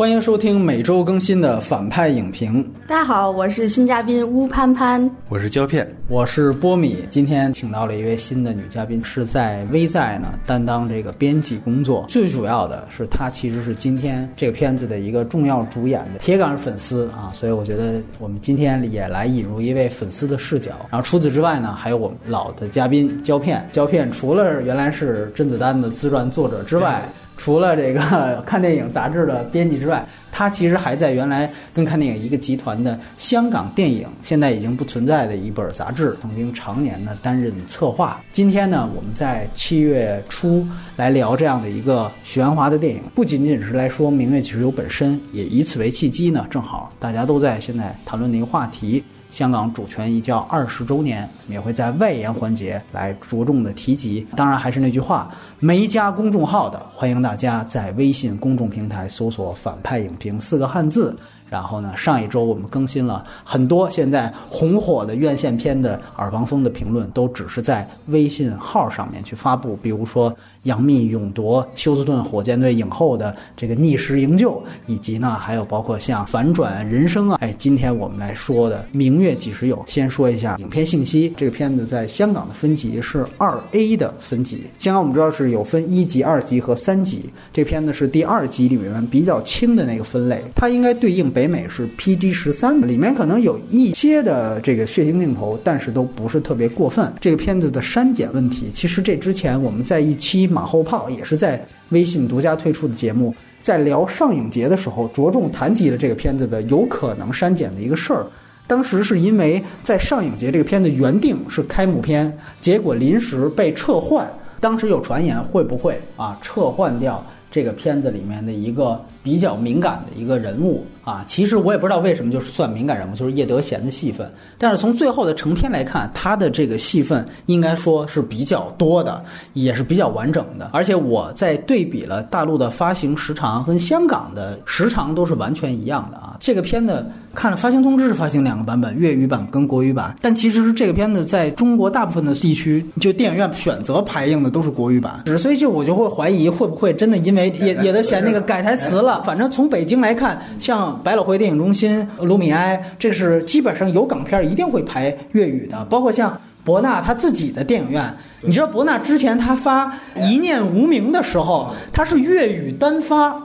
欢迎收听每周更新的反派影评，大家好，我是新嘉宾乌潘潘。我是胶片，我是波米。今天请到了一位新的女嘉宾，是在微在呢担当这个编辑工作。最主要的是，她其实是今天这个片子的一个重要主演的铁杆粉丝啊，所以我觉得我们今天也来引入一位粉丝的视角。然后除此之外呢，还有我们老的嘉宾胶片。胶片除了原来是甄子丹的自传作者之外，除了这个 看电影杂志的编辑之外，他其实还在原来跟看电影一个集团的香港电影现在已经不存在的一本杂志，曾经常年呢担任策划。今天呢，我们在七月初来聊这样的一个许鞍华的电影，不仅仅是来说《明月几时有》本身，也以此为契机呢，正好大家都在现在谈论的一个话题。香港主权移交二十周年，也会在外延环节来着重的提及。当然，还是那句话，没加公众号的，欢迎大家在微信公众平台搜索“反派影评”四个汉字。然后呢，上一周我们更新了很多现在红火的院线片的耳旁风的评论，都只是在微信号上面去发布。比如说杨幂勇夺休斯顿火箭队影后的这个逆时营救，以及呢，还有包括像反转人生啊。哎，今天我们来说的《明月几时有》，先说一下影片信息。这个片子在香港的分级是二 A 的分级。香港我们知道是有分一级、二级和三级，这片子是第二级里面比较轻的那个分类，它应该对应北美是 PG 十三，里面可能有一些的这个血腥镜头，但是都不是特别过分。这个片子的删减问题，其实这之前我们在一期马后炮也是在微信独家推出的节目，在聊上影节的时候，着重谈及了这个片子的有可能删减的一个事儿。当时是因为在上影节这个片子原定是开幕片，结果临时被撤换。当时有传言会不会啊撤换掉这个片子里面的一个比较敏感的一个人物啊？其实我也不知道为什么就是算敏感人物，就是叶德娴的戏份。但是从最后的成片来看，他的这个戏份应该说是比较多的，也是比较完整的。而且我在对比了大陆的发行时长跟香港的时长都是完全一样的啊。这个片子看了发行通知是发行两个版本，粤语版跟国语版，但其实是这个片子在中国大部分的地区，就电影院选择排映的都是国语版，所以就我就会怀疑会不会真的因为叶叶德娴那个改台词了。反正从北京来看，像百老汇电影中心、卢米埃，这是基本上有港片一定会排粤语的，包括像博纳他自己的电影院。你知道博纳之前他发《一念无名》的时候，他是粤语单发，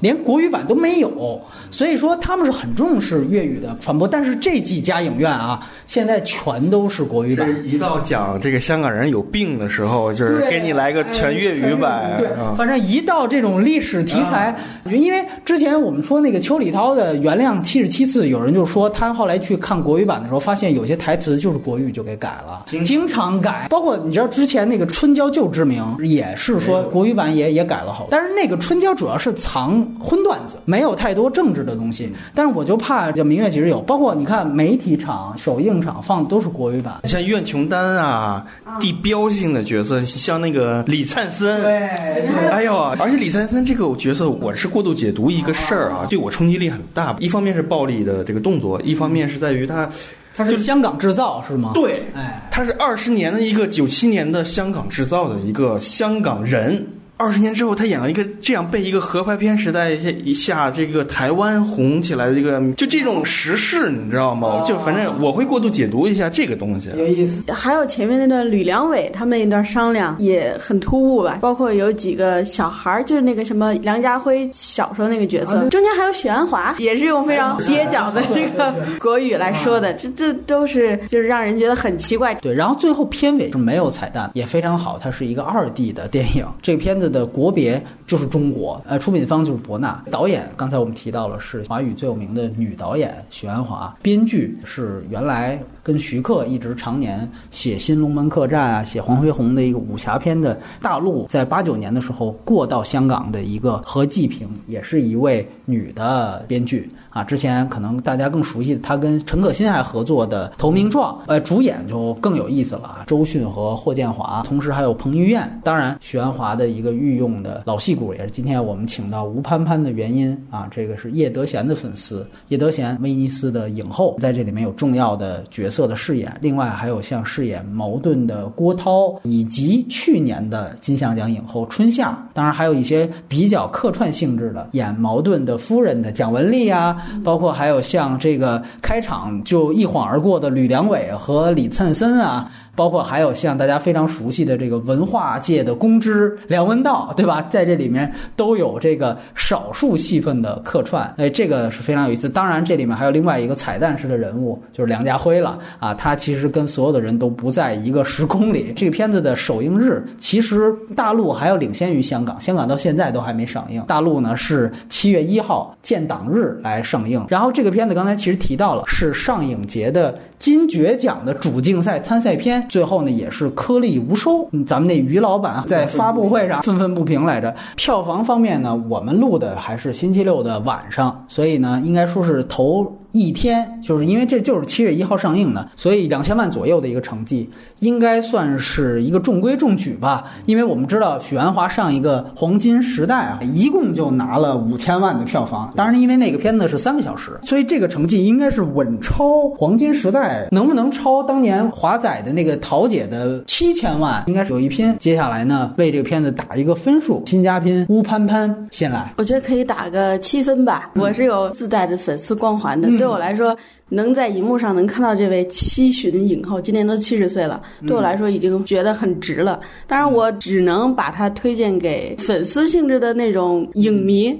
连国语版都没有。所以说他们是很重视粤语的传播，但是这几家影院啊，现在全都是国语版。一到讲这个香港人有病的时候，就是给你来个全粤语版。对，反正一到这种历史题材，因为之前我们说那个邱礼涛的《原谅七十七次》，有人就说他后来去看国语版的时候，发现有些台词就是国语就给改了，经常改。包括你知道之前那个《春娇救志明》也是说国语版也也改了好，但是那个春娇主要是藏荤段子，没有太多政治。的东西，但是我就怕这《明月几时有，包括你看媒体场、首映场放的都是国语版，像苑琼丹啊，地标性的角色，像那个李灿森，对，哎呦，而且李灿森这个角色，我是过度解读一个事儿啊，对我冲击力很大。一方面是暴力的这个动作，一方面是在于他，他是香港制造是吗？对，哎，他是二十年的一个九七年的香港制造的一个香港人。二十年之后，他演了一个这样被一个合拍片时代一下这个台湾红起来的这个，就这种时事，你知道吗？就反正我会过度解读一下这个东西。有意思。还有前面那段吕良伟他们那段商量也很突兀吧？包括有几个小孩儿，就是那个什么梁家辉小时候那个角色，中间还有许鞍华，也是用非常蹩脚的这个国语来说的，这这都是就是让人觉得很奇怪。对，然后最后片尾是没有彩蛋，也非常好，它是一个二 D 的电影，这个片子。的国别就是中国，呃，出品方就是博纳，导演刚才我们提到了是华语最有名的女导演许鞍华，编剧是原来跟徐克一直常年写《新龙门客栈》啊，写黄飞鸿的一个武侠片的大陆，在八九年的时候过到香港的一个何继平，也是一位女的编剧啊。之前可能大家更熟悉，她跟陈可辛还合作的《投名状》，呃，主演就更有意思了啊，周迅和霍建华，同时还有彭于晏。当然，许鞍华的一个御用的老戏骨，也是今天我们请到吴潘潘的原因啊。这个是叶德娴的粉丝，叶德娴威尼斯的影后，在这里面有重要的角色的饰演。另外还有像饰演矛盾的郭涛，以及去年的金像奖影后春夏。当然还有一些比较客串性质的，演矛盾的夫人的蒋雯丽啊，包括还有像这个开场就一晃而过的吕良伟和李灿森啊。包括还有像大家非常熟悉的这个文化界的公知梁文道，对吧？在这里面都有这个少数戏份的客串，哎，这个是非常有意思。当然，这里面还有另外一个彩蛋式的人物，就是梁家辉了啊。他其实跟所有的人都不在一个时空里。这个片子的首映日，其实大陆还要领先于香港，香港到现在都还没上映。大陆呢是七月一号建党日来上映。然后这个片子刚才其实提到了，是上影节的金爵奖的主竞赛参赛片。最后呢，也是颗粒无收。咱们那于老板在发布会上愤愤不平来着。票房方面呢，我们录的还是星期六的晚上，所以呢，应该说是头。一天，就是因为这就是七月一号上映的，所以两千万左右的一个成绩，应该算是一个中规中矩吧。因为我们知道许鞍华上一个黄金时代啊，一共就拿了五千万的票房。当然，因为那个片子是三个小时，所以这个成绩应该是稳超黄金时代。能不能超当年华仔的那个桃姐的七千万，应该是有一拼。接下来呢，为这个片子打一个分数，新嘉宾乌潘潘先来。我觉得可以打个七分吧，我是有自带的粉丝光环的。对对我来说。能在荧幕上能看到这位七旬影后，今年都七十岁了，对我来说已经觉得很值了。当然，我只能把它推荐给粉丝性质的那种影迷。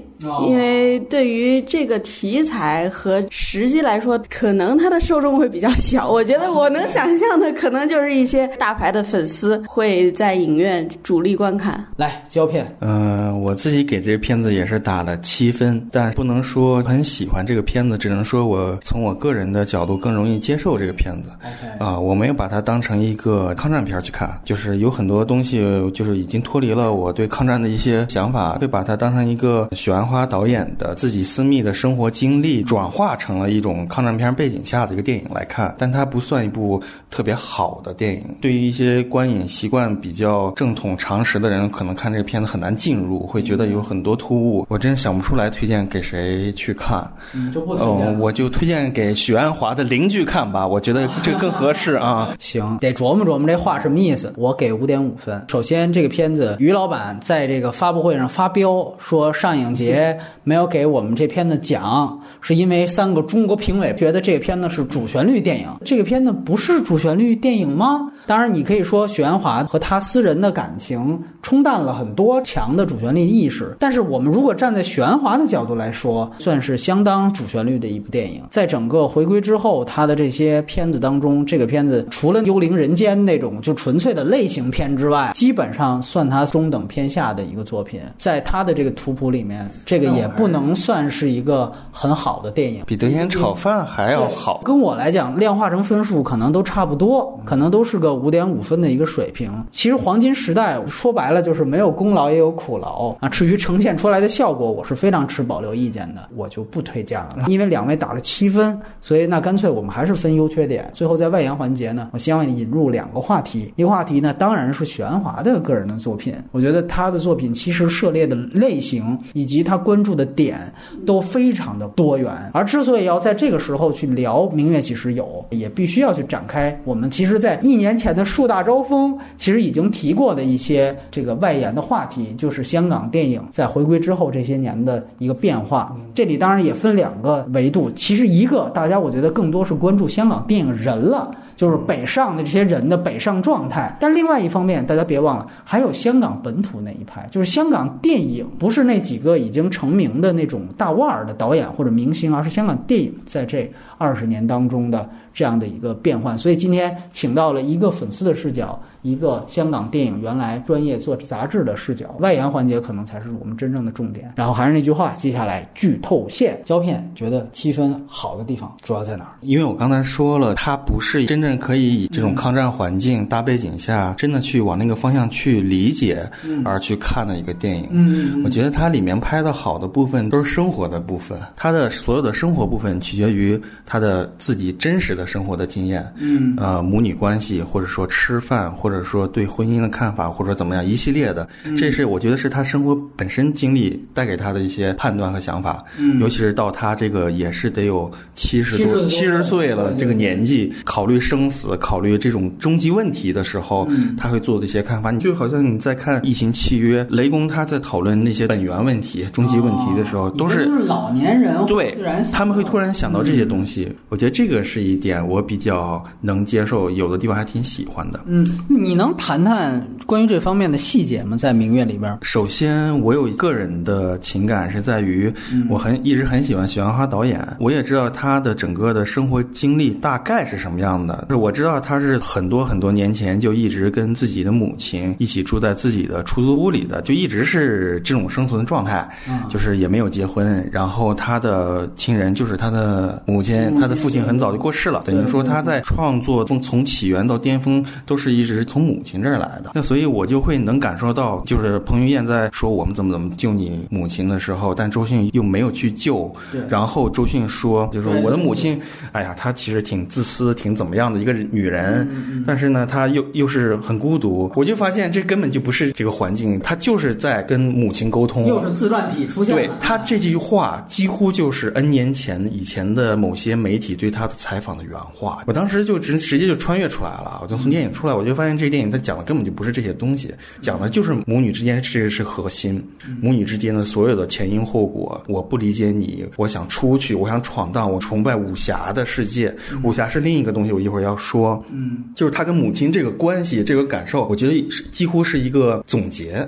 因为对于这个题材和时机来说，可能它的受众会比较小。我觉得我能想象的，可能就是一些大牌的粉丝会在影院主力观看。来胶片，嗯，我自己给这个片子也是打了七分，但不能说很喜欢这个片子，只能说我从我个人的角度更容易接受这个片子。啊，我没有把它当成一个抗战片去看，就是有很多东西就是已经脱离了我对抗战的一些想法，会把它当成一个许鞍华导演的自己私密的生活经历转化成了一种抗战片背景下的一个电影来看，但它不算一部特别好的电影。对于一些观影习惯比较正统常识的人，可能看这个片子很难进入，会觉得有很多突兀。我真想不出来推荐给谁去看。嗯，就不推荐。我就推荐给许鞍华的邻居看吧，我觉得这更合适啊。行，得琢磨琢磨这话什么意思。我给五点五分。首先，这个片子于老板在这个发布会上发飙说上影节。没有给我们这片子奖，是因为三个中国评委觉得这个片子是主旋律电影。这个片子不是主旋律电影吗？当然，你可以说许鞍华和他私人的感情冲淡了很多强的主旋律意识。但是，我们如果站在玄华的角度来说，算是相当主旋律的一部电影。在整个回归之后，他的这些片子当中，这个片子除了《幽灵人间》那种就纯粹的类型片之外，基本上算他中等偏下的一个作品。在他的这个图谱里面，这个也不能算是一个很好的电影，比德贤炒饭还要好。跟我来讲，量化成分数可能都差不多，可能都是个。五点五分的一个水平，其实黄金时代说白了就是没有功劳也有苦劳啊。至于呈现出来的效果，我是非常持保留意见的，我就不推荐了。因为两位打了七分，所以那干脆我们还是分优缺点。最后在外延环节呢，我希望引入两个话题。一个话题呢，当然是许鞍华的个人的作品。我觉得他的作品其实涉猎的类型以及他关注的点都非常的多元。而之所以要在这个时候去聊《明月几时有》，也必须要去展开我们其实在一年。前的树大招风，其实已经提过的一些这个外延的话题，就是香港电影在回归之后这些年的一个变化。这里当然也分两个维度，其实一个大家我觉得更多是关注香港电影人了，就是北上的这些人的北上状态。但另外一方面，大家别忘了，还有香港本土那一派，就是香港电影不是那几个已经成名的那种大腕儿的导演或者明星，而是香港电影在这二十年当中的。这样的一个变换。所以今天请到了一个粉丝的视角，一个香港电影原来专业做杂志的视角，外延环节可能才是我们真正的重点。然后还是那句话，接下来剧透线胶片，觉得七分好的地方主要在哪儿？因为我刚才说了，它不是真正可以以这种抗战环境大背景下，真的去往那个方向去理解而去看的一个电影。嗯我觉得它里面拍的好的部分都是生活的部分，它的所有的生活部分取决于它的自己真实的生活的经验，嗯。呃，母女关系，或者说吃饭，或者说对婚姻的看法，或者怎么样一系列的，这是我觉得是他生活本身经历带给他的一些判断和想法，嗯。尤其是到他这个也是得有七十多70七十岁了这个年纪，考虑生死，考虑这种终极问题的时候，嗯。他会做的一些看法，你就好像你在看《异形契约》，雷公他在讨论那些本源问题、终极问题的时候，都是哦都是老年人对，他们会突然想到这些东西。我觉得这个是一点我比较能接受，有的地方还挺喜欢的。嗯，你能谈谈关于这方面的细节吗？在《明月》里边，首先，我有个人的情感是在于，我很一直很喜欢许鞍华导演，我也知道他的整个的生活经历大概是什么样的。就我知道他是很多很多年前就一直跟自己的母亲一起住在自己的出租屋里的，就一直是这种生存状态，就是也没有结婚。然后他的亲人就是他的母亲，他的父亲很早就过世了，等于说他在创作中从起源到巅峰都是一直从母亲这儿来的。那所以我就会能感受到，就是彭于晏在说我们怎么怎么救你母亲的时候，但周迅又没有去救。对然后周迅说，就是我的母亲，哎呀，她其实挺自私、挺怎么样的一个女人，但是呢，她又又是很孤独。我就发现这根本就不是这个环境，她就是在跟母亲沟通。又是自传体出现。对他这句话几乎就是 N 年前以前的某些媒体对他的采访的原话。我当时就直直接就穿越出来了，我就从电影出来，我就发现这个电影它讲的根本就不是这些东西，讲的就是母女之间这个是核心，母女之间的所有的前因后果。我不理解你，我想出去，我想闯荡，我崇拜武侠的世界。武侠是另一个东西，我一会儿要说。嗯就是他跟母亲这个关系，这个感受，我觉得是几乎是一个总结。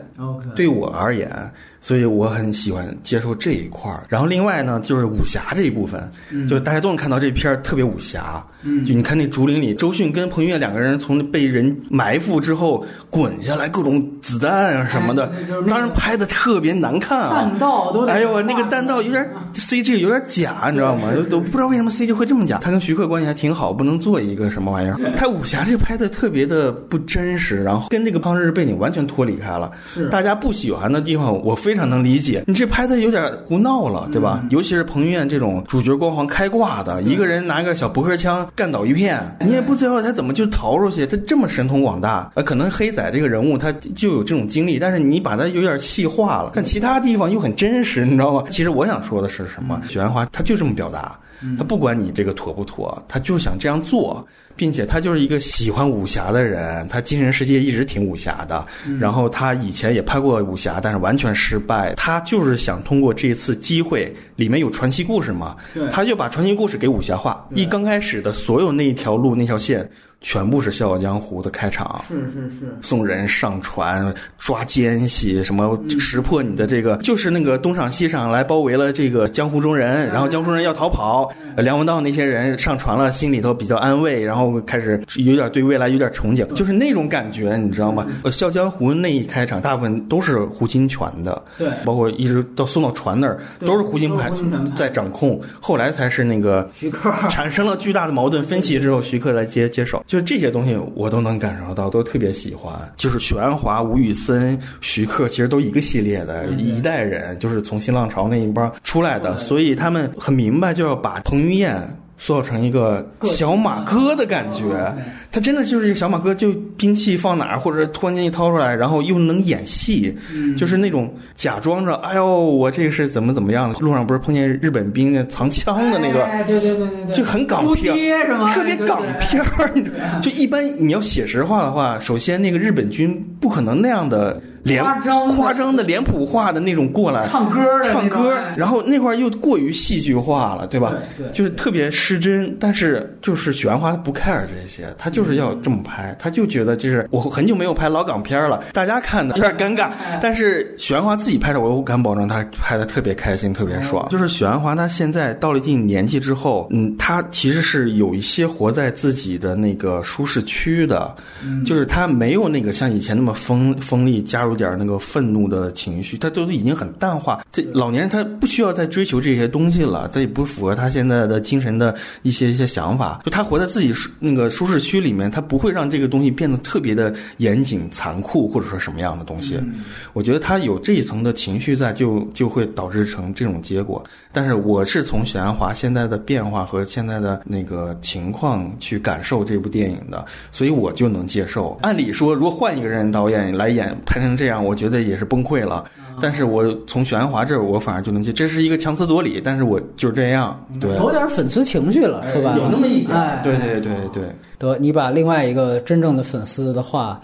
对我而言，所以我很喜欢接受这一块儿。然后另外呢，就是武侠这一部分，就是大家都能看到这片儿特别武侠。嗯就你看那竹林里，周迅跟彭于晏两个人从被人埋伏之后滚下来，各种子弹啊什么的哎就是那，个当然拍的特别难看啊。弹道都哎呦，那个弹道有点 CG 有点假，你知道吗？都不知道为什么 CG 会这么假。他跟徐克关系还挺好，不能做一个什么玩意儿。他武侠这拍的特别的不真实，然后跟这个抗日背景完全脱离开了。是大家不喜欢的地方，我非常能理解。你这拍的有点胡闹了，对吧？尤其是彭于晏这种主角光环开挂的，一个人拿个小驳壳枪干倒一片，你也不知道他怎么就逃出去。他这么神通广大，呃，可能黑仔这个人物他就有这种经历，但是你把他有点细化了，但其他地方又很真实，你知道吗？其实我想说的是什么？许鞍华他就这么表达，他不管你这个妥不妥，他就想这样做。并且他就是一个喜欢武侠的人，他精神世界一直挺武侠的。然后他以前也拍过武侠，但是完全失败。他就是想通过这次机会，里面有传奇故事嘛，他就把传奇故事给武侠化。一刚开始的所有那一条路那条线，全部是《笑傲江湖》的开场。是是是，送人上船抓奸细，什么识破你的这个，就是那个东厂西厂来包围了这个江湖中人，然后江湖中人要逃跑，呃梁文道那些人上船了，心里头比较安慰，然后开始有点对未来有点憧憬，就是那种感觉，你知道吗？笑傲江湖那一开场大部分都是胡金铨的，对。包括一直到送到船那儿都是胡金铨。在掌控，后来才是那个徐克。产生了巨大的矛盾分歧之后，徐克来接接手，就是这些东西我都能感受到，都特别喜欢。就是许鞍华、吴宇森、徐克，其实都一个系列的，一代人，就是从新浪潮那一帮出来的，所以他们很明白，就要把彭于晏。塑造成一个小马哥的感觉，他真的就是一个小马哥，就兵器放哪儿，或者突然间一掏出来，然后又能演戏，就是那种假装着，哎呦，我这个是怎么怎么样的。路上不是碰见日本兵藏枪的那个，哎对对对对对，就很港片？特别港片儿。你 就一般你要写实化的话，首先那个日本军不可能那样的脸夸张的夸张的脸谱化的那种过来唱歌唱歌哎，然后那块儿又过于戏剧化了，对吧？对对就是特别失真。但是就是许鞍华不 care 这些，他就是要这么拍，他就觉得就是我很久没有拍老港片了，大家看的有点尴尬。但是许鞍华自己拍的，我敢保证他拍的特别开心，特别爽。就是许鞍华他现在到了一定年纪之后，嗯，他其实是有一些活在自己的那个舒适区的，就是他没有那个像以前那么锋锋利，加入点那个愤怒的情绪，他都已经很淡化。这老年人他不需要再追求这些东西了，这也不符合他现在的精神的一些一些想法。就他活在自己舒那个舒适区里面，他不会让这个东西变得特别的严谨、残酷，或者说什么样的东西。我觉得他有这一层的情绪在，就就会导致成这种结果。但是我是从许鞍华现在的变化和现在的那个情况去感受这部电影的，所以我就能接受。按理说，如果换一个人导演来演拍成这样，我觉得也是崩溃了。但是我从许鞍华这儿，我反而就能接，这是一个强词夺理，但是我就是这样，对，有点粉丝情绪了，说白了有那么一点。哎，对对对对。得，你把另外一个真正的粉丝的话，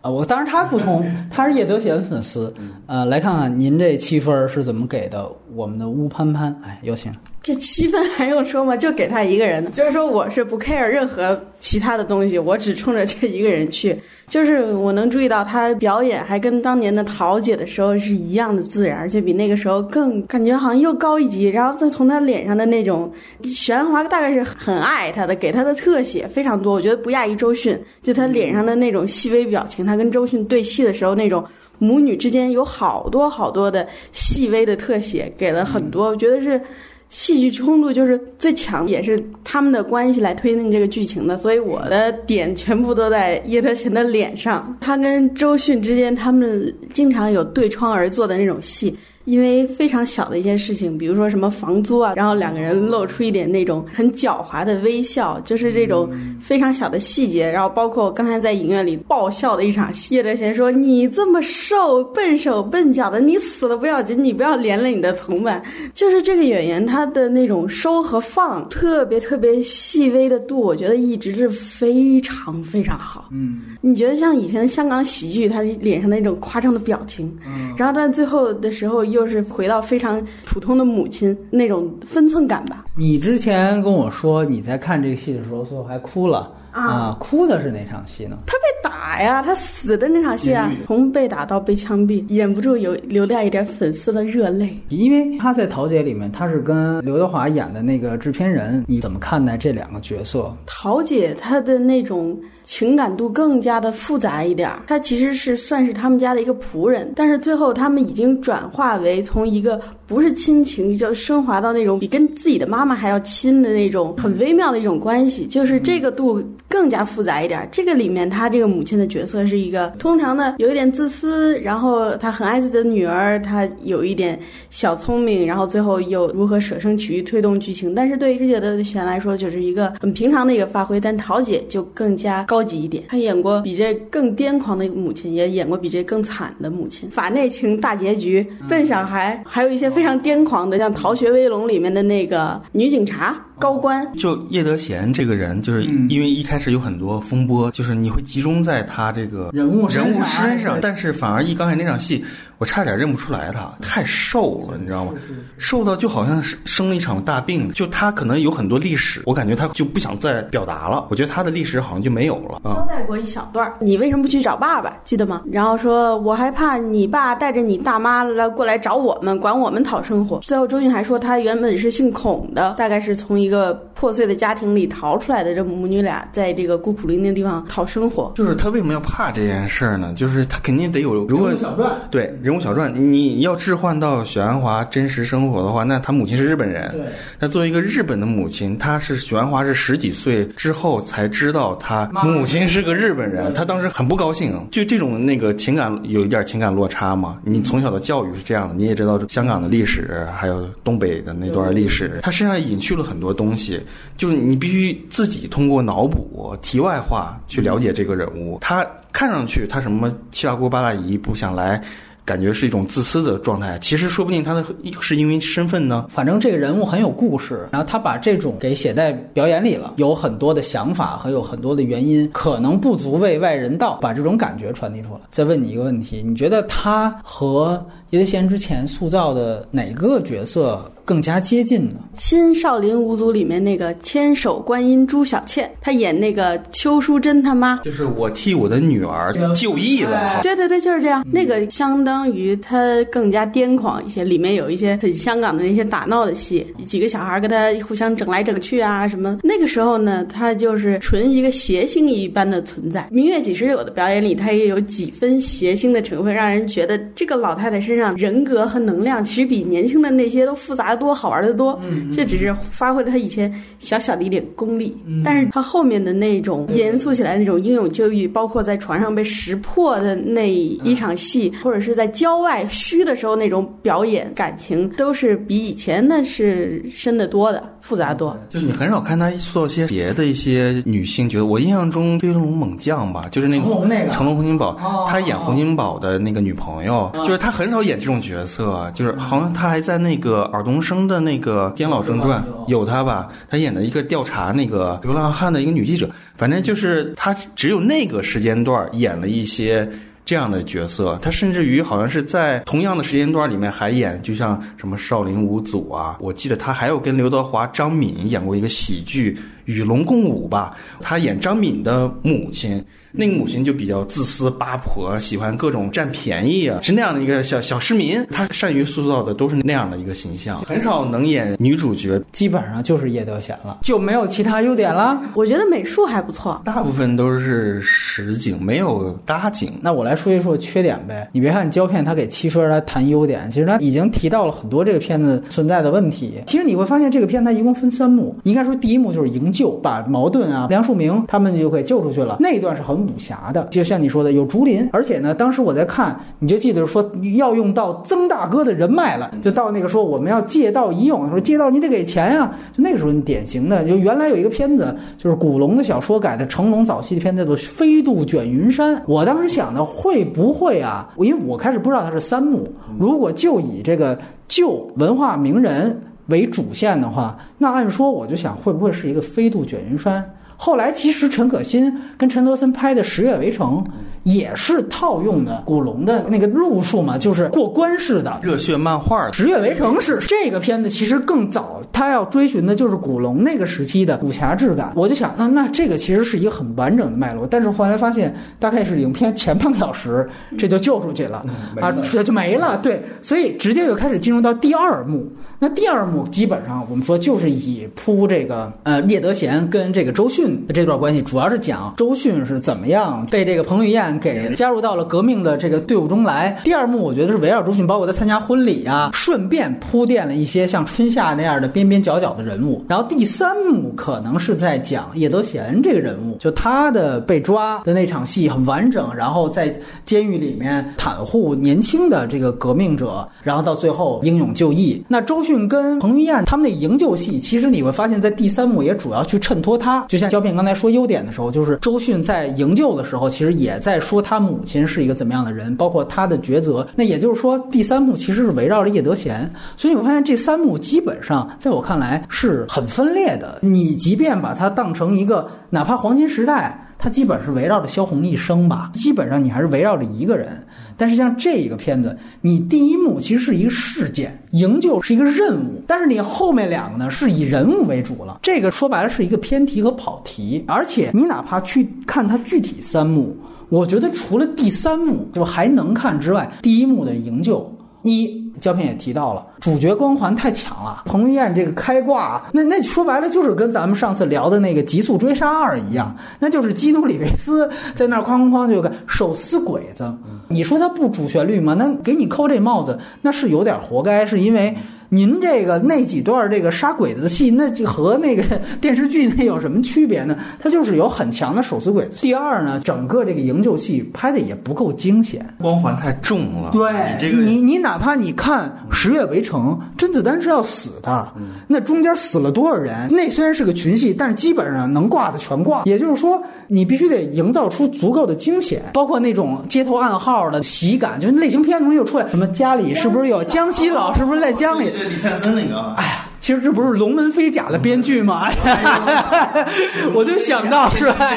啊，我当然他不同，他是叶德娴粉丝，呃，来看看您这七分是怎么给的？我们的乌潘潘，哎，有请。这七分还用说吗？就给他一个人的，就是说我是不 care 任何其他的东西，我只冲着这一个人去。就是我能注意到他表演还跟当年的桃姐的时候是一样的自然，而且比那个时候更感觉好像又高一级。然后再从他脸上的那种，许鞍华大概是很爱他的，给他的特写非常多，我觉得不亚于周迅。就他脸上的那种细微表情，他跟周迅对戏的时候那种。母女之间有好多好多的细微的特写，给了很多，我觉得是戏剧冲突就是最强，也是他们的关系来推进这个剧情的。所以我的点全部都在叶德娴的脸上。他跟周迅之间，他们经常有对窗而坐的那种戏。因为非常小的一件事情，比如说什么房租啊，然后两个人露出一点那种很狡猾的微笑，就是这种非常小的细节。然后包括刚才在影院里爆笑的一场戏，叶德娴说：“你这么瘦，笨手笨脚的，你死了不要紧，你不要连累你的同伴。”就是这个演员他的那种收和放，特别特别细微的度，我觉得一直是非常非常好。嗯，你觉得像以前的香港喜剧，他脸上那种夸张的表情，然后但最后的时候又是回到非常普通的母亲那种分寸感吧。你之前跟我说你在看这个戏的时候，最后还哭了啊哭的是哪场戏呢？他被打呀，他死的那场戏啊，从被打到被枪毙，忍不住有流掉一点粉丝的热泪。因为他在《桃姐》里面，他是跟刘德华演的那个制片人，你怎么看待这两个角色？桃姐她的那种情感度更加的复杂一点儿，她其实是算是他们家的一个仆人，但是最后他们已经转化为从一个不是亲情，就升华到那种比跟自己的妈妈还要亲的那种很微妙的一种关系，就是这个度更加复杂一点儿。这个里面，她这个母亲的角色是一个通常的有一点自私，然后她很爱自己的女儿，她有一点小聪明，然后最后又如何舍生取义推动剧情。但是对于叶德娴来说，就是一个很平常的一个发挥，但桃姐就更加高级一点。他演过比这更癫狂的母亲，也演过比这更惨的母亲。法内情大结局，笨小孩，还有一些非常癫狂的，像《逃学威龙》里面的那个女警察高官。就叶德娴这个人，就是嗯因为一开始有很多风波，就是你会集中在他这个人物人物身上，但是反而一刚才那场戏，我差点认不出来他，太瘦了，你知道吗？瘦到就好像是生了一场大病，就他可能有很多历史，我感觉他就不想再表达了，我觉得他的历史好像就没有了啊。交代过一小段，你为什么不去找爸爸？记得吗？然后说，我害怕你爸带着你大妈来过来找我们，管我们讨生活。最后周迅还说，他原本是姓孔的，大概是从一个破碎的家庭里逃出来的。这母女俩在这个孤苦伶仃的地方讨生活。就是他为什么要怕这件事儿呢？就是他肯定得有，如果人物小传对人物小传，你要置换到许鞍华真实生活的话，那他母亲是日本人，对，那作为一个日本的母亲，她是许鞍华是十几岁之后才知道他母亲是个日本人，他当时很不高兴，就这种那个情感有一点情感落差嘛。你从小的教育是这样的，你也知道香港的历史，还有东北的那段历史，她身上隐去了很多东西，就是你必须自己通过脑补、题外话去了解这个人物。他看上去他什么七大姑八大姨不想来。感觉是一种自私的状态。其实说不定他的是因为身份呢。反正这个人物很有故事，然后他把这种给写在表演里了，有很多的想法和有很多的原因，可能不足为外人道，把这种感觉传递出来。再问你一个问题，你觉得他和叶德娴之前塑造的哪个角色更加接近呢？新少林五祖里面那个千手观音朱小倩，她演那个邱淑贞他妈。就是我替我的女儿就义了，对对对，就是这样。那个相当于她更加癫狂一些，里面有一些很香港的那些打闹的戏，几个小孩跟她互相整来整去啊什么。那个时候呢，她就是纯一个邪星一般的存在。《明月几时有》的表演里，她也有几分邪星的成分，让人觉得这个老太太身上人格和能量其实比年轻的那些都复杂的多，好玩的多。嗯，这只是发挥了他以前小小的一点功力，但是他后面的那种严肃起来那种英勇就义，包括在床上被识破的那一场戏，或者是在郊外虚的时候那种表演感情，都是比以前那是深得多的，复杂多。就你很少看他做一些别的一些女性角色，我印象中《飞龙猛将》吧，就是那个成龙那个成龙洪金宝哦，他演洪金宝的那个女朋友，就是他很少演这种角色，就是好像他还在那个尔冬升的那个《颠老正传》有他吧，他演的一个调查那个流浪汉的一个女记者，反正就是他只有那个时间段演了一些。这样的角色，他甚至于好像是在同样的时间段里面还演，就像什么少林五祖啊，我记得他还有跟刘德华、张敏演过一个喜剧《与龙共舞》吧，他演张敏的母亲，那个母亲就比较自私八婆，喜欢各种占便宜啊，是那样的一个小小市民，他善于塑造的都是那样的一个形象，很少能演女主角，基本上就是叶德娴了，就没有其他优点了。我觉得美术还不错，大部分都是实景，没有搭景。那我来说一说缺点呗。你别看胶片，他给七分来谈优点，其实他已经提到了很多这个片子存在的问题。其实你会发现，这个片它一共分三幕。应该说，第一幕就是营救，把矛盾啊、梁漱溟他们就给救出去了。那一段是很武侠的，就像你说的，有竹林，而且呢，当时我在看，你就记得说要用到曾大哥的人脉了，就到那个说我们要借道一用，说借道你得给钱呀、就那个时候你典型的，就原来有一个片子，就是古龙的小说改的成龙早期的片子，叫做《飞渡卷云山》。我当时想的会不会啊？因为我开始不知道它是三幕，如果就以这个旧文化名人为主线的话，那按说我就想会不会是一个飞渡卷云山？后来其实陈可辛跟陈德森拍的《十月围城》也是套用的古龙的那个路数嘛，就是过关式的。热血漫画《十月围城》是这个片子，其实更早，他要追寻的就是古龙那个时期的武侠质感。我就想，那那这个其实是一个很完整的脉络，但是后来发现，大概是影片前半个小时，这就救出去了、啊，这就没了。对，所以直接就开始进入到第二幕。那第二幕基本上我们说就是以铺这个呃聂德贤跟这个周迅的这段关系，主要是讲周迅是怎么样被这个彭于晏给加入到了革命的这个队伍中来。第二幕我觉得是围绕周迅，包括他参加婚礼啊，顺便铺垫了一些像春夏那样的边边角角的人物。然后第三幕可能是在讲叶德娴这个人物，就他的被抓的那场戏很完整，然后在监狱里面袒护年轻的这个革命者，然后到最后英勇就义。那周迅跟彭于晏他们那营救戏，其实你会发现在第三幕也主要去衬托他，就像胶片刚才说优点的时候，就是周迅在营救的时候，其实也在说他母亲是一个怎么样的人，包括他的抉择。那也就是说，第三幕其实是围绕着叶德娴，所以我发现这三幕基本上在我看来是很分裂的。你即便把它当成一个，哪怕黄金时代。它基本是围绕着萧红一生吧，基本上你还是围绕着一个人。但是像这一个片子，你第一幕其实是一个事件，营救是一个任务，但是你后面两个呢是以人物为主了。这个说白了是一个偏题和跑题，而且你哪怕去看它具体三幕，我觉得除了第三幕就还能看之外，第一幕的营救一。胶片也提到了，主角光环太强了。彭于晏这个开挂，那那说白了就是跟咱们上次聊的那个《极速追杀二》一样，那就是基努里维斯在那儿哐哐哐就个手撕鬼子。你说他不主旋律吗？那给你扣这帽子，那是有点活该，是因为。您这个那几段这个杀鬼子的戏，那就和那个电视剧那有什么区别呢？它就是有很强的手撕鬼子。第二呢，整个这个营救戏拍的也不够惊险，光环太重了。对，你这个你你哪怕你看《十月围城》，甄子丹是要死的，那中间死了多少人？那虽然是个群戏，但是基本上能挂的全挂。也就是说，你必须得营造出足够的惊险，包括那种街头暗号的喜感，就是类型片东西又出来，什么家里是不是有江西佬，是不是在江里？对李灿森那个啊，哎呀，其实这不是龙门飞甲的编剧吗？哎呀，我就想到是吧？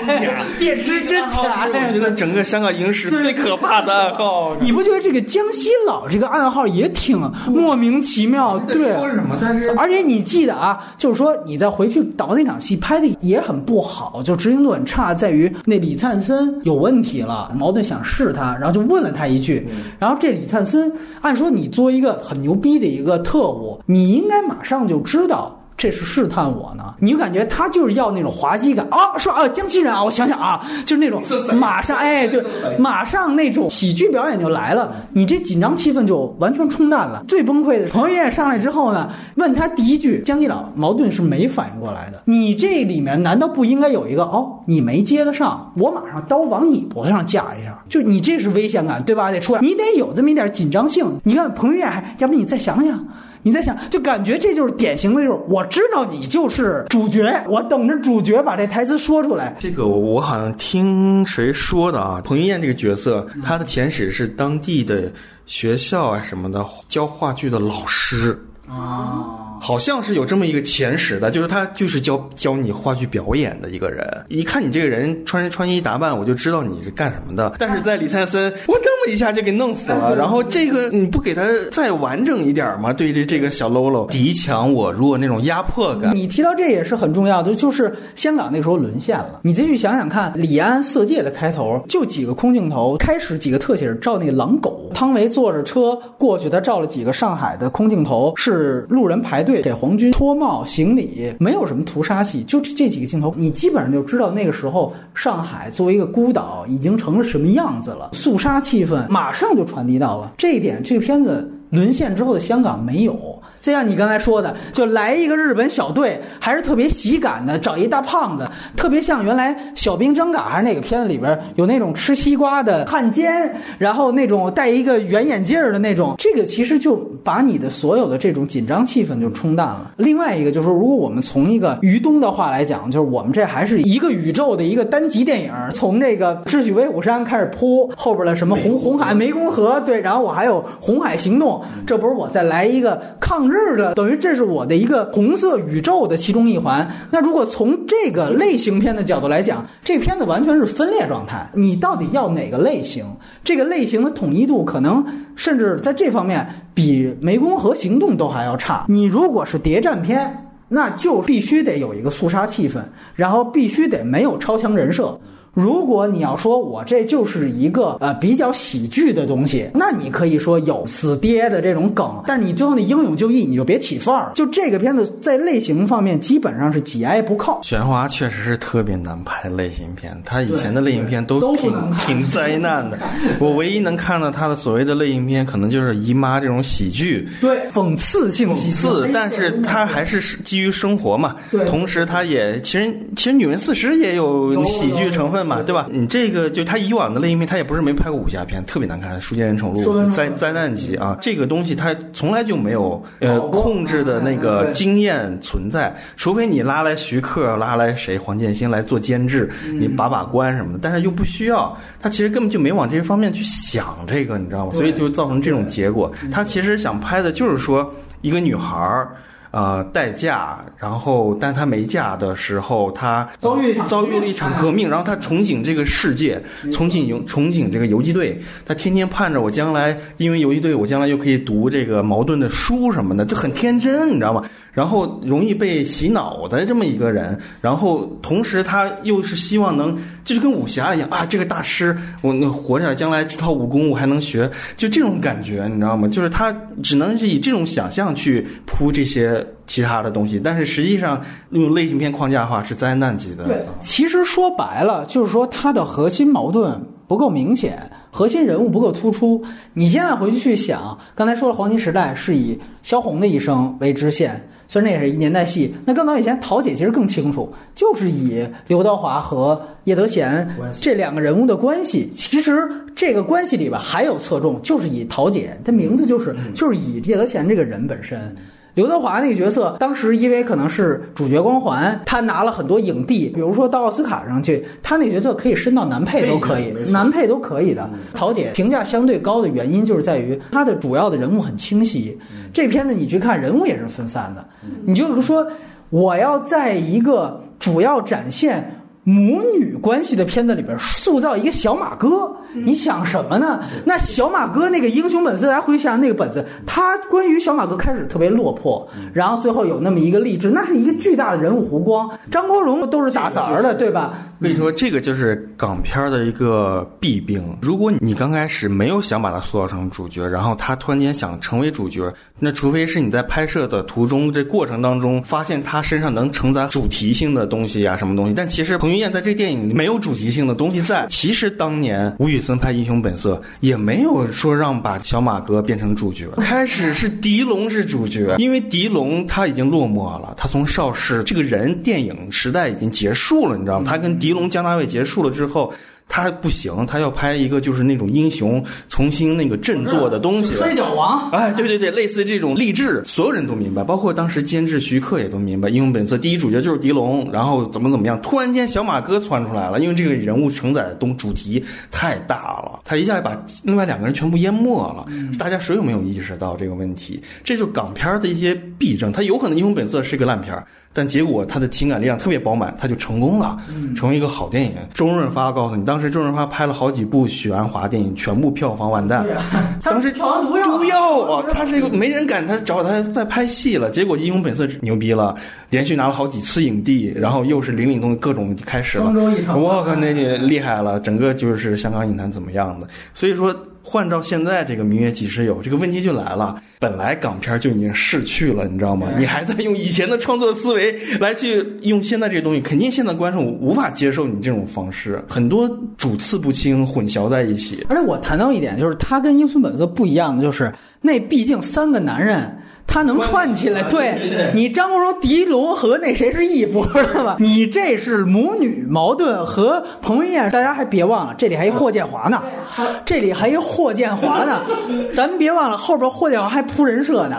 电知真假，我觉得整个香港影史最可怕的暗号。你不觉得这个江西佬这个暗号也挺莫名其妙？对，说什么？但是而且你记得啊，就是说你再回去导那场戏拍的也很不好，就执行度很差，在于那李灿森有问题了，矛盾想试他，然后就问了他一句，然后这李灿森按说你作为一个很牛逼的一个特务，你应该马上就知道。这是试探我呢，你就感觉他就是要那种滑稽感啊，说啊江西人啊，我想想啊，就是那种马上哎对，马上那种喜剧表演就来了，你这紧张气氛就完全冲淡了。最崩溃的彭于晏上来之后呢，问他第一句，江西佬矛盾是没反应过来的。你这里面难道不应该有一个哦，你没接得上，我马上刀往你脖子上架一下，就你这是危险感对吧？得出来，你得有这么一点紧张性。你看彭于晏还，要不你再想想。你在想，就感觉这就是典型的，就是我知道你就是主角，我等着主角把这台词说出来。这个我好像听谁说的啊？彭于晏这个角色，他的前史是当地的学校啊什么的教话剧的老师啊。好像是有这么一个前史的，就是他就是教教你话剧表演的一个人。一看你这个人穿穿衣打扮，我就知道你是干什么的。但是在李灿森，我那么一下就给弄死了。然后这个你不给他再完整一点吗？对这这个小喽啰，敌强我弱那种压迫感。你提到这也是很重要的，就是香港那时候沦陷了。你再去想想看，《李安色戒》的开头就几个空镜头，开始几个特写是照那个狼狗，汤唯坐着车过去，他照了几个上海的空镜头，是路人排队。给皇军脱帽行礼，没有什么屠杀戏，就这这几个镜头，你基本上就知道那个时候上海作为一个孤岛已经成了什么样子了，肃杀气氛马上就传递到了这一点。这个片子沦陷之后的香港没有。就像你刚才说的，就来一个日本小队，还是特别喜感的，找一大胖子，特别像原来小兵张嘎还是那个片子里边有那种吃西瓜的汉奸，然后那种戴一个圆眼镜的那种，这个其实就把你的所有的这种紧张气氛就冲淡了。另外一个就是说，如果我们从一个于东的话来讲，就是我们这还是一个宇宙的一个单集电影，从这个智取威虎山开始铺后边的什么红红海湄公河，对，然后我还有红海行动，这不是我再来一个抗。日是的等于这是我的一个红色宇宙的其中一环。那如果从这个类型片的角度来讲，这片子完全是分裂状态。你到底要哪个类型？这个类型的统一度可能甚至在这方面比《湄公河行动》都还要差。你如果是谍战片，那就必须得有一个肃杀气氛，然后必须得没有超强人设。如果你要说我这就是一个呃比较喜剧的东西，那你可以说有死爹的这种梗，但是你最后那英勇就义你就别起范儿。就这个片子在类型方面基本上是挤挨不靠。玄华确实是特别难拍类型片，他以前的类型片都挺挺灾难的。我唯一能看到他的所谓的类型片，可能就是姨妈这种喜剧，对讽刺性讽刺，但是他还是基于生活嘛。对，同时他也其实其实《女人四十》也有喜剧成分。嘛，对吧？你这个就他以往的类型片，他也不是没拍过武侠片，特别难看，《书剑恩仇录》灾灾难级啊！这个东西他从来就没有呃控制的那个经验存在，除非你拉来徐克，拉来谁黄建新来做监制，你把把关什么的，但是又不需要，他其实根本就没往这些方面去想这个，你知道吗？所以就造成这种结果。他其实想拍的就是说一个女孩儿。呃，代嫁，然后，但他没嫁的时候，他遭遇遭遇了一场革命，然后他憧憬这个世界，憧憬游憧憬这个游击队，他天天盼着我将来因为游击队，我将来又可以读这个矛盾的书什么的，就很天真，你知道吗？然后容易被洗脑的这么一个人，然后同时他又是希望能，就是跟武侠一样啊，这个大师我那活下来将来这套武功我还能学，就这种感觉，你知道吗？就是他只能是以这种想象去铺这些其他的东西，但是实际上用类型片框架的话是灾难级的。对，其实说白了就是说它的核心矛盾不够明显，核心人物不够突出。你现在回去去想，刚才说了黄金时代是以萧红的一生为支线。虽然那也是一年代戏，那更早以前，桃姐其实更清楚，就是以刘德华和叶德娴这两个人物的关系。其实这个关系里边还有侧重，就是以桃姐，她名字就是就是以叶德娴这个人本身。刘德华那个角色，当时因为可能是主角光环，他拿了很多影帝，比如说到奥斯卡上去，他那角色可以升到男配都可以男配都可以的。桃姐评价相对高的原因就是在于他的主要的人物很清晰，这片子你去看人物也是分散的，你就是说我要在一个主要展现。母女关系的片子里边塑造一个小马哥，你想什么呢？那小马哥那个英雄本色，大家回想那个本子，他关于小马哥开始特别落魄，然后最后有那么一个励志，那是一个巨大的人物弧光。张国荣都是打杂儿的，对吧？我跟你说，这个就是港片的一个弊病。如果你刚开始没有想把他塑造成主角，然后他突然间想成为主角，那除非是你在拍摄的途中这过程当中发现他身上能承载主题性的东西呀、什么东西。但其实彭于晏在这电影里没有主题性的东西在。其实当年吴宇森拍《英雄本色》也没有说让把小马哥变成主角，开始是狄龙是主角，因为狄龙他已经落寞了，他从邵氏这个人电影时代已经结束了，你知道吗？他跟狄龙、江大卫结束了之后。他不行，他要拍一个就是那种英雄重新那个振作的东西。摔跤王，哎，对对对，类似这种励志，所有人都明白，包括当时监制徐克也都明白，《英雄本色》第一主角就是狄龙，然后怎么怎么样，突然间小马哥窜出来了，因为这个人物承载的东主题太大了，他一下把另外两个人全部淹没了。大家谁有没有意识到这个问题？这就是港片的一些弊症。他有可能《英雄本色》是个烂片儿。但结果他的情感力量特别饱满，他就成功了，成为一个好电影。周润发告诉你，当时周润发拍了好几部许鞍华电影，全部票房完蛋。当时毒药，毒药啊！他是一个没人敢他找他在拍戏了。结果《英雄本色》牛逼了，连续拿了好几次影帝，然后又是林岭东各种开始了。我靠，那就厉害了！整个就是香港影坛怎么样的？所以说。换照现在这个《明月几时有》，这个问题就来了。本来港片就已经逝去了，你知道吗？你还在用以前的创作思维来去用现在这个东西，肯定现在观众无法接受你这种方式，很多主次不清，混淆在一起。而且我谈到一点，就是他跟《英雄本色》不一样的，就是那毕竟三个男人。他能串起来，对你张国荣、狄龙和那谁是义父，知道吧？你这是母女矛盾和彭于晏，大家还别忘了，这里还一霍建华呢，这里还一霍建华呢，咱们别忘了后边霍建华还铺人设呢，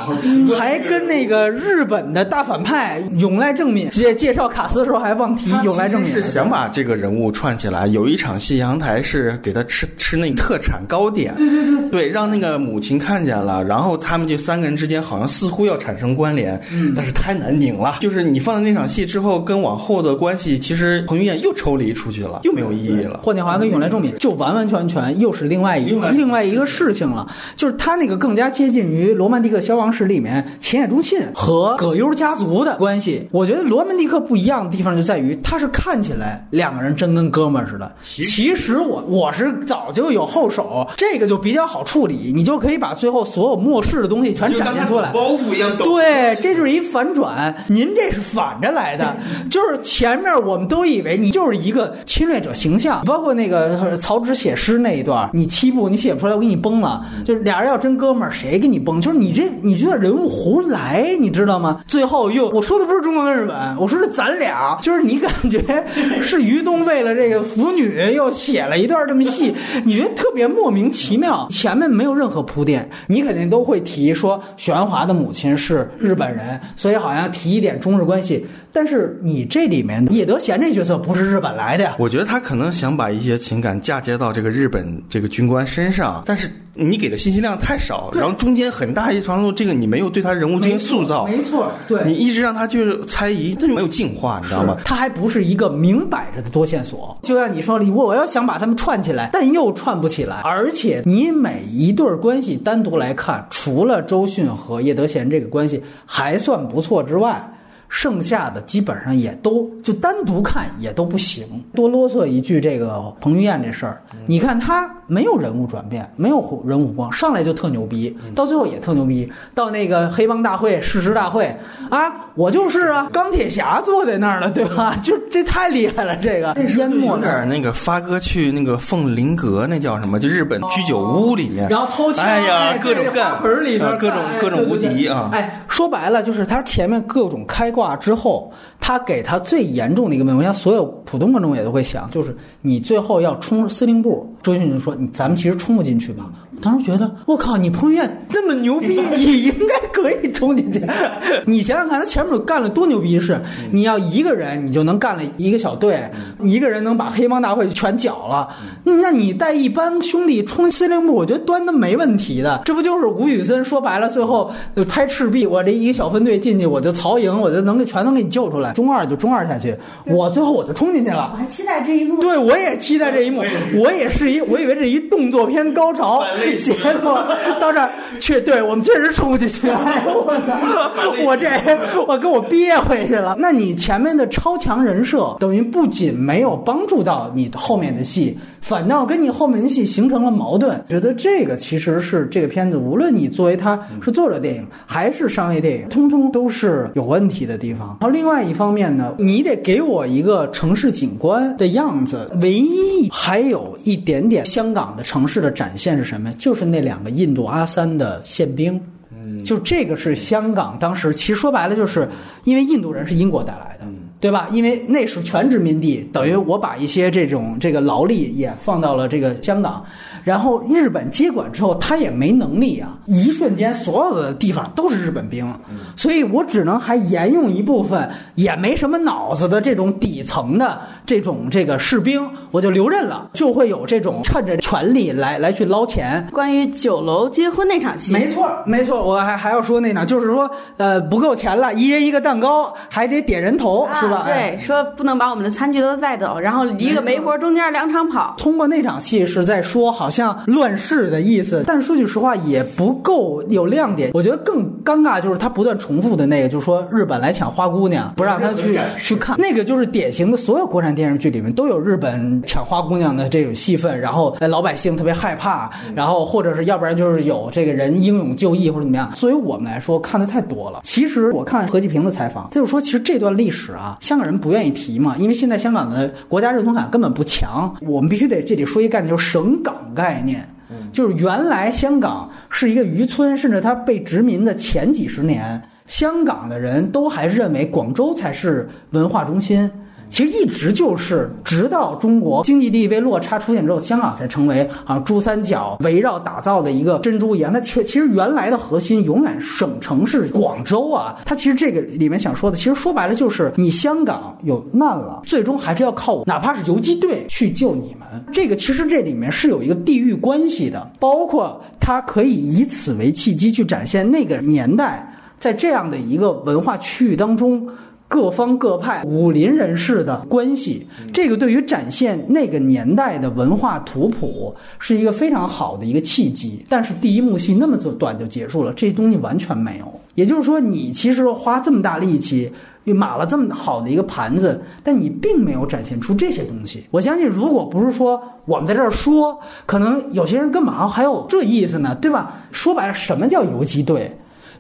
还跟那个日本的大反派永濑正敏介介绍卡斯的时候还忘提永濑正敏，是想把这个人物串起来。有一场戏，阳台是给他吃吃那特产糕点，对对对，对，让那个母亲看见了，然后他们就三个人之间好像。似乎要产生关联，嗯，但是太难拧了。就是你放在那场戏之后，跟往后的关系，其实彭于晏又抽离出去了，又没有意义了。霍建华跟永濑仲敏就完完全全又是另外一另外一个事情了。就是他那个更加接近于《罗曼蒂克消亡史》里面浅野忠信和葛优家族的关系。我觉得《罗曼蒂克》不一样的地方就在于，他是看起来两个人真跟哥们儿似的，其实我我是早就有后手，这个就比较好处理，你就可以把最后所有末世的东西全展现出来。包袱一样抖对，这就是一反转。您这是反着来的，就是前面我们都以为你就是一个侵略者形象，包括那个曹植写诗那一段，你七步你写不出来，我给你崩了。就是俩人要真哥们儿，谁给你崩？就是你这，你这人物胡来，你知道吗？最后又我说的不是中国跟日本，我说是咱俩，就是你感觉是于东为了这个腐女又写了一段这么戏，你觉得特别莫名其妙，前面没有任何铺垫，你肯定都会提说许鞍华的母亲是日本人，所以好像提一点中日关系。但是你这里面叶德娴这角色不是日本来的呀？我觉得他可能想把一些情感嫁接到这个日本这个军官身上，但是你给的信息量太少，然后中间很大一长度，这个你没有对他人物进行塑造，没错，对你一直让他就是猜疑，他就没有进化，你知道吗？他还不是一个明摆着的多线索。就像你说的，我要想把他们串起来，但又串不起来。而且你每一对关系单独来看，除了周迅和叶德娴这个关系还算不错之外。剩下的基本上也都就单独看也都不行。多啰嗦一句，这个彭于晏这事儿，你看他没有人物转变，没有人物光，上来就特牛逼，到最后也特牛逼。到那个黑帮大会、誓师大会啊，我就是啊，钢铁侠坐在那儿了，对吧？就这太厉害了，这个淹没有点那个发哥去那个凤林阁，那叫什么？就日本居酒屋里面，然后偷钱，哎呀，各种干，盆里边各种各种无敌啊！哎，说白了就是他前面各种开挂。之后，他给他最严重的一个问题，我想所有普通观众也都会想，就是你最后要冲司令部，周迅就说：“咱们其实冲不进去嘛？”我当时觉得，我靠，你彭于晏这么牛逼，你应该可以冲进去。你想想看，他前面干了多牛逼的事，你要一个人，你就能干了一个小队，一个人能把黑帮大会全搅了。那你带一帮兄弟冲司令部，我觉得端的没问题的。这不就是吴宇森说白了，最后呃拍赤壁，我这一个小分队进去，我就曹营，我就能给全能给你救出来。中二就中二下去，我最后我就冲进去了。我还期待这一幕。对，我也期待这一幕，我也是一，我以为这一动作片高潮，结果到这儿去对我们确实冲不进去，哎呦我操！我这 我给我憋回去了。那你前面的超强人设，等于不仅没有帮助到你后面的戏，反倒跟你后面的戏形成了矛盾。觉得这个其实是这个片子，无论你作为它是作者电影还是商业电影，通通都是有问题的地方。然后另外一方面呢，你得给我一个城市景观的样子。唯一还有一点点香港的城市的展现是什么？就是那两个印度阿三的宪兵。就这个是香港当时，其实说白了，就是因为印度人是英国带来的，对吧？因为那是全殖民地，等于我把一些这种这个劳力也放到了这个香港，然后日本接管之后，他也没能力啊，一瞬间所有的地方都是日本兵，所以我只能还沿用一部分也没什么脑子的这种底层的这种这个士兵，我就留任了，就会有这种趁着权力来来去捞钱，关于酒楼结婚那场戏，没错，没错，我还还要说那场，就是说，呃，不够钱了，一人一个蛋糕，还得点人头，是吧？啊对，说不能把我们的餐具都带走，然后一个媒婆中间两场跑。通过那场戏是在说好像乱世的意思，但说句实话也不够有亮点。我觉得更尴尬就是他不断重复的那个，就是说日本来抢花姑娘，不让他去去看，那个就是典型的所有国产电视剧里面都有日本抢花姑娘的这种戏份，然后呃老百姓特别害怕，然后或者是要不然就是有这个人英勇就义或者怎么样。作为我们来说，看的太多了。其实我看何继平的采访，就是说其实这段历史啊，香港人不愿意提嘛，因为现在香港的国家认同感根本不强。我们必须得这里说一概念，就是省港概念。就是原来香港是一个渔村，甚至它被殖民的前几十年，香港的人都还认为广州才是文化中心。其实一直就是，直到中国经济地位落差出现之后，香港才成为啊珠三角围绕打造的一个珍珠一样。它其其实原来的核心永远省城是广州啊。它其实这个里面想说的，其实说白了就是你香港有难了，最终还是要靠我哪怕是游击队去救你们。这个其实这里面是有一个地域关系的，包括它可以以此为契机去展现那个年代在这样的一个文化区域当中。各方各派武林人士的关系，这个对于展现那个年代的文化图谱是一个非常好的一个契机。但是第一幕戏那么短就结束了，这东西完全没有。也就是说，你其实花这么大力气。码了这么好的一个盘子，但你并没有展现出这些东西。我相信，如果不是说我们在这儿说，可能有些人根本还有这意思呢，对吧？说白了，什么叫游击队？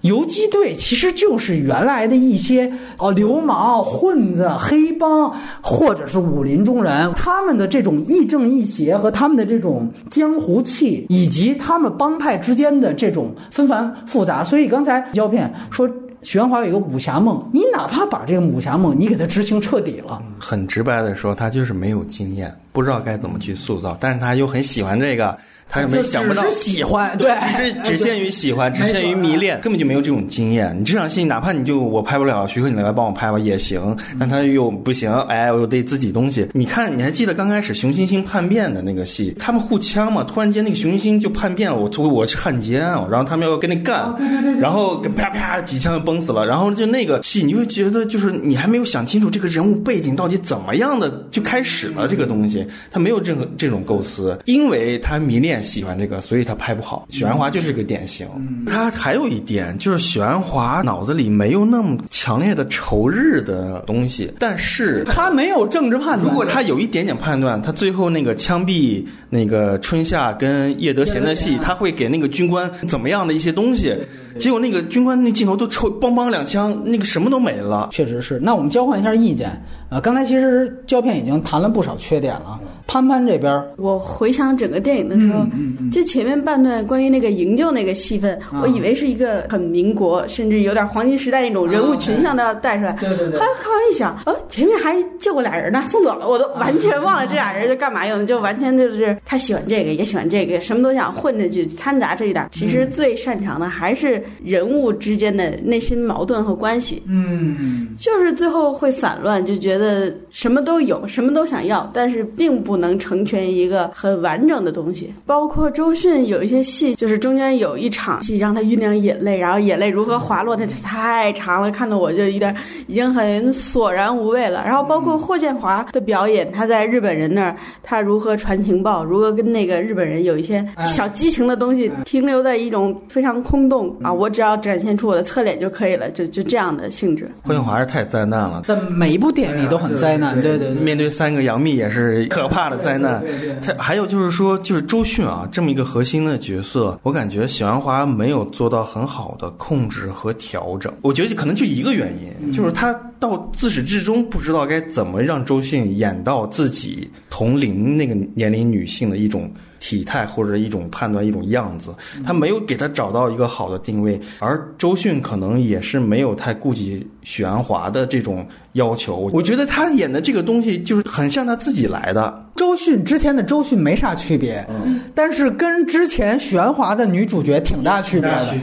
游击队其实就是原来的一些哦流氓、混子、黑帮，或者是武林中人，他们的这种亦正亦邪和他们的这种江湖气，以及他们帮派之间的这种纷繁复杂。所以刚才胶片说。许鞍华有一个武侠梦，你哪怕把这个武侠梦你给它执行彻底了，很直白的说，他就是没有经验，不知道该怎么去塑造，但是他又很喜欢这个，他又没想不到，只是喜欢，对，只是 只限于喜欢，只限于迷恋，根本就没有这种经验。你这场戏，哪怕你就我拍不了，徐克你来帮我拍吧也行，但他又不行，哎，我得自己东西。你看，你还记得刚开始熊欣欣叛变的那个戏，他们互枪嘛，突然间那个熊欣欣就叛变了，我我我是汉奸，然后他们要跟那干，然后啪啪几枪就崩死了，然后就那个戏，你会觉得就是你还没有想清楚这个人物背景到底怎么样的就开始了这个东西，他没有任何这种构思，因为他迷恋喜欢这个，所以他拍不好。许鞍华就是个典型。他还有一点就是许鞍华脑子里没有那么强烈的仇日的东西，但是他没有政治判断。如果他有一点点判断，他最后那个枪毙那个春夏跟叶德娴的戏，他会给那个军官怎么样的一些东西。结果那个军官那镜头都抽梆梆两枪，那个什么都没了。确实是。那我们交换一下意见。呃，刚才其实胶片已经谈了不少缺点了。潘潘这边，我回想整个电影的时候，就前面半段关于那个营救那个戏份，我以为是一个很民国，甚至有点黄金时代那种人物群像都要带出来。对对对后来看完一想，哦，前面还救过俩人呢，送走了，我都完全忘了这俩人就干嘛用的，就完全就是他喜欢这个也喜欢这个，什么都想混着去掺杂这一点。其实最擅长的还是人物之间的内心矛盾和关系。嗯，就是最后会散乱，就觉得什么都有，什么都想要，但是并不能成全一个很完整的东西。包括周迅有一些戏，就是中间有一场戏让他酝酿眼泪，然后眼泪如何滑落，那太长了，看得我就有点已经很索然无味了。然后包括霍建华的表演，他在日本人那儿，他如何传情报，如何跟那个日本人有一些小激情的东西，停留在一种非常空洞啊，我只要展现出我的侧脸就可以了，就就这样的性质。霍建华是太灾难了。在每一部电影里都很灾难，对对对。面对三个杨幂也是可怕的灾难。他还有就是说，就是周迅啊，这么一个核心的角色，我感觉许鞍华没有做到很好的控制和调整。我觉得可能就一个原因，就是他到自始至终不知道该怎么让周迅演到自己同龄那个年龄女性的一种。体态或者一种判断一种样子，他没有给他找到一个好的定位，而周迅可能也是没有太顾及许鞍华的这种要求。我觉得他演的这个东西就是很像他自己来的。周迅之前的周迅没啥区别，但是跟之前许鞍华的女主角挺大区别的。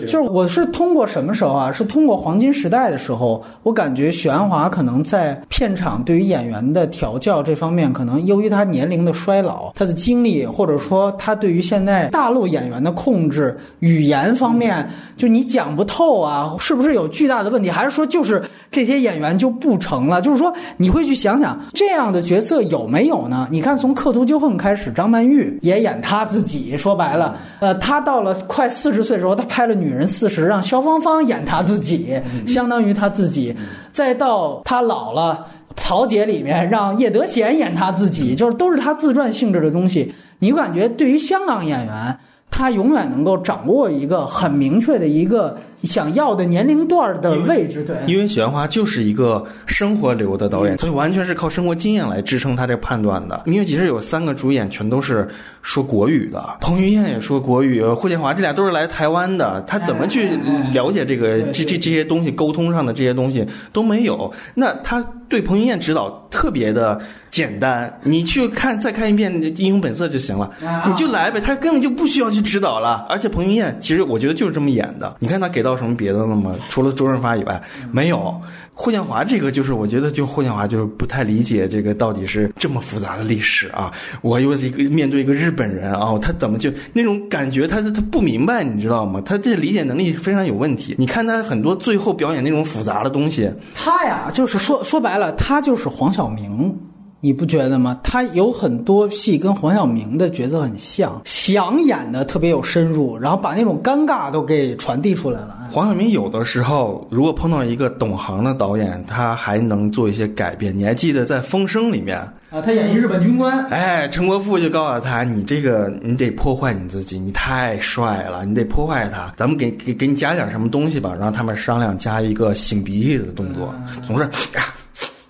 就是我是通过什么时候啊？是通过黄金时代的时候，我感觉许鞍华可能在片场对于演员的调教这方面，可能由于他年龄的衰老，他的经历。或者说，他对于现在大陆演员的控制、语言方面，就你讲不透啊，是不是有巨大的问题？还是说，就是这些演员就不成了？就是说，你会去想想这样的角色有没有呢？你看，从《刻图纠恨》开始，张曼玉也演她自己。说白了，呃，她到了快四十岁的时候，她拍了《女人四十》，让肖芳芳演她自己，相当于她自己。再到她老了，《桃姐》里面让叶德娴演他自己，就是都是他自传性质的东西。你感觉对于香港演员，他永远能够掌握一个很明确的一个。想要的年龄段的位置，对，因为许鞍华就是一个生活流的导演，所以完全是靠生活经验来支撑他这个判断的。明月其实有三个主演，全都是说国语的，彭于晏也说国语，霍建华这俩都是来台湾的，他怎么去了解这个这这这些东西，沟通上的这些东西都没有。那他对彭于晏指导特别的简单，你去看再看一遍《英雄本色》就行了，你就来呗，他根本就不需要去指导了。而且彭于晏其实我觉得就是这么演的，你看他给到。什么别的了吗？除了周润发以外，没有。霍建华这个就是，我觉得就霍建华就是不太理解这个到底是这么复杂的历史啊。我又是一个面对一个日本人啊，他怎么就那种感觉？他他不明白，你知道吗？他这理解能力非常有问题。你看他很多最后表演那种复杂的东西，他呀，就是说说白了，他就是黄晓明。你不觉得吗？他有很多戏跟黄晓明的角色很像，想演的特别有深入，然后把那种尴尬都给传递出来了。黄晓明有的时候如果碰到一个懂行的导演，他还能做一些改变。你还记得在《风声》里面啊，他演一日本军官，哎，陈国富就告诉他：“你这个你得破坏你自己，你太帅了，你得破坏他。咱们给给给你加点什么东西吧。”然后他们商量加一个擤鼻涕的动作，总是。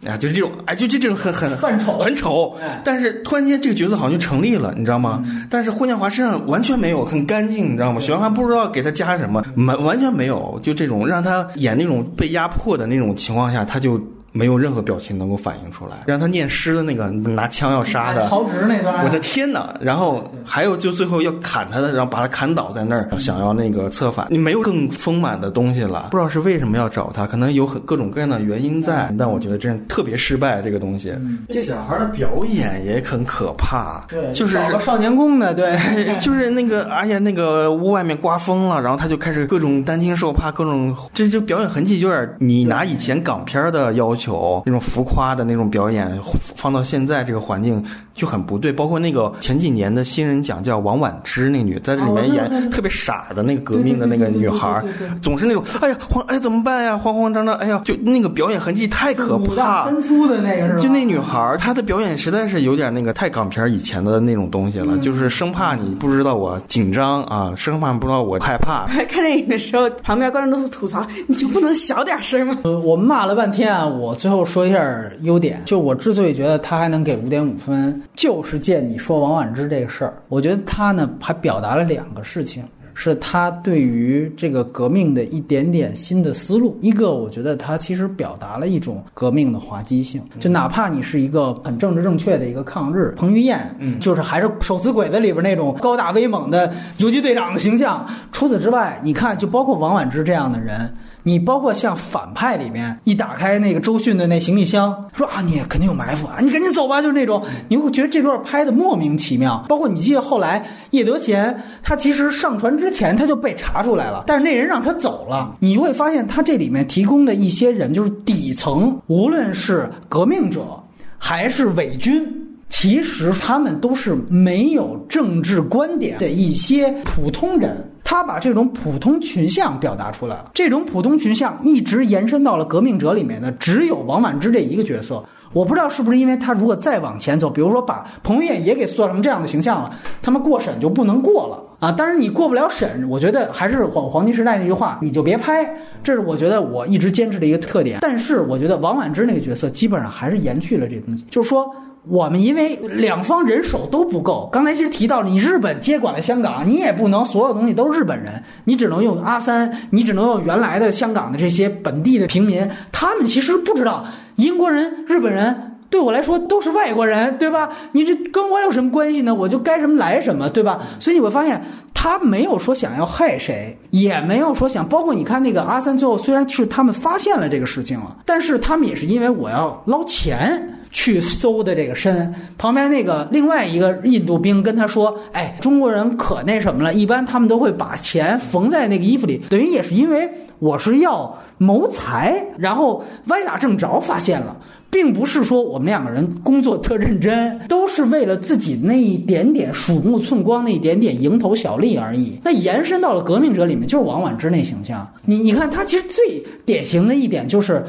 哎，就是这种，哎，就就这种很很很丑，很丑。但是突然间这个角色好像就成立了，你知道吗？但是霍建华身上完全没有，很干净，你知道吗？许鞍华不知道给他加什么，完完全没有，就这种让他演那种被压迫的那种情况下，他就。没有任何表情能够反映出来，让他念诗的那个拿枪要杀的曹植那段，我的天哪！然后还有就最后要砍他的，然后把他砍倒在那儿，想要那个策反，你没有更丰满的东西了。不知道是为什么要找他，可能有很各种各样的原因在，但我觉得真特别失败这个东西。这小孩的表演也很可怕，对，就是少年宫的，对，就是那个而且，那个屋外面刮风了，然后他就开始各种担惊受怕，各种这就表演痕迹有点，你拿以前港片的要求。球那种浮夸的那种表演，放到现在这个环境就很不对。包括那个前几年的新人奖叫王婉之那个女，在这里面演特别傻的那个革命的那个女孩，总是那种哎呀慌哎怎么办呀慌慌张张哎呀就那个表演痕迹太可怕。分粗的那个是就那女孩她的表演实在是有点那个太港片以前的那种东西了，就是生怕你不知道我紧张啊，生怕不知道我害怕。看电影的时候，旁边观众都是吐槽，你就不能小点声吗？呃，我们骂了半天啊，我。我最后说一下优点，就我之所以觉得他还能给五点五分，就是借你说王婉之这个事儿，我觉得他呢还表达了两个事情。是他对于这个革命的一点点新的思路。一个，我觉得他其实表达了一种革命的滑稽性，就哪怕你是一个很政治正确的一个抗日，彭于晏，嗯，就是还是《手撕鬼子》里边那种高大威猛的游击队长的形象。除此之外，你看，就包括王婉之这样的人。你包括像反派里面一打开那个周迅的那行李箱，说啊你肯定有埋伏啊，你赶紧走吧，就是那种你会觉得这段拍的莫名其妙。包括你记得后来叶德娴他其实上船之前他就被查出来了，但是那人让他走了，你会发现他这里面提供的一些人就是底层，无论是革命者还是伪军，其实他们都是没有政治观点的一些普通人。他把这种普通群像表达出来了，这种普通群像一直延伸到了革命者里面的，只有王婉之这一个角色。我不知道是不是因为他如果再往前走，比如说把彭于晏也给塑造成这样的形象了，他们过审就不能过了啊！当然你过不了审，我觉得还是黄黄金时代那句话，你就别拍。这是我觉得我一直坚持的一个特点。但是我觉得王婉之那个角色基本上还是延续了这东西，就是说。我们因为两方人手都不够，刚才其实提到了，你日本接管了香港，你也不能所有东西都是日本人，你只能用阿三，你只能用原来的香港的这些本地的平民，他们其实不知道英国人、日本人对我来说都是外国人，对吧？你这跟我有什么关系呢？我就该什么来什么，对吧？所以你会发现，他没有说想要害谁，也没有说想，包括你看那个阿三，最后虽然是他们发现了这个事情了，但是他们也是因为我要捞钱。去搜的这个身旁边那个另外一个印度兵跟他说：“哎，中国人可那什么了，一般他们都会把钱缝在那个衣服里，等于也是因为我是要谋财，然后歪打正着发现了，并不是说我们两个人工作特认真，都是为了自己那一点点鼠目寸光那一点点蝇头小利而已。那延伸到了革命者里面，就是王婉之那形象，你你看他其实最典型的一点就是。”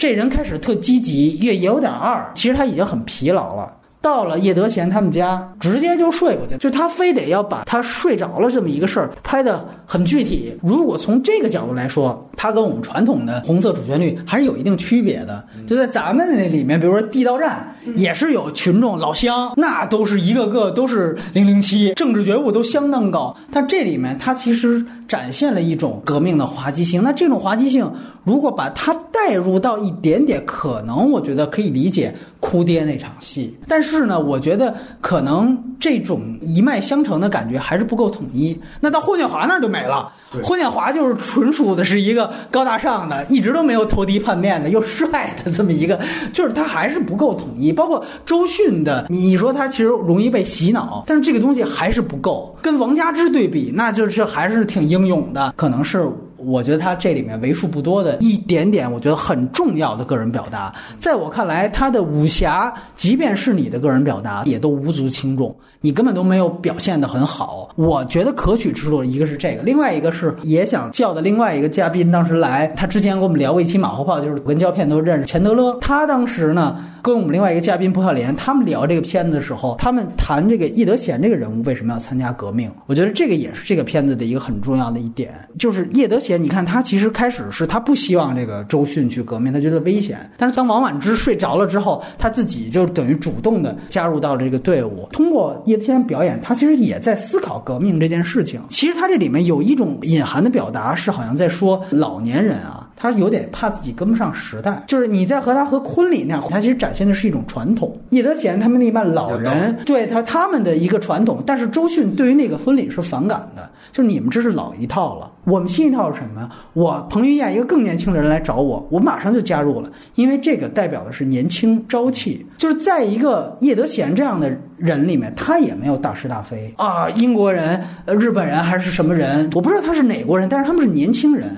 这人开始特积极，也有点二。其实他已经很疲劳了。到了叶德娴他们家，直接就睡过去。就他非得要把他睡着了这么一个事儿拍的很具体。如果从这个角度来说，他跟我们传统的红色主旋律还是有一定区别的。就在咱们那里面，比如说地道战，也是有群众老乡，那都是一个个都是零零七，政治觉悟都相当高。但这里面它其实展现了一种革命的滑稽性。那这种滑稽性。如果把它带入到一点点，可能我觉得可以理解哭爹那场戏。但是呢，我觉得可能这种一脉相承的感觉还是不够统一。那到霍建华那儿就没了。霍建华就是纯属的是一个高大上的，一直都没有投敌叛变的，又帅的这么一个，就是他还是不够统一。包括周迅的，你说他其实容易被洗脑，但是这个东西还是不够。跟王佳芝对比，那就是还是挺英勇的，可能是。我觉得他这里面为数不多的一点点，我觉得很重要的个人表达，在我看来，他的武侠，即便是你的个人表达，也都无足轻重，你根本都没有表现的很好。我觉得可取之处，一个是这个，另外一个是也想叫的另外一个嘉宾，当时来，他之前跟我们聊过一期马后炮，就是我跟胶片都认识钱德勒，他当时呢。跟我们另外一个嘉宾蒲晓莲他们聊这个片子的时候，他们谈这个易德贤这个人物为什么要参加革命？我觉得这个也是这个片子的一个很重要的一点，就是叶德娴，你看他其实开始是他不希望这个周迅去革命，他觉得危险。但是当王婉之睡着了之后，他自己就等于主动的加入到了这个队伍。通过叶德娴表演，他其实也在思考革命这件事情。其实他这里面有一种隐含的表达，是好像在说老年人啊。他有点怕自己跟不上时代，就是你在和他和婚礼那样，他其实展现的是一种传统。叶德娴他们那帮老人对他他们的一个传统，但是周迅对于那个婚礼是反感的，就是你们这是老一套了，我们新一套是什么？我彭于晏一个更年轻的人来找我，我马上就加入了，因为这个代表的是年轻朝气。就是在一个叶德娴这样的人里面，他也没有大是大非啊，英国人、日本人还是什么人，我不知道他是哪国人，但是他们是年轻人。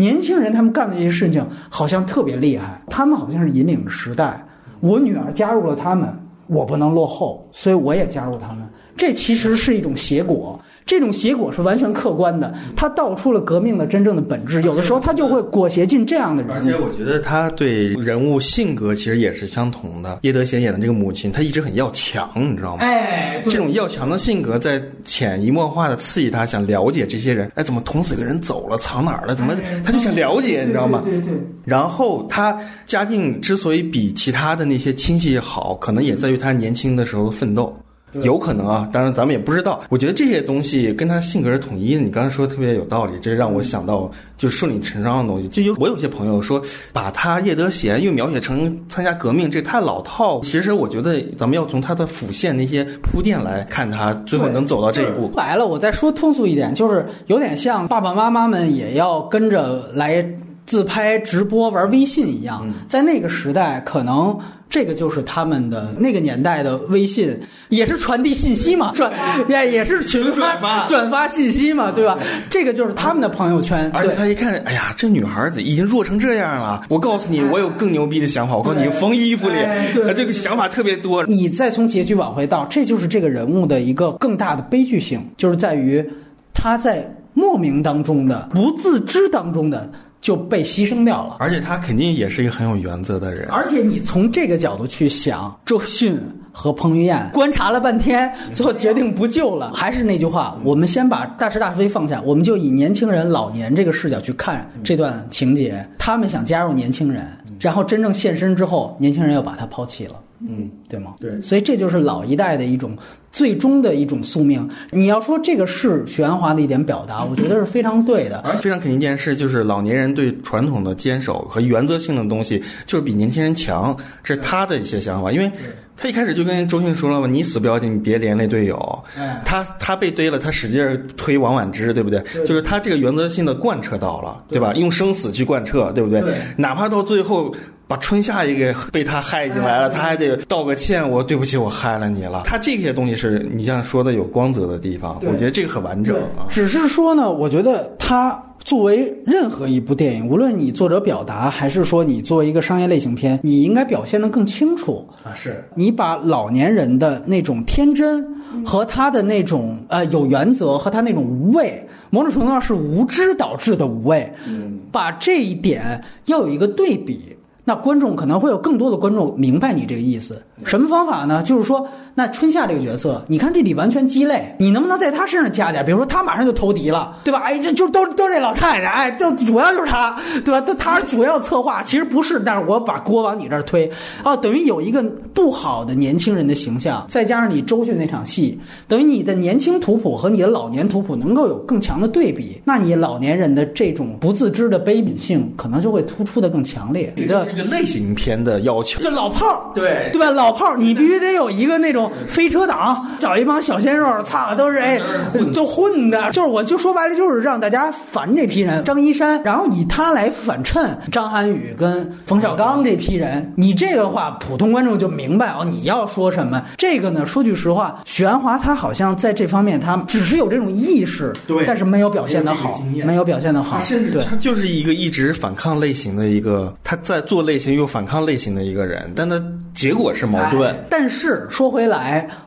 年轻人他们干的这些事情好像特别厉害，他们好像是引领时代。我女儿加入了他们，我不能落后，所以我也加入他们。这其实是一种结果，这种结果是完全客观的，他道出了革命的真正的本质。有的时候他就会裹挟进这样的人而且。我觉得他对人物性格其实也是相同的。叶德娴演的这个母亲，她一直很要强，你知道吗？哎，这种要强的性格在潜移默化的刺激他，想了解这些人。哎，怎么捅死个人走了，藏哪儿了？怎么他就想了解，你知道吗？对对对。然后他家境之所以比其他的那些亲戚好，可能也在于他年轻的时候的奋斗。有可能啊，当然咱们也不知道。我觉得这些东西跟他性格是统一的。你刚才说的特别有道理，这让我想到就顺理成章的东西。就有我有些朋友说，把他叶德娴又描写成参加革命，这太老套。其实我觉得咱们要从他的辅线那些铺垫来看，他最后能走到这一步。白了，我再说通俗一点，就是有点像爸爸妈妈们也要跟着来自拍、直播、玩微信一样。在那个时代，可能这个就是他们的那个年代的微信，也是传递信息嘛，转也也是群转发 转发信息嘛，对吧？这个就是他们的朋友圈。而且他一看，哎呀，这女孩子已经弱成这样了。我告诉你，我有更牛逼的想法。我告诉你，缝衣服里这个想法特别多。你再从结局往回倒，这就是这个人物的一个更大的悲剧性，就是在于他在莫名当中的、不自知当中的就被牺牲掉了。而且他肯定也是一个很有原则的人。而且你从这个角度去想，周迅和彭于晏观察了半天，最后决定不救了。还是那句话，我们先把大是大非放下，我们就以年轻人、老年这个视角去看这段情节。他们想加入年轻人，然后真正现身之后，年轻人又把他抛弃了。嗯，对吗？对所以这就是老一代的一种最终的一种宿命。你要说这个是许鞍华的一点表达，我觉得是非常对的。而非常肯定一件事，就是老年人对传统的坚守和原则性的东西，就是比年轻人强，这是他的一些想法。因为他一开始就跟周迅说了嘛，你死不要紧，你别连累队友。嗯他他被堆了，他使劲推王婉之，对不对？就是他这个原则性的贯彻到了，对吧？用生死去贯彻，对不对？对哪怕到最后。把春夏也给被他害进来了，他还得道个歉，我对不起，我害了你了。他这些东西是你像说的有光泽的地方，我觉得这个很完整啊。只是说呢，我觉得他作为任何一部电影，无论你作者表达，还是说你作为一个商业类型片，你应该表现得更清楚。啊，是你把老年人的那种天真和他的那种呃有原则和他那种无畏，某种程度上是无知导致的无畏。嗯，把这一点要有一个对比，那观众可能会有更多的观众明白你这个意思。什么方法呢？就是说，那春夏这个角色，你看这里完全鸡肋，你能不能在他身上加点？比如说他马上就投敌了，对吧？哎，这就都都是这老太太，哎，就主要就是他，对吧？他他是主要策划，其实不是，但是我把锅往你这儿推，哦，等于有一个不好的年轻人的形象，再加上你周迅那场戏，等于你的年轻图谱和你的老年图谱能够有更强的对比，那你老年人的这种不自知的悲悯性，可能就会突出的更强烈。你的这是一个类型片的要求。这老炮儿，对对吧？老炮儿，你必须得有一个那种飞车党，找一帮小鲜肉，操，都是哎，就混的，就是我就说白了，就是让大家烦这批人。张一山，然后以他来反衬张涵予跟冯小刚这批人，你这个话普通观众就明白哦，你要说什么。这个呢，说句实话，许鞍华他好像在这方面他只是有这种意识，对但是没有表现的好，没有表现的好，对。他就是一个一直反抗类型的一个，他在做类型又反抗类型的一个人，但他结果是矛盾。哎但是说回来，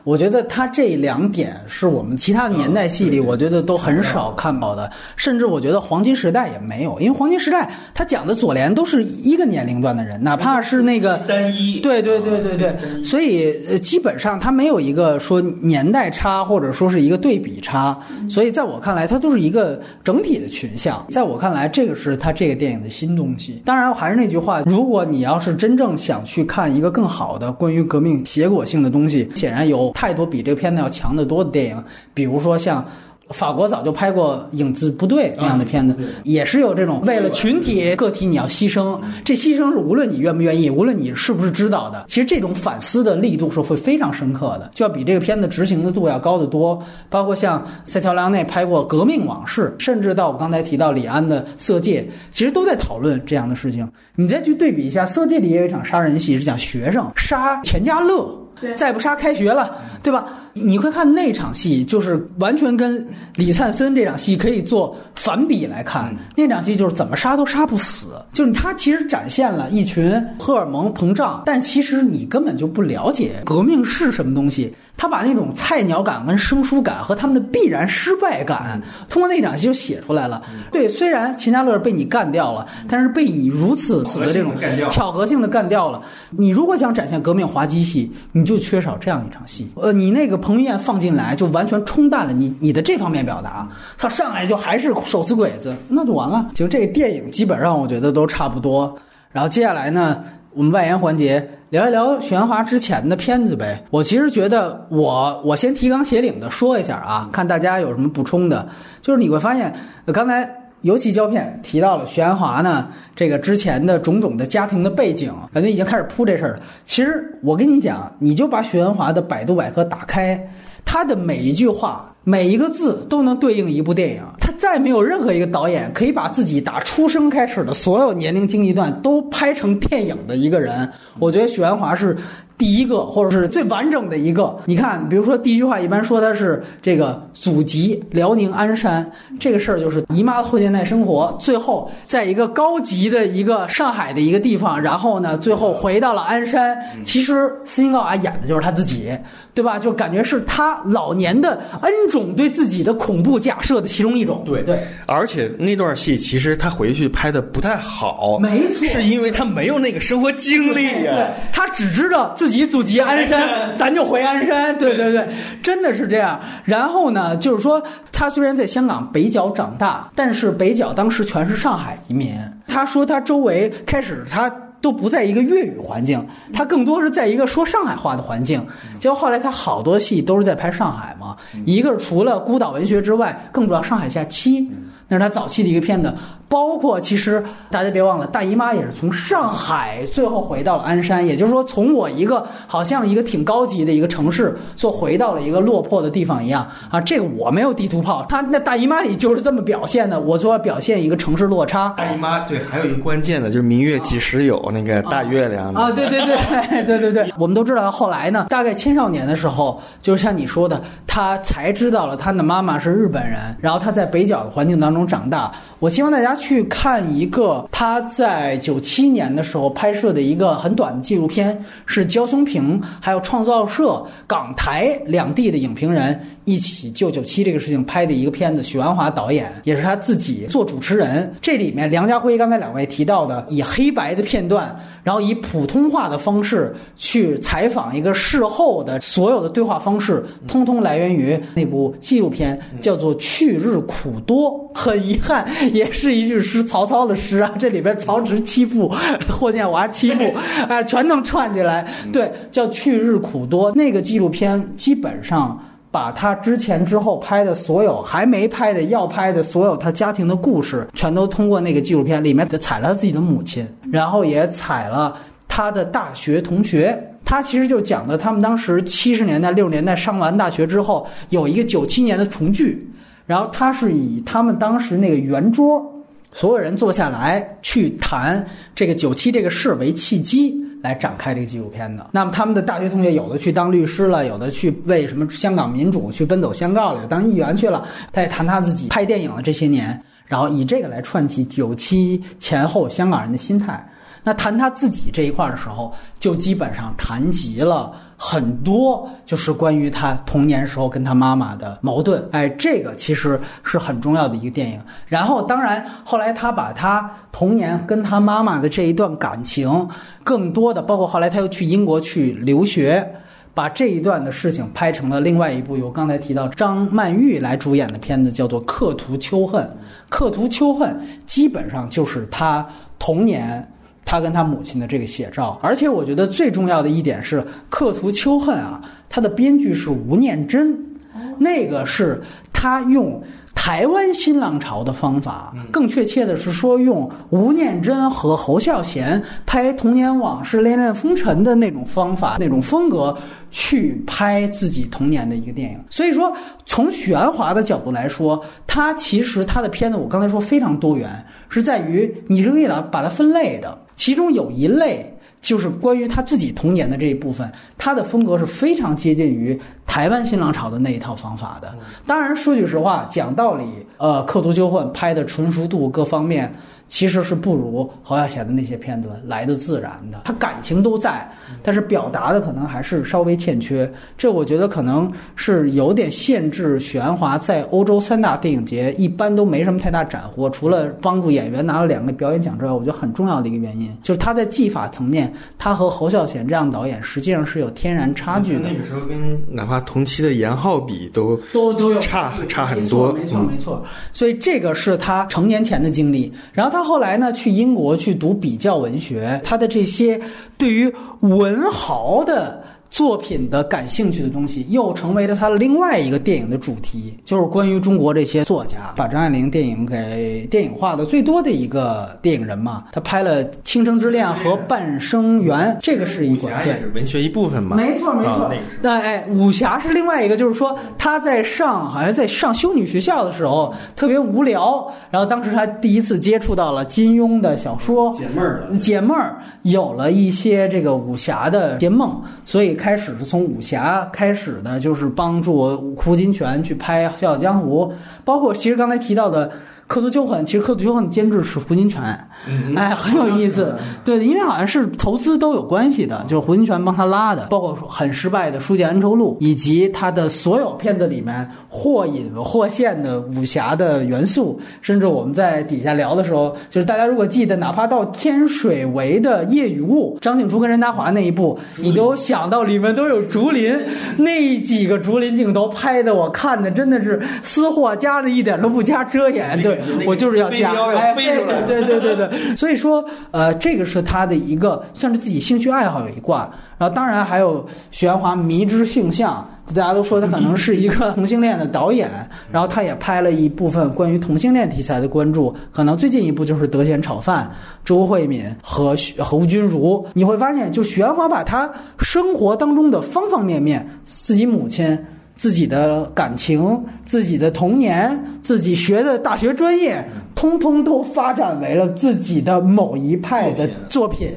我觉得他这两点是我们其他的年代戏里，我觉得都很少看到的，甚至我觉得黄金时代也没有，因为黄金时代他讲的左联都是一个年龄段的人，哪怕是那个单一。对对对对对，所以呃，基本上他没有一个说年代差，或者说是一个对比差，所以在我看来，它都是一个整体的群像。在我看来，这个是他这个电影的新东西。当然，还是那句话，如果你要是真正想去看一个更好的关于革命结果性的东西，显然有太多比这个片子要强得多的电影，比如说像。法国早就拍过《影子部队》那样的片子，也是有这种为了群体个体你要牺牲，这牺牲是无论你愿不愿意，无论你是不是知道的，其实这种反思的力度是会非常深刻的，就要比这个片子执行的度要高得多。包括像塞乔良内拍过《革命往事》，甚至到我刚才提到李安的《色戒》，其实都在讨论这样的事情。你再去对比一下，《色戒》里也有一场杀人戏，是讲学生杀钱嘉乐。再不杀开学了，对吧？你会看那场戏，就是完全跟李灿森这场戏可以做反比来看。那场戏就是怎么杀都杀不死，就是他其实展现了一群荷尔蒙膨胀，但其实你根本就不了解革命是什么东西。他把那种菜鸟感跟生疏感和他们的必然失败感，通过那场戏就写出来了。对，虽然秦家乐被你干掉了，但是被你如此死的这种巧合性的干掉了。你如果想展现革命滑稽戏，你就缺少这样一场戏。呃，你那个彭于晏放进来，就完全冲淡了你你的这方面表达。他上来就还是手撕鬼子，那就完了。就这个电影基本上我觉得都差不多。然后接下来呢，我们外延环节聊一聊许鞍华之前的片子呗。我其实觉得我我先提纲挈领的说一下啊，看大家有什么补充的。就是你会发现，刚才尤其胶片提到了许鞍华呢，这个之前的种种的家庭的背景，感觉已经开始铺这事儿了。其实我跟你讲，你就把许鞍华的百度百科打开，他的每一句话。每一个字都能对应一部电影，他再没有任何一个导演可以把自己打出生开始的所有年龄经历段都拍成电影的一个人。我觉得许鞍华是第一个，或者是最完整的一个。你看，比如说第一句话，一般说他是这个祖籍辽宁鞍山，这个事儿就是姨妈的后现代生活，最后在一个高级的一个上海的一个地方，然后呢，最后回到了鞍山。其实斯琴高娃演的就是他自己，对吧？就感觉是他老年的 N 种对自己的恐怖假设的其中一种。对对，而且那段戏其实他回去拍的不太好，没错是因为他没有那个生活经历对呀。，他只知道自己祖籍鞍山，咱就回鞍山。对对对，真的是这样。然后呢，就是说，他虽然在香港北角长大，但是北角当时全是上海移民。他说他周围开始他。都不在一个粤语环境，他更多是在一个说上海话的环境。结果后来他好多戏都是在拍上海嘛，一个是除了孤岛文学之外，更主要上海下七，那是他早期的一个片子。包括其实大家别忘了，大姨妈也是从上海最后回到了鞍山，也就是说，从我一个好像一个挺高级的一个城市，就回到了一个落魄的地方一样啊。这个我没有地图炮，他那大姨妈里就是这么表现的。我说要表现一个城市落差，大姨妈对，还有一个关键的就是“明月几时有”那个大月亮啊，对对对对对对，我们都知道，后来呢，大概青少年的时候，就像你说的，他才知道了他的妈妈是日本人，然后他在北角的环境当中长大。我希望大家去看一个他在九七年的时候拍摄的一个很短的纪录片，是焦松平还有创造社港台两地的影评人一起救九七这个事情拍的一个片子，许鞍华导演也是他自己做主持人。这里面梁家辉刚才两位提到的以黑白的片段，然后以普通话的方式去采访一个事后的所有的对话方式，通通来源于 那部纪录片，叫做《去日苦多》。很遗憾，也是一句诗，曹操的诗啊，这里边曹植七步，霍建华七步，哎，全能串起来。对，叫《去日苦多》那个纪录片，基本上。把他之前之后拍的所有还没拍的要拍的所有他家庭的故事，全都通过那个纪录片里面踩了他自己的母亲，然后也踩了他的大学同学。他其实就讲的他们当时七十年代六十年代上完大学之后，有一个九七年的重聚，然后他是以他们当时那个圆桌，所有人坐下来去谈这个九七这个事为契机。来展开这个纪录片的。那么他们的大学同学有的去当律师了，有的去为什么香港民主去奔走相告了，当议员去了。他也谈他自己拍电影的这些年，然后以这个来串起九七前后香港人的心态。那谈他自己这一块的时候，就基本上谈及了很多，就是关于他童年时候跟他妈妈的矛盾。哎，这个其实是很重要的一个电影。然后，当然后来他把他童年跟他妈妈的这一段感情，更多的包括后来他又去英国去留学。把这一段的事情拍成了另外一部由刚才提到张曼玉来主演的片子，叫做《刻图秋恨》。《刻图秋恨》基本上就是他童年他跟他母亲的这个写照，而且我觉得最重要的一点是，《刻图秋恨》啊，他的编剧是吴念真，那个是他用。台湾新浪潮的方法，更确切的是说，用吴念真和侯孝贤拍《童年往事恋恋风尘》的那种方法、那种风格去拍自己童年的一个电影。所以说，从许鞍华的角度来说，他其实他的片子，我刚才说非常多元，是在于你是可以把它分类的，其中有一类。就是关于他自己童年的这一部分，他的风格是非常接近于台湾新浪潮的那一套方法的。当然，说句实话，讲道理，呃，《刻图秋恨》拍的纯熟度各方面。其实是不如侯孝贤的那些片子来的自然的，他感情都在，但是表达的可能还是稍微欠缺。这我觉得可能是有点限制许鞍华在欧洲三大电影节一般都没什么太大斩获，除了帮助演员拿了两个表演奖之外，我觉得很重要的一个原因就是他在技法层面，他和侯孝贤这样导演实际上是有天然差距的。那个时候跟哪怕同期的严浩比都都都有差差很多，没错没错。所以这个是他成年前的经历，然后他。后来呢，去英国去读比较文学，他的这些对于文豪的。作品的感兴趣的东西，又成为了他另外一个电影的主题，就是关于中国这些作家，把张爱玲电影给电影化的最多的一个电影人嘛。他拍了《倾城之恋》和《半生缘》，这个是一个对文学一部分嘛。没错没错。那哎，武侠是另外一个，就是说他在上好像在上修女学校的时候特别无聊，然后当时他第一次接触到了金庸的小说，解闷儿，解闷儿，有了一些这个武侠的些梦，所以。开始是从武侠开始的，就是帮助胡金铨去拍《笑傲江湖》，包括其实刚才提到的。《刻图秋恨》其实《刻图秋恨》监制是胡金铨，哎，很有意思。对，因为好像是投资都有关系的，就是胡金铨帮他拉的。包括很失败的《书剑恩仇录》，以及他的所有片子里面或隐或现的武侠的元素。甚至我们在底下聊的时候，就是大家如果记得，哪怕到天水围的夜雨雾，张静初跟任达华那一部，你都想到里面都有竹林，那几个竹林镜头拍的，我看的真的是私货加的一点都不加遮掩，对。我就是要加，哎，对对对对，所以说，呃，这个是他的一个算是自己兴趣爱好有一挂，然后当然还有许鞍华迷之性向，大家都说他可能是一个同性恋的导演，然后他也拍了一部分关于同性恋题材的关注，可能最近一部就是《德贤炒饭》，周慧敏和和吴君如，你会发现，就许鞍华把他生活当中的方方面面，自己母亲。自己的感情、自己的童年、自己学的大学专业，通通都发展为了自己的某一派的作品。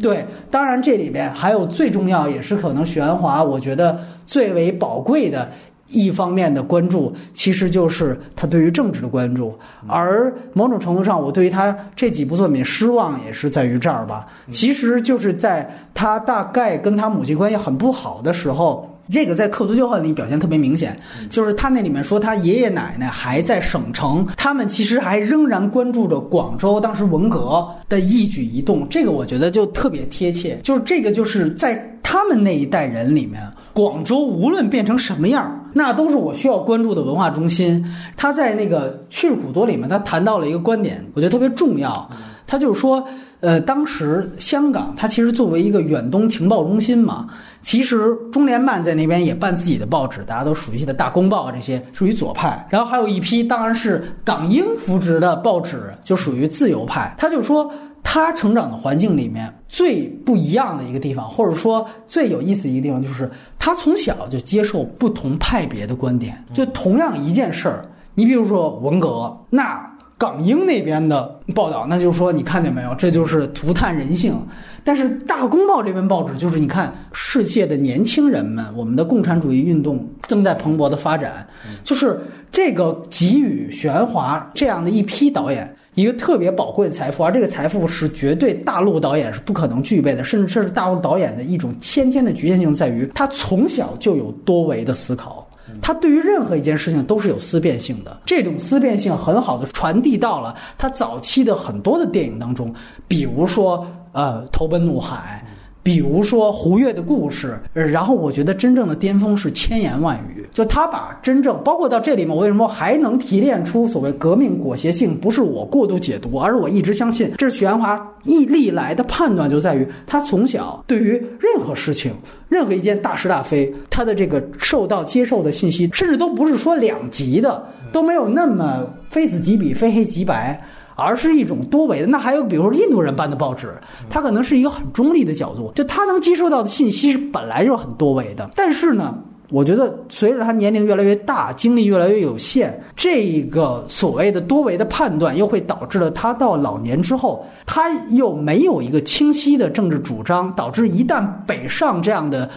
对，当然这里边还有最重要，也是可能许鞍华我觉得最为宝贵的一方面的关注，其实就是他对于政治的关注。而某种程度上，我对于他这几部作品失望也是在于这儿吧。其实就是在他大概跟他母亲关系很不好的时候。这个在《刻图旧恨》里表现特别明显，就是他那里面说他爷爷奶奶还在省城，他们其实还仍然关注着广州当时文革的一举一动。这个我觉得就特别贴切，就是这个就是在他们那一代人里面，广州无论变成什么样，那都是我需要关注的文化中心。他在那个《去日苦多》里面，他谈到了一个观点，我觉得特别重要。他就是说，呃，当时香港它其实作为一个远东情报中心嘛。其实中联办在那边也办自己的报纸，大家都熟悉的大公报，这些属于左派。然后还有一批当然是港英扶植的报纸，就属于自由派。他就说，他成长的环境里面最不一样的一个地方，或者说最有意思一个地方，就是他从小就接受不同派别的观点。就同样一件事儿，你比如说文革，那港英那边的报道，那就是说你看见没有，这就是涂炭人性。但是《大公报》这篇报纸，就是你看世界的年轻人们，我们的共产主义运动正在蓬勃的发展，就是这个给予许鞍华这样的一批导演一个特别宝贵的财富，而这个财富是绝对大陆导演是不可能具备的，甚至这是大陆导演的一种先天的局限性，在于他从小就有多维的思考，他对于任何一件事情都是有思辨性的，这种思辨性很好的传递到了他早期的很多的电影当中，比如说。呃，投奔怒海，比如说胡越的故事，然后我觉得真正的巅峰是千言万语，就他把真正包括到这里面，我为什么还能提炼出所谓革命裹挟性？不是我过度解读，而是我一直相信，这是许鞍华一历来的判断，就在于他从小对于任何事情、任何一件大是大非，他的这个受到接受的信息，甚至都不是说两极的，都没有那么非此即彼、非黑即白。而是一种多维的，那还有比如说印度人办的报纸，它可能是一个很中立的角度，就他能接受到的信息是本来就是很多维的。但是呢，我觉得随着他年龄越来越大，精力越来越有限，这个所谓的多维的判断，又会导致了他到老年之后，他又没有一个清晰的政治主张，导致一旦北上这样的。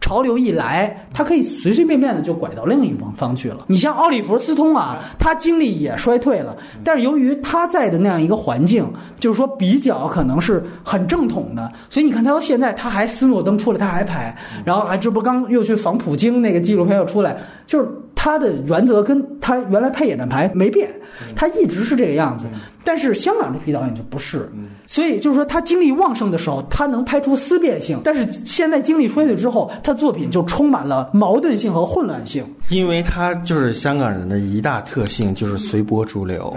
潮流一来，他可以随随便便的就拐到另一方方去了。你像奥利弗斯通啊，他精力也衰退了，但是由于他在的那样一个环境，就是说比较可能是很正统的，所以你看他到现在他还斯诺登出来他还拍，然后还这不刚又去访普京那个纪录片又出来，就是他的原则跟他原来拍野战排没变，他一直是这个样子。但是香港这批导演就不是，所以就是说他精力旺盛的时候，他能拍出思辨性；但是现在精力衰退之后，他作品就充满了矛盾性和混乱性。因为他就是香港人的一大特性，就是随波逐流，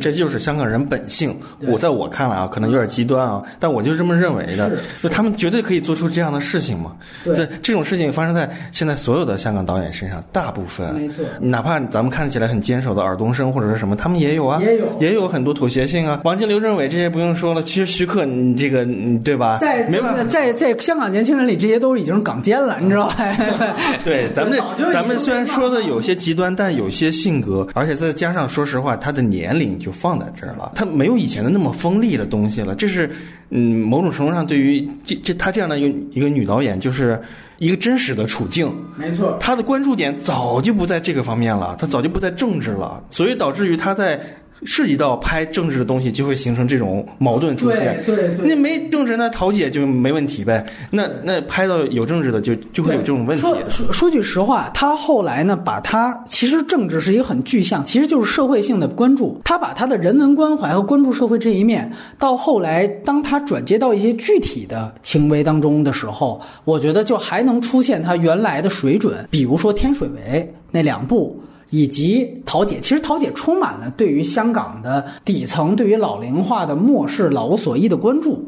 这就是香港人本性。我在我看来啊，可能有点极端啊，但我就这么认为的。就他们绝对可以做出这样的事情嘛？对，这种事情发生在现在所有的香港导演身上，大部分没错。哪怕咱们看起来很坚守的尔冬升或者是什么，他们也有啊，也有也有很多妥协性啊。王晶、刘镇伟这些不用说了，其实徐克你这个对吧？在没办法，在在香港年轻人里，这些都已经是港奸了，你知道吧？对，咱们咱们虽然说的有些极端，但有些性格，而且再加上说实话，他的年龄就放在这儿了，他没有以前的那么锋利的东西了。这是嗯，某种程度上对于这这他这样的一个一个女导演，就是一个真实的处境。没错，他的关注点早就不在这个方面了，他早就不在政治了，所以导致于他在。涉及到拍政治的东西，就会形成这种矛盾出现。对对，那没政治，那桃姐就没问题呗。那那拍到有政治的，就就会有这种问题。说说说句实话，他后来呢，把他其实政治是一个很具象，其实就是社会性的关注。他把他的人文关怀和关注社会这一面，到后来当他转接到一些具体的行为当中的时候，我觉得就还能出现他原来的水准。比如说《天水围》那两部。以及桃姐，其实桃姐充满了对于香港的底层、对于老龄化的漠视、老无所依的关注，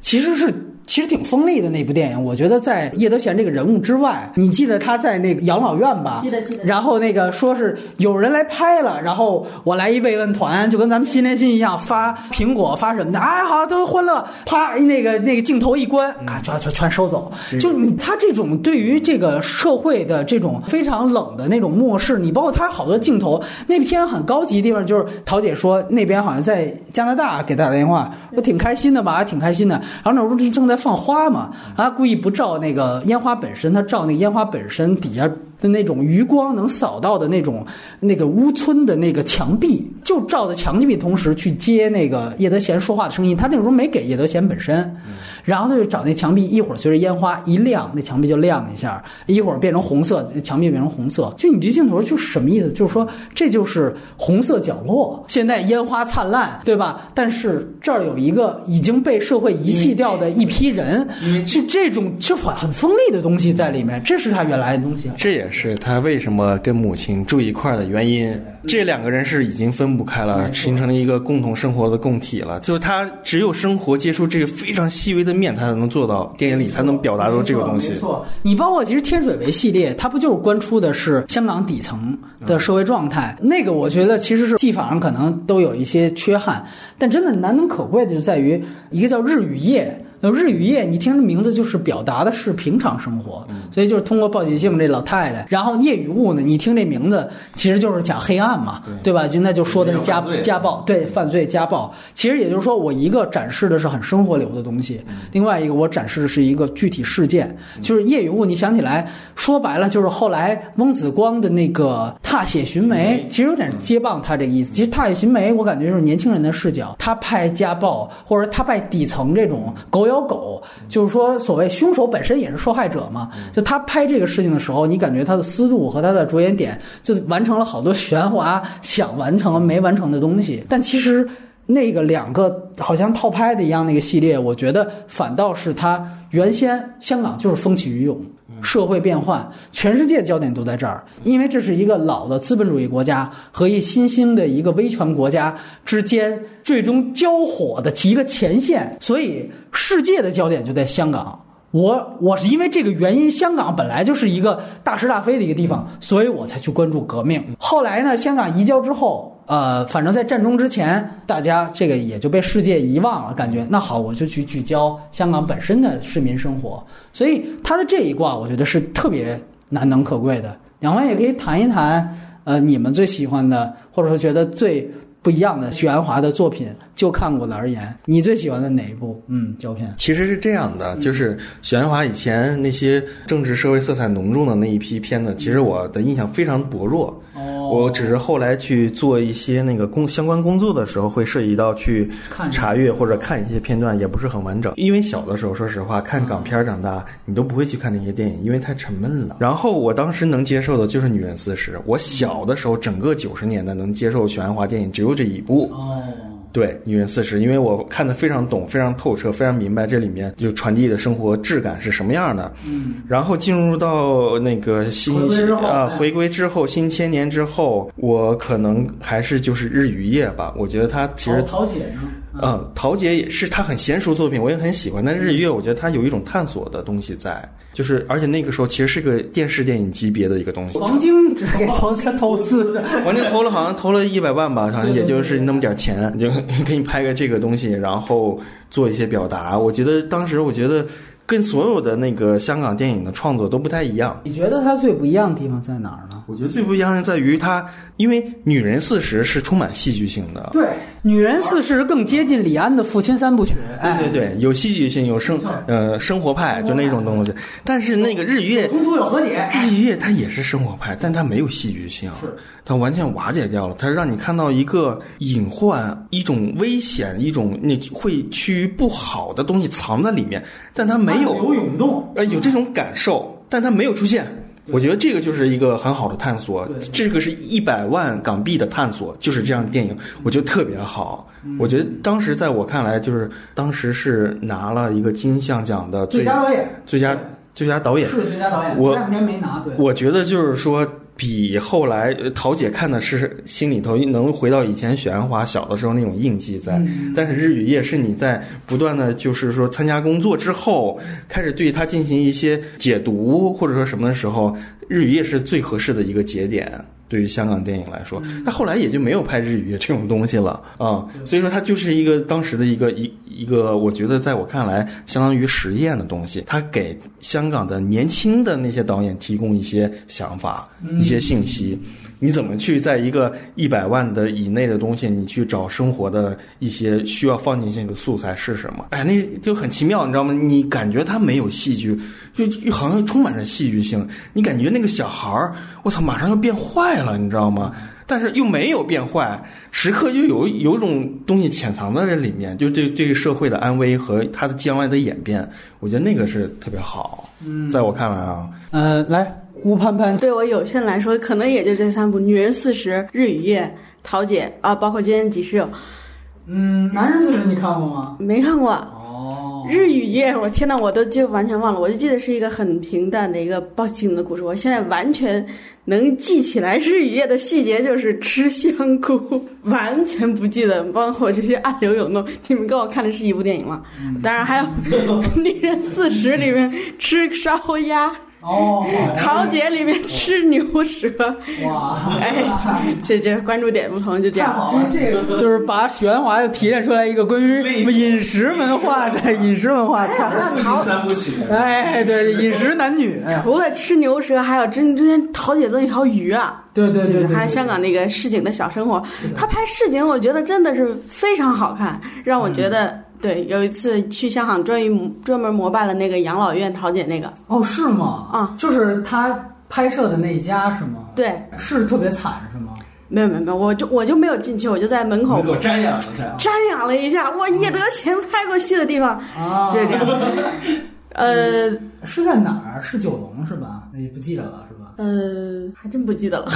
其实是。其实挺锋利的那部电影，我觉得在叶德娴这个人物之外，你记得他在那个养老院吧？记得记得。然后那个说是有人来拍了，然后我来一慰问团，就跟咱们新连心一样，发苹果发什么的，哎好都欢乐，啪那个那个镜头一关，啊全全全收走。就你他这种对于这个社会的这种非常冷的那种漠视，你包括他好多镜头，那天很高级的地方就是桃姐说那边好像在加拿大给他打电话，我挺开心的吧，还挺开心的。然后那时候正在。放花嘛，然后故意不照那个烟花本身，他照那个烟花本身底下的那种余光能扫到的那种那个屋村的那个墙壁，就照在墙壁同时去接那个叶德娴说话的声音。他那个时候没给叶德娴本身。然后他就找那墙壁，一会儿随着烟花一亮，那墙壁就亮一下；一会儿变成红色，墙壁变成红色。就你这镜头就是什么意思？就是说这就是红色角落。现在烟花灿烂，对吧？但是这儿有一个已经被社会遗弃掉的一批人，是这种就很很锋利的东西在里面。这是他原来的东西。这也是他为什么跟母亲住一块儿的原因。这两个人是已经分不开了，形成了一个共同生活的共体了。就是他只有生活接触这个非常细微的面，他才能做到电影里才能表达出这个东西。没错，你包括其实《天水围》系列，它不就是关出的是香港底层的社会状态？那个我觉得其实是技法上可能都有一些缺憾，但真的难能可贵的就在于一个叫《日与夜》。那日与夜，你听这名字就是表达的是平常生活，所以就是通过报喜静这老太太。然后夜与雾呢，你听这名字其实就是讲黑暗嘛，对吧？就那就说的是家家暴，对犯罪家暴。其实也就是说，我一个展示的是很生活流的东西，另外一个我展示的是一个具体事件。就是夜与雾，你想起来，说白了就是后来翁子光的那个《踏雪寻梅》，其实有点接棒他这个意思。其实《踏雪寻梅》，我感觉就是年轻人的视角，他拍家暴或者他拍底层这种狗。咬狗，就是说，所谓凶手本身也是受害者嘛。就他拍这个事情的时候，你感觉他的思路和他的着眼点，就完成了好多玄华想完成没完成的东西。但其实那个两个好像套拍的一样那个系列，我觉得反倒是他原先香港就是风起云涌。社会变换，全世界焦点都在这儿，因为这是一个老的资本主义国家和一新兴的一个威权国家之间最终交火的一个前线，所以世界的焦点就在香港。我我是因为这个原因，香港本来就是一个大是大非的一个地方，所以我才去关注革命。后来呢，香港移交之后。呃，反正在战中之前，大家这个也就被世界遗忘了，感觉那好，我就去聚焦香港本身的市民生活。所以他的这一卦，我觉得是特别难能可贵的。两位也可以谈一谈，呃，你们最喜欢的，或者说觉得最不一样的许鞍华的作品，就看过的而言，你最喜欢的哪一部？嗯，胶片。其实是这样的，就是许鞍华以前那些政治社会色彩浓重的那一批片子，其实我的印象非常薄弱。哦，我只是后来去做一些那个工相关工作的时候，会涉及到去查阅或者看一些片段，也不是很完整。因为小的时候，说实话，看港片儿长大，你都不会去看那些电影，因为太沉闷了。然后我当时能接受的就是《女人四十》，我小的时候，整个九十年代能接受许鞍华电影只有这一部。哦，对，《女人四十》，因为我看得非常懂、非常透彻、非常明白这里面就传递的生活质感是什么样的。嗯，然后进入到那个新啊，哎回归之后，新千年之后，我可能还是就是日与夜吧。我觉得它其实？嗯，陶杰也是他很娴熟作品，我也很喜欢。但日月，我觉得他有一种探索的东西在，就是而且那个时候其实是个电视电影级别的一个东西。王晶只给投他投资的。王晶投了好像投了一百万吧，好像对对也就是那么点钱，就 给你拍个这个东西，然后做一些表达。我觉得当时我觉得跟所有的那个香港电影的创作都不太一样。你觉得它最不一样的地方在哪儿呢？我觉得最不一样的在于它，因为《女人四十》是充满戏剧性的，对，《女人四十》更接近李安的父亲三部曲。哎对对对，有戏剧性，有生呃生活派，就那种东西。但是那个日月，冲突有和解。日月它也是生活派，但它没有戏剧性，它完全瓦解掉了。它让你看到一个隐患、一种危险、一种那会趋于不好的东西藏在里面，但它没有有涌动。呃，有这种感受，但它没有出现。我觉得这个就是一个很好的探索，这个是一百万港币的探索，就是这样的电影，我觉得特别好。嗯我觉得当时在我看来，就是当时是拿了一个金像奖的最最佳导演，最佳最佳导演。是最佳导演，我我觉得就是说，比后来呃桃姐看的是心里头能回到以前许鞍华小的时候那种印记在，嗯但是日与夜是你在不断的就是说参加工作之后，开始对它进行一些解读或者说什么的时候，日与夜是最合适的一个节点。对于香港电影来说，那后来也就没有拍日语这种东西了啊、所以说它就是一个当时的一个一一个，我觉得在我看来相当于实验的东西，它给香港的年轻的那些导演提供一些想法、一些信息。你怎么去在一个一百万的以内的东西，你去找生活的一些需要放进去的素材是什么？哎，那就很奇妙，你知道吗？你感觉它没有戏剧，就就好像充满着戏剧性。你感觉那个小孩儿，我操，马上要变坏了，你知道吗？但是又没有变坏，时刻就有有一种东西潜藏在这里面，就对这个社会的安危和他的将来的演变，我觉得那个是特别好。嗯，在我看来啊，呃，来，吴潘潘，对我有些人来说，可能也就这三部：《女人四十》《日与夜》《桃姐》啊，包括《今天几时有》，嗯，男人四十你看过吗？没看过。哦，日与夜，我天呐，我都就完全忘了，我就记得是一个很平淡的一个报警的故事。我现在完全能记起来日与夜的细节，就是吃香菇，完全不记得，包括这些暗流涌动。你们跟我看的是一部电影吗？当然还有 《女人四十》里面吃烧鸭，哦，《桃姐》里面吃牛舌。哇，哎，这这关注点不同，就这样。太好了，这个。就是把许鞍华又提炼出来一个关于饮食文化的饮食文化。三部曲，哎，对，饮食男女，哎，除了吃牛舌，还有之之间桃姐做一条鱼啊，对对对对，还有香港那个市井的小生活，他拍市井，我觉得真的是非常好看，让我觉得。对，有一次去香港，专于专门膜拜了那个养老院桃姐那个，哦，是吗？啊，就是他拍摄的那一家是吗？对，是特别惨是吗？没有没有没有，我就我就没有进去，我就在门口给我瞻仰一下。瞻仰了一下，哇，叶德娴拍过戏的地方，啊，就是这样。呃是在哪儿？是九龙是吧？那就不记得了是吧？呃，还真不记得了。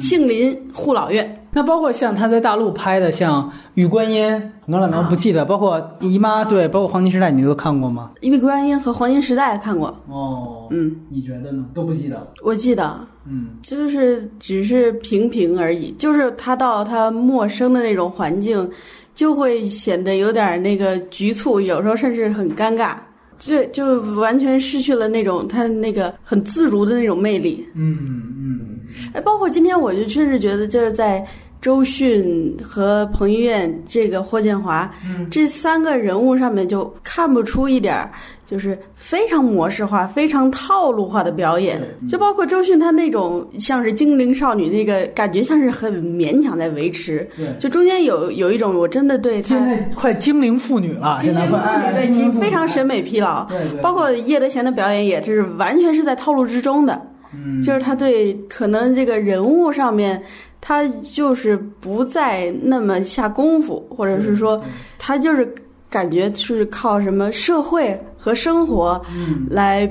杏林护老院，那包括像他在大陆拍的，像《玉观音》，很多人可能不记得，包括《姨妈》，对，包括《黄金时代》，你都看过吗？因为观音和黄金时代看过，哦，嗯，你觉得呢？都不记得了。我记得。嗯，就是只是平平而已，就是他到他陌生的那种环境，就会显得有点那个局促，有时候甚至很尴尬，这就完全失去了那种他那个很自如的那种魅力。嗯嗯哎，包括今天我就甚至觉得就是在。周迅和彭于晏这个霍建华，这三个人物上面就看不出一点儿就是非常模式化、非常套路化的表演。就包括周迅她那种像是精灵少女那个感觉，像是很勉强在维持。对就中间有有一种我真的对她现在快精灵妇女了，现在快非常审美疲劳。对对包括叶德娴的表演也是完全是在套路之中的。嗯，就是他对可能这个人物上面，他就是不再那么下功夫，或者是说，他就是感觉是靠什么社会和生活来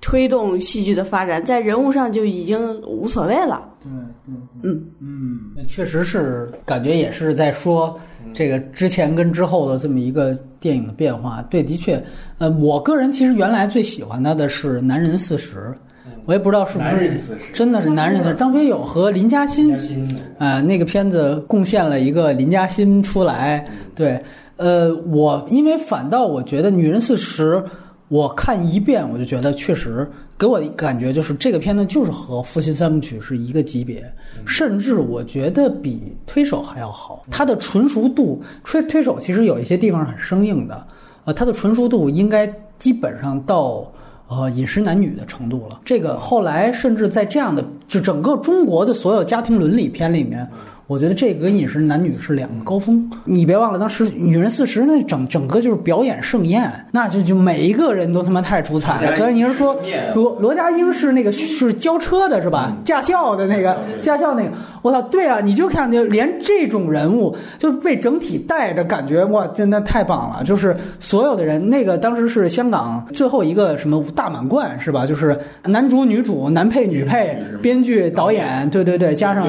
推动戏剧的发展，在人物上就已经无所谓了。对嗯嗯。嗯，那确实是感觉也是在说这个之前跟之后的这么一个电影的变化。对，的确，呃，我个人其实原来最喜欢他的是《男人四十》，我也不知道是不是男人40真的是男人四十，张学友和林嘉欣嘉欣的啊、那个片子贡献了一个林嘉欣出来。对，呃，我因为反倒我觉得《女人四十》，我看一遍我就觉得确实给我的感觉就是这个片子就是和《父亲三部曲》是一个级别，甚至我觉得比《推手》还要好。它的纯熟度，推推手其实有一些地方很生硬的，呃，它的纯熟度应该基本上到。呃，饮食男女的程度了。这个后来甚至在这样的就整个中国的所有家庭伦理片里面，我觉得这个跟饮食男女是两个高峰。你别忘了，当时《女人四十》那整整个就是表演盛宴，那就就每一个人都他妈太出彩了。所以你是说罗罗家英是那个是教车的是吧？驾校的那个驾校那个，我操，对啊，你就看就连这种人物就是被整体带着，感觉哇，真的太棒了。就是所有的人，那个当时是香港最后一个什么大满贯是吧？就是男主、女主、男配、女配、编剧、导演，对对对，加上。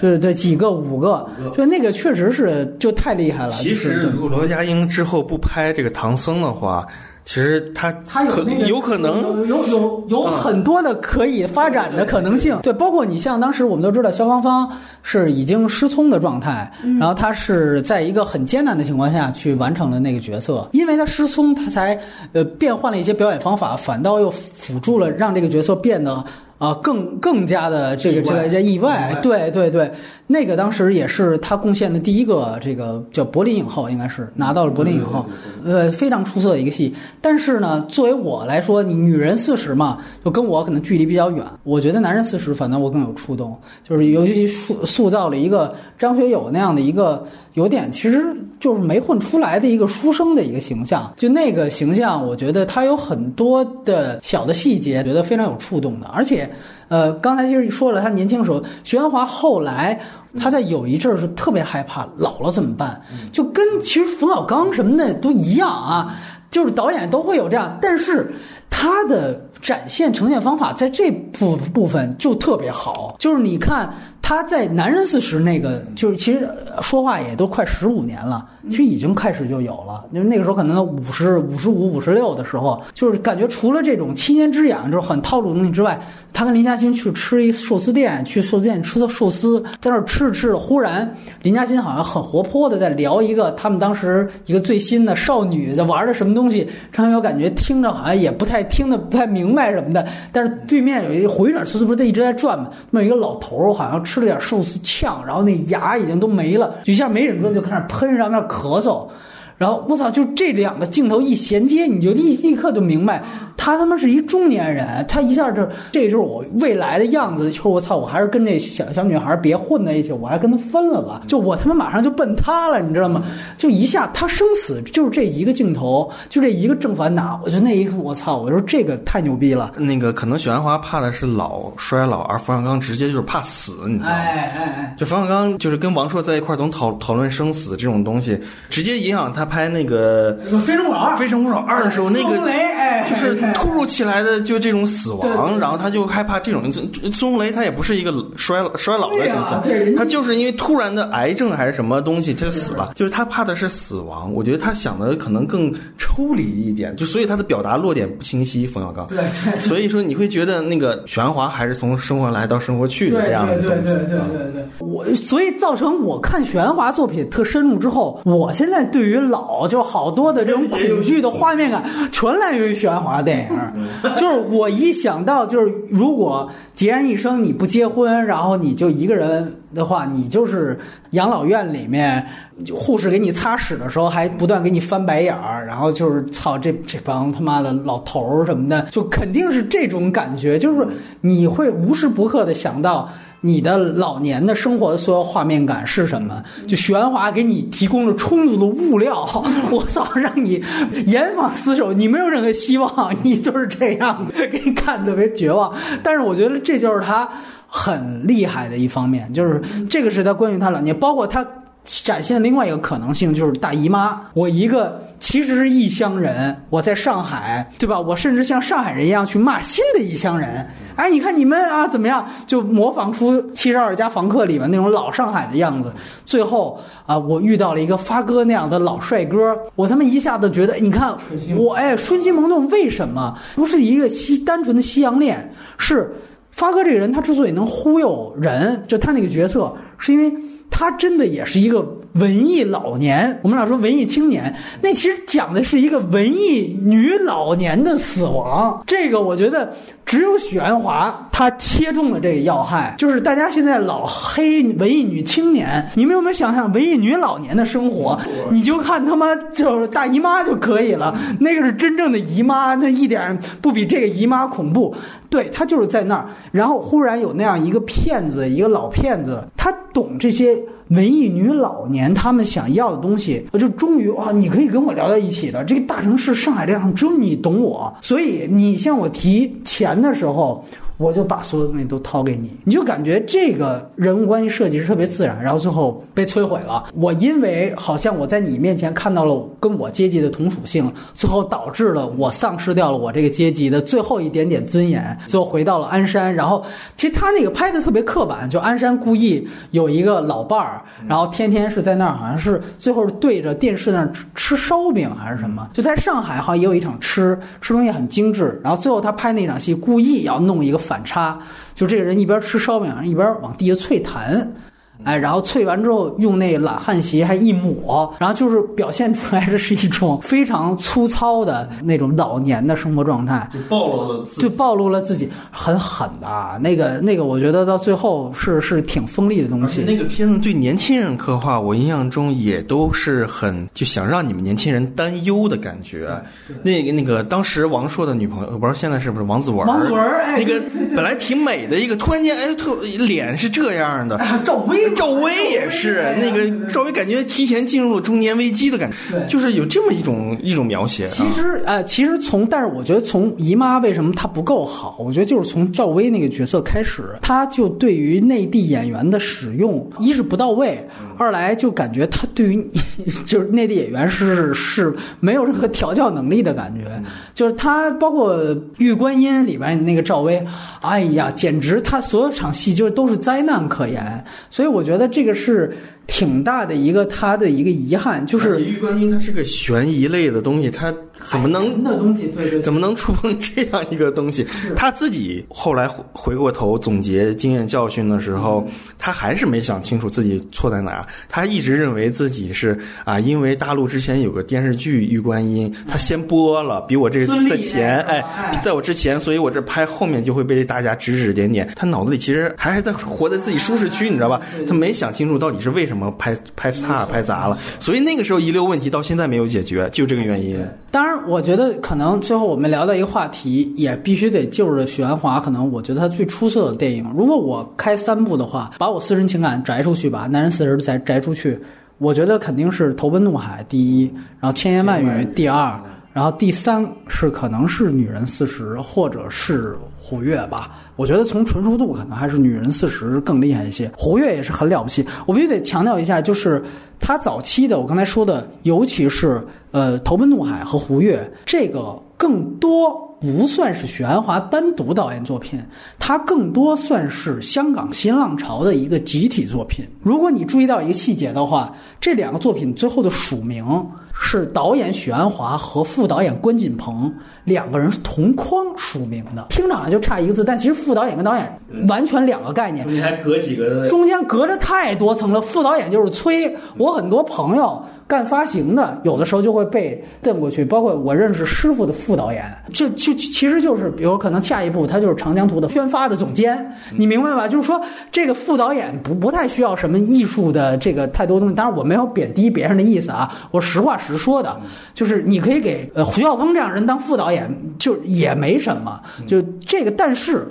对对，几个五个，就那个确实是就太厉害了。其实如果罗家英之后不拍这个唐僧的话，其实他他有那个有可能有有有有很多的可以发展的可能性。对，包括你像当时我们都知道肖芳芳是已经失聪的状态，然后她是在一个很艰难的情况下去完成了那个角色，因为她失聪，她才呃变换了一些表演方法，反倒又辅助了让这个角色变得。啊，更更加的这个这个这意外，对对对，那个当时也是他贡献的第一个这个叫柏林影后，应该是拿到了柏林影后，呃，非常出色的一个戏。但是呢，作为我来说，你女人四十嘛，就跟我可能距离比较远。我觉得男人四十，反倒我更有触动，就是尤其塑塑造了一个张学友那样的一个有点其实就是没混出来的一个书生的一个形象。就那个形象，我觉得他有很多的小的细节，觉得非常有触动的，而且。呃，刚才其实说了，他年轻时候，徐安华后来他在有一阵儿是特别害怕老了怎么办，就跟其实冯小刚什么的都一样啊，就是导演都会有这样，但是他的展现呈现方法在这部部分就特别好，就是你看他在《男人四十》那个，就是其实说话也都快十五年了，其实已经开始就有了，因为那个时候可能五十五十五、五十六的时候，就是感觉除了这种七年之痒，就是很套路的东西之外，他跟林嘉欣去吃一寿司店，去寿司店吃的寿司，在那儿吃着吃着，忽然林嘉欣好像很活泼的在聊一个他们当时一个最新的少女在玩的什么东西，张学友感觉听着好像也不太听得不太明白什么的，但是对面有一回转寿司不是在一直在转吗？那么一个老头好像吃了点寿司呛，然后那牙已经都没了，就一下没忍住就开始喷，然后那咳嗽。然后我操，就这两个镜头一衔接，你就立立刻就明白，他他妈是一中年人，他一下就这就是我未来的样子。就是我操，我还是跟这小小女孩别混在一起，我还跟她分了吧。就我他妈马上就奔她了，你知道吗？就一下他生死就是这一个镜头，就这一个正反打，我就那一刻我操，我说这个太牛逼了。那个可能许鞍华怕的是老衰老，而冯小刚直接就是怕死，你知道吗？哎哎哎，就冯小刚就是跟王朔在一块儿总讨讨论生死这种东西，直接影响他拍那个《非诚勿扰二《非诚勿扰二》的时候，那个孙红雷哎，就是哎突如其来的就这种死亡，然后他就害怕这种。孙红雷他也不是一个衰老衰老的形象他就是因为突然的癌症还是什么东西，他就死了。就是他怕的是死亡，我觉得他想的可能更抽离一点，就所以他的表达落点不清晰。冯小刚，对对所以说你会觉得那个玄华还是从生活来到生活去的这样的东西。对对对对对对，我所以造成我看玄华作品特深入之后，我现在对于老老，就好多的这种恐惧的画面感，全来源于许鞍华电影。就是我一想到，就是如果孑然一生你不结婚，然后你就一个人的话，你就是养老院里面护士给你擦屎的时候，还不断给你翻白眼儿，然后就是操这这帮他妈的老头儿什么的，就肯定是这种感觉，就是你会无时不刻的想到。你的老年的生活的所有画面感是什么？就玄华给你提供了充足的物料，我操，让你严防死守，你没有任何希望，你就是这样子，给你看特别绝望。但是我觉得这就是他很厉害的一方面，就是这个是他关于他老年，包括他。展现另外一个可能性，就是大姨妈。我一个其实是异乡人，我在上海，对吧？我甚至像上海人一样去骂新的异乡人。哎，你看你们啊，怎么样？就模仿出《七十二家房客》里面那种老上海的样子。最后啊，我遇到了一个发哥那样的老帅哥，我他妈一下子觉得，你看我哎，春心萌动，为什么不是一个西单纯的西洋恋？是发哥这个人，他之所以能忽悠人，就他那个角色，是因为。他真的也是一个文艺老年，我们老说文艺青年，那其实讲的是一个文艺女老年的死亡。这个我觉得只有许鞍华他切中了这个要害，就是大家现在老黑文艺女青年，你们有没有想象文艺女老年的生活？你就看他妈就是大姨妈就可以了，那个是真正的姨妈，那一点不比这个姨妈恐怖。对他就是在那儿，然后忽然有那样一个骗子，一个老骗子，他懂这些文艺女老年他们想要的东西，我就终于啊，你可以跟我聊到一起了。这个大城市上海这样，只有你懂我，所以你向我提钱的时候。我就把所有东西都掏给你，你就感觉这个人物关系设计是特别自然，然后最后被摧毁了。我因为好像我在你面前看到了跟我阶级的同属性，最后导致了我丧失掉了我这个阶级的最后一点点尊严，最后回到了鞍山。然后其实他那个拍的特别刻板，就鞍山故意有一个老伴儿，然后天天是在那儿，好像是最后是对着电视那儿吃烧饼还是什么。就在上海好像也有一场吃吃东西很精致，然后最后他拍那场戏故意要弄一个。反差，就这个人一边吃烧饼，一边往地下啐痰。哎，然后淬完之后用那懒汉鞋还一抹，然后就是表现出来的是一种非常粗糙的那种老年的生活状态，就暴露了，就暴露了自己很狠的那个那个，我觉得到最后是是挺锋利的东西。那个片子对年轻人刻画，我印象中也都是很就想让你们年轻人担忧的感觉。那个那个当时王朔的女朋友，我不知道现在是不是王子文？王子文，哎，那个本来挺美的一个，突然间哎，特脸是这样的，赵薇。赵薇也是那个赵薇，感觉提前进入了中年危机的感觉，就是有这么一种一种描写。其实呃，其实从但是我觉得从姨妈为什么她不够好，我觉得就是从赵薇那个角色开始，她就对于内地演员的使用，一是不到位，二来就感觉他对于 就是内地演员是是没有任何调教能力的感觉，就是他包括《玉观音》里边那个赵薇，哎呀，简直他所有场戏就是都是灾难可言。所以我觉得这个是。挺大的一个他的一个遗憾，就是玉观音它是个悬疑类的东西，它怎么能那东西对对，怎么能触碰这样一个东西？他自己后来回过头总结经验教训的时候，他还是没想清楚自己错在哪。他一直认为自己是啊，因为大陆之前有个电视剧《玉观音》，他先播了，比我这在前，哎，在我之前，所以我这拍后面就会被大家指指点点。他脑子里其实还是在活在自己舒适区，你知道吧？他没想清楚到底是为什么。么拍拍差拍砸了，所以那个时候遗留问题到现在没有解决，就这个原因。当然，我觉得可能最后我们聊到一个话题，也必须得就着许鞍华。可能我觉得他最出色的电影，如果我开三部的话，把我私人情感摘出去，吧男人四十摘摘出去，我觉得肯定是《投奔怒海》第一，然后《千言万语》第二，然后第三是可能是《女人四十》或者是《虎跃》吧。我觉得从纯熟度可能还是《女人四十》更厉害一些，《胡越》也是很了不起。我必须得强调一下，就是他早期的，我刚才说的，尤其是呃《投奔怒海》和《胡越》，这个更多不算是许鞍华单独导演作品，它更多算是香港新浪潮的一个集体作品。如果你注意到一个细节的话，这两个作品最后的署名是导演许鞍华和副导演关锦鹏两个人是同框署名的，听着好像就差一个字，但其实副导演跟导演完全两个概念。中间还隔几个中间隔着太多层了。副导演就是崔，我很多朋友干发行的，有的时候就会被瞪过去。包括我认识师傅的副导演，这就其实就是，比如可能下一步他就是长江图的宣发的总监，你明白吧？就是说这个副导演不不太需要什么艺术的这个太多东西。当然我没有贬低别人的意思啊，我实话实说的，就是你可以给呃胡耀峰这样人当副导演，就也没什么。就这个，但是。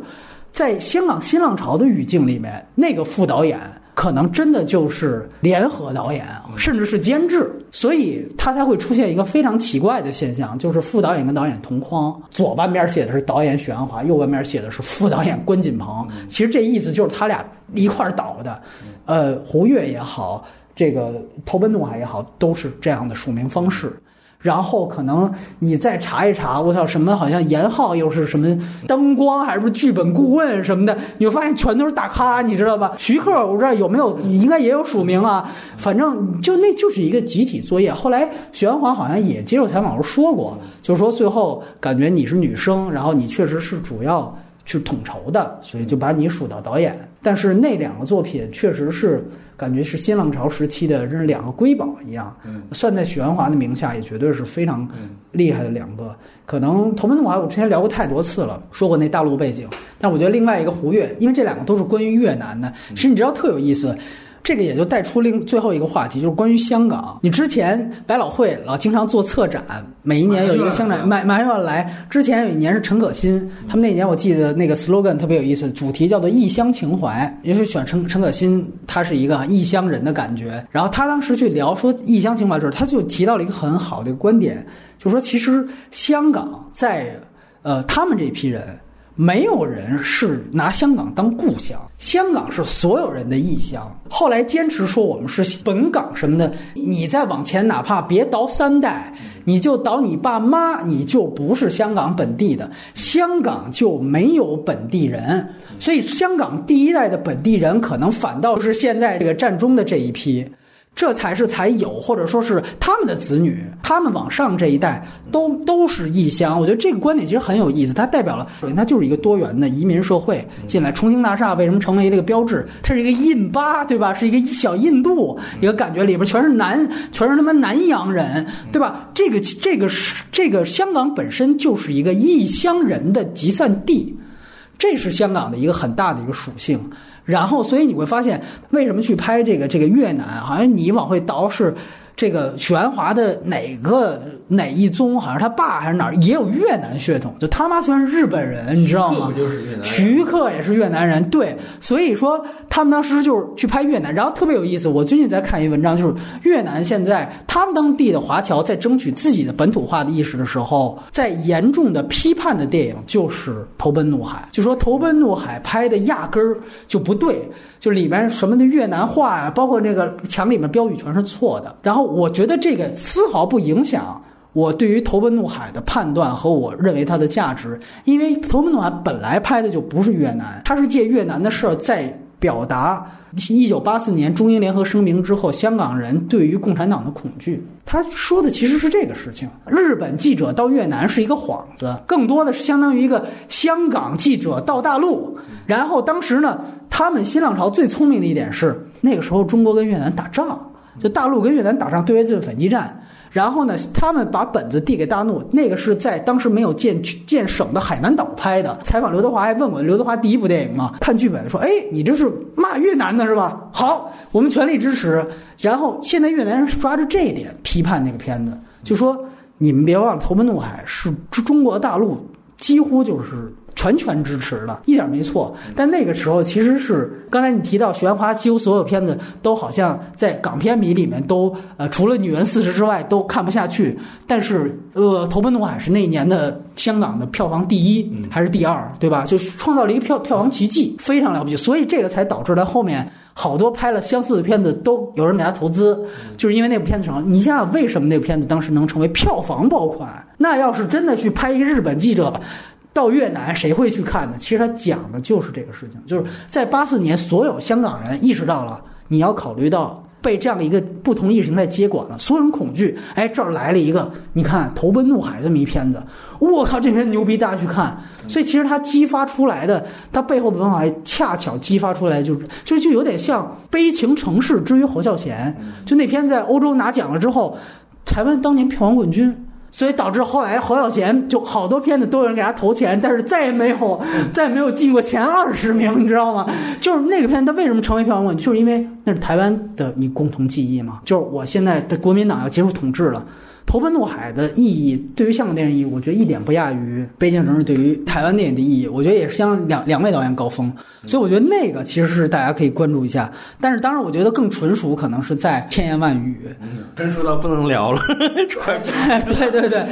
在香港新浪潮的语境里面，那个副导演可能真的就是联合导演，甚至是监制，所以他才会出现一个非常奇怪的现象，就是副导演跟导演同框，左半边写的是导演许鞍华，右半边写的是副导演关锦鹏。其实这意思就是他俩一块导的，呃，胡越也好，这个投奔怒海也好，都是这样的署名方式。然后可能你再查一查，我操，什么好像严浩又是什么灯光还是不是剧本顾问什么的，你会发现全都是大咖，你知道吧？徐克我不知道有没有，应该也有署名啊。反正就那就是一个集体作业。后来许鞍华好像也接受采访时说过，就是说最后感觉你是女生，然后你确实是主要去统筹的，所以就把你数到导演。但是那两个作品确实是。感觉是新浪潮时期的，真是两个瑰宝一样。嗯，算在许鞍华的名下，也绝对是非常厉害的两个。可能《投奔怒海》我之前聊过太多次了，说过那大陆背景。但我觉得另外一个胡越，因为这两个都是关于越南的，其实你知道特有意思。这个也就带出另最后一个话题，就是关于香港。你之前百老汇老经常做策展，每一年有一个香展，马马上要来。之前有一年是陈可辛，他们那年我记得那个 slogan 特别有意思，主题叫做异乡情怀，也是选陈陈可辛，他是一个异乡人的感觉。然后他当时去聊说异乡情怀的时候，他就提到了一个很好的观点，就是说其实香港在呃他们这批人。没有人是拿香港当故乡，香港是所有人的异乡。后来坚持说我们是本港什么的，你再往前，哪怕别倒三代，你就倒你爸妈，你就不是香港本地的，香港就没有本地人。所以，香港第一代的本地人，可能反倒是现在这个战中的这一批。这才是才有，或者说是他们的子女，他们往上这一代都都是异乡。我觉得这个观点其实很有意思，它代表了首先它就是一个多元的移民社会进来。重庆大厦为什么成为这个标志？它是一个印巴，对吧？是一个小印度，一个感觉里边全是南，全是他妈南洋人，对吧？这个这个是这个香港本身就是一个异乡人的集散地，这是香港的一个很大的一个属性。然后，所以你会发现，为什么去拍这个这个越南？好像你往回倒是这个许鞍华的哪个哪一宗，好像他爸还是哪儿也有越南血统。就他妈虽然是日本人，你知道吗？徐克也是越南人，对。所以说他们当时就是去拍越南，然后特别有意思。我最近在看一文章，就是越南现在他们当地的华侨在争取自己的本土化的意识的时候，在严重的批判的电影就是《投奔怒海》，就说《投奔怒海》拍的压根儿就不对，就里面什么的越南话呀、包括那个墙里面标语全是错的。然后我觉得这个丝毫不影响。我对于《投奔怒海》的判断和我认为它的价值，因为《投奔怒海》本来拍的就不是越南，它是借越南的事儿在表达一九八四年中英联合声明之后香港人对于共产党的恐惧。他说的其实是这个事情。日本记者到越南是一个幌子，更多的是相当于一个香港记者到大陆。然后当时呢，他们新浪潮最聪明的一点是，那个时候中国跟越南打仗，就大陆跟越南打仗对外自卫反击战。然后呢，他们把本子递给大陆，那个是在当时没有建建省的海南岛拍的。采访刘德华还问我，刘德华第一部电影嘛，看剧本说，哎，你这是骂越南的是吧？好，我们全力支持。然后现在越南人抓着这一点批判那个片子，就说你们别忘了，《投奔怒海》是中国大陆几乎就是全权支持的，一点没错。但那个时候其实是刚才你提到许鞍华几乎所有片子都好像在港片迷里面都呃除了《女人四十》之外都看不下去，但是呃《投奔怒海》是那一年的香港的票房第一还是第二，对吧？就创造了一个票票房奇迹，非常了不起。所以这个才导致了后面好多拍了相似的片子都有人给他投资，就是因为那部片子成。你想想为什么那部片子当时能成为票房爆款？那要是真的去拍一个日本记者。到越南谁会去看呢？其实他讲的就是这个事情，就是在八四年，所有香港人意识到了，你要考虑到被这样一个不同意识形态接管了，所有人恐惧。哎，这儿来了一个，你看《投奔怒海》这么一片子，我靠，这片牛逼，大家去看。所以其实它激发出来的，它背后的文化恰巧激发出来，就是就就有点像《悲情城市》之于侯孝贤，就那篇在欧洲拿奖了之后，台湾当年票房冠军。所以导致后来侯孝贤就好多片子都有人给他投钱，但是再也没有再也没有进过前二十名，你知道吗？就是那个片，他为什么成为票房冠军？就是因为那是台湾的你共同记忆嘛。就是我现在的国民党要结束统治了。投奔怒海的意义，对于香港电影意义，我觉得一点不亚于《北京城市》对于台湾电影的意义。我觉得也是相两两位导演高峰，所以我觉得那个其实是大家可以关注一下。但是当然，我觉得更纯熟可能是在千言万语，嗯纯熟到不能聊了。对对对，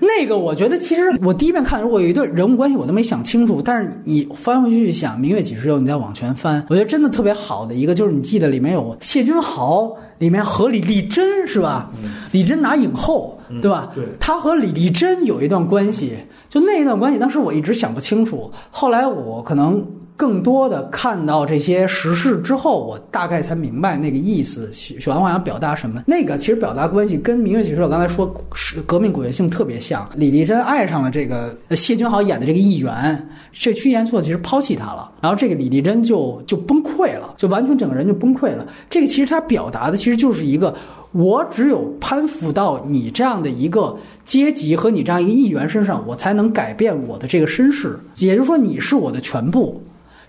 那个我觉得其实 我第一遍看的时候，我有一段人物关系我都没想清楚。但是你翻回去想《明月几时有》，你再往前翻，我觉得真的特别好的一个就是你记得里面有谢君豪。里面和李丽珍是吧？李珍拿影后，对吧？对，他和李丽珍有一段关系，就那一段关系，当时我一直想不清楚。后来我可能更多的看到这些实事之后，我大概才明白那个意思。许许鞍华想表达什么？那个其实表达关系跟《明月几时有》刚才说是革命诡谲性特别像。李丽珍爱上了这个谢君豪演的这个议员。这屈原错其实抛弃他了，然后这个李丽珍就就崩溃了，就完全整个人就崩溃了。这个其实他表达的其实就是一个，我只有攀附到你这样的一个阶级和你这样一个议员身上，我才能改变我的这个身世。也就是说，你是我的全部。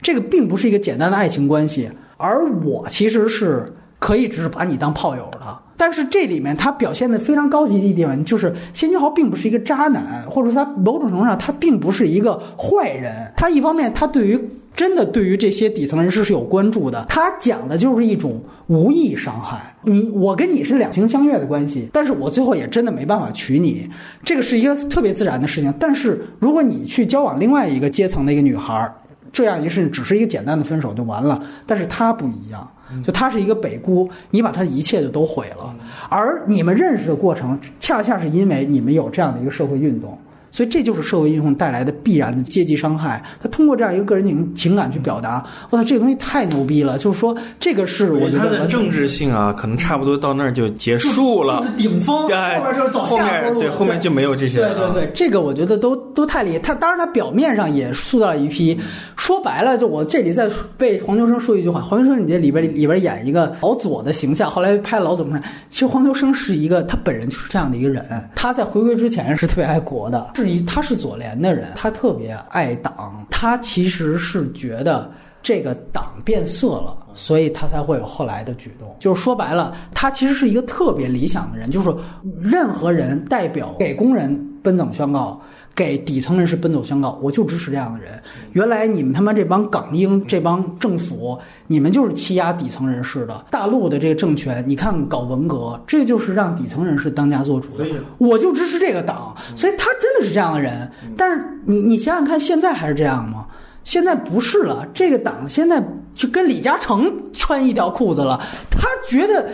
这个并不是一个简单的爱情关系，而我其实是可以只是把你当炮友的。但是这里面他表现的非常高级的一点，就是谢君豪并不是一个渣男，或者说他某种程度上他并不是一个坏人。他一方面他对于真的对于这些底层人士是有关注的，他讲的就是一种无意伤害。你我跟你是两情相悦的关系，但是我最后也真的没办法娶你，这个是一个特别自然的事情。但是如果你去交往另外一个阶层的一个女孩，这样一事只是一个简单的分手就完了，但是他不一样。就他是一个北姑，你把他的一切就都毁了，而你们认识的过程，恰恰是因为你们有这样的一个社会运动。所以这就是社会运动带来的必然的阶级伤害。他通过这样一个个人情情感去表达，我操，这个东西太牛逼了！就是说，这个是我觉得的政治性啊，可能差不多到那儿就结束了，就是顶峰。后面就走后面，对后面就没有这些。对对对，这个我觉得都都太厉害。他当然他表面上也塑造了一批，说白了，就我这里在被黄秋生说一句话：黄秋生，你这里边里边演一个老左的形象，后来拍老左看，其实黄秋生是一个他本人就是这样的一个人。他在回归之前是特别爱国的。他是左联的人，他特别爱党，他其实是觉得这个党变色了，所以他才会有后来的举动。就是说白了，他其实是一个特别理想的人，就是任何人代表给工人奔走宣告。给底层人士奔走相告，我就支持这样的人。原来你们他妈这帮港英这帮政府，你们就是欺压底层人士的。大陆的这个政权，你看搞文革，这就是让底层人士当家做主。所以我就支持这个党，所以他真的是这样的人。但是你你想想看，现在还是这样吗？现在不是了，这个党现在就跟李嘉诚穿一条裤子了。他觉得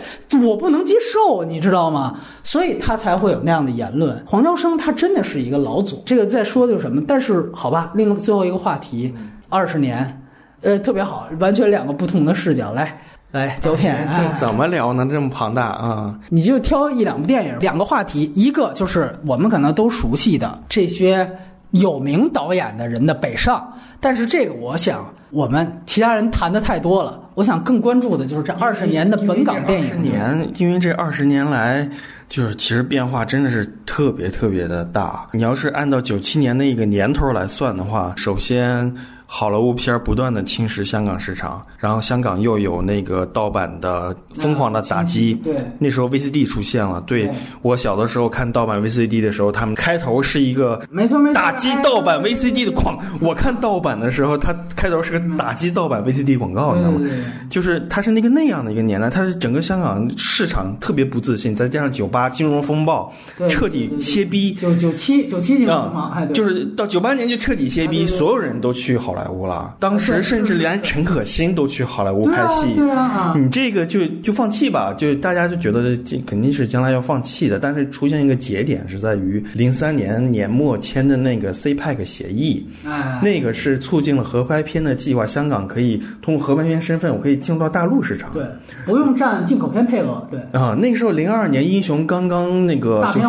我不能接受，你知道吗？所以他才会有那样的言论。黄秋生他真的是一个老左，这个再说就是什么？但是好吧，另最后一个话题，二十年，呃，特别好，完全两个不同的视角。来来，胶片，这怎么聊呢？这么庞大啊！你就挑一两部电影，两个话题，一个就是我们可能都熟悉的这些。有名导演的人的北上，但是这个我想我们其他人谈的太多了。我想更关注的就是这二十年的本港电影年，因为这二十年来就是其实变化真的是特别特别的大。你要是按照九七年那个年头来算的话，首先。好莱坞片儿不断的侵蚀香港市场，然后香港又有那个盗版的疯狂的打击。对那时候 VCD 出现了。对对我小的时候看盗版 VCD 的时候，他们开头是一个没错没错打击盗版 VCD 的广。我看盗版的时候，它开头是个打击盗版 VCD 广告，你知道吗？就是它是那个那样的一个年代，它是整个香港市场特别不自信，再加上酒吧金融风暴对彻底歇逼。九九七九七年就是到九八年就彻底歇逼，所有人都去好莱坞了。当时甚至连陈可辛都去好莱坞拍戏。对啊啊你这个就就放弃吧，就大家就觉得这肯定是将来要放弃的。但是出现一个节点是在于零三年年末签的那个 CPEC 协议，哎，那个是促进了合拍片的计划，香港可以通过合拍片身份，我可以进入到大陆市场。对，不用占进口片配额，对。啊，那时候零二年英雄刚刚那个就是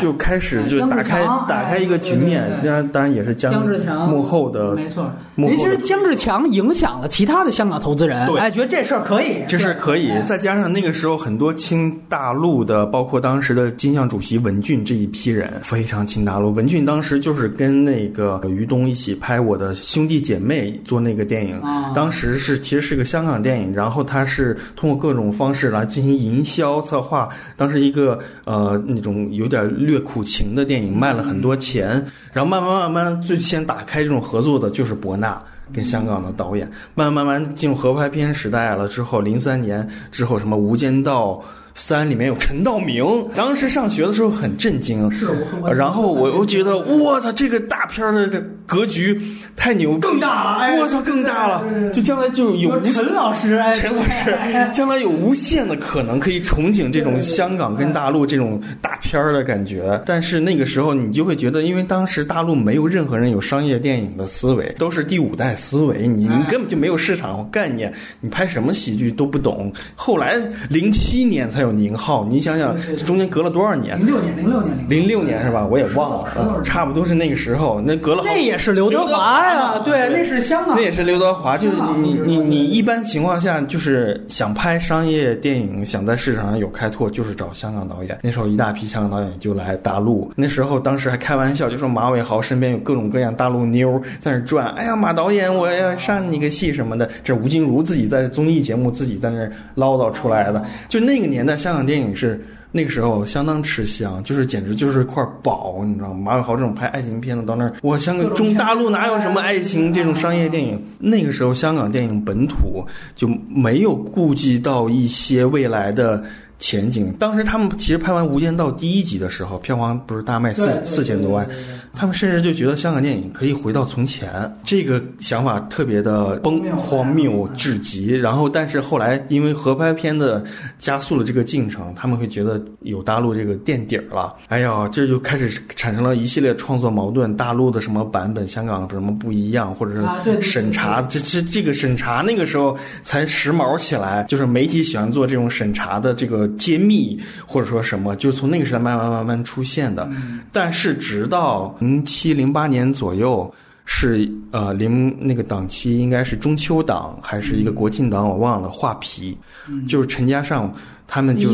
就开始就打开打开一个局面哎对对，对当然当然也是姜姜志强幕后的没错，其实姜志强影响了其他的香港投资人，对。哎，觉得这事儿可以，这是可以，再加上那个时候很多亲大陆的，包括当时的金像主席文俊这一批人非常亲大陆。文俊当时就是跟那个于东一起拍《我的兄弟姐妹》做那个电影，啊。当时是其实是个香港电影，然后他是通过各种方式来进行营销策划，当时一个呃那种有点略苦情的电影卖了很多钱，然后慢慢慢慢最先打开这种合作的就是博纳。跟香港的导演。慢慢慢进入合拍片时代了之后，零三年之后，什么《无间道》三里面有陈道明，当时上学的时候很震惊，是然后我又觉得，我操，这个大片的格局太牛，更大了哎。我操，更大了。就将来就有无陈老师，哎，陈老师，将来有无限的可能可以憧憬这种香港跟大陆这种大片的感觉。但是那个时候你就会觉得，因为当时大陆没有任何人有商业电影的思维，都是第五代思维，你你根本就没有市场概念，你拍什么喜剧都不懂。后来零七年才有宁浩，你想想对对对中间隔了多少年零？六年，零六年，零六年是吧？我也忘了，嗯差不多是那个时候。那隔了那也是刘德华呀，对，那是香港，那也是刘德华，就是你你你一般情况下就是想拍商业电影，想在市场上有开拓，就是找香港导演。那时候一大批香港导演就来大陆，那时候当时还开玩笑，就说马伟豪身边有各种各样大陆妞在那转，哎呀马导演我要上你个戏什么的，这是吴君如自己在综艺节目自己在那唠叨出来的。就那个年代，香港电影是。那个时候相当吃香，就是简直就是块宝，你知道吗？马伟豪这种拍爱情片的到那儿，哇，香港中大陆哪有什么爱情这种商业电影？那个时候香港电影本土就没有顾及到一些未来的前景。当时他们其实拍完《无间道》第一集的时候，票房不是大卖四四千多万他们甚至就觉得香港电影可以回到从前，这个想法特别的崩荒谬至极。然后，但是后来因为合拍片的加速了这个进程，他们会觉得有大陆这个垫底儿了。哎呀，这就开始产生了一系列创作矛盾，大陆的什么版本，香港什么不一样，或者是审查，这这这个审查那个时候才时髦起来，就是媒体喜欢做这种审查的这个揭秘，或者说什么，就是从那个时代慢慢慢慢出现的。但是直到零七零八年左右。是呃，零那个档期应该是中秋档还是一个国庆档，我忘了。画皮，就是陈嘉上他们就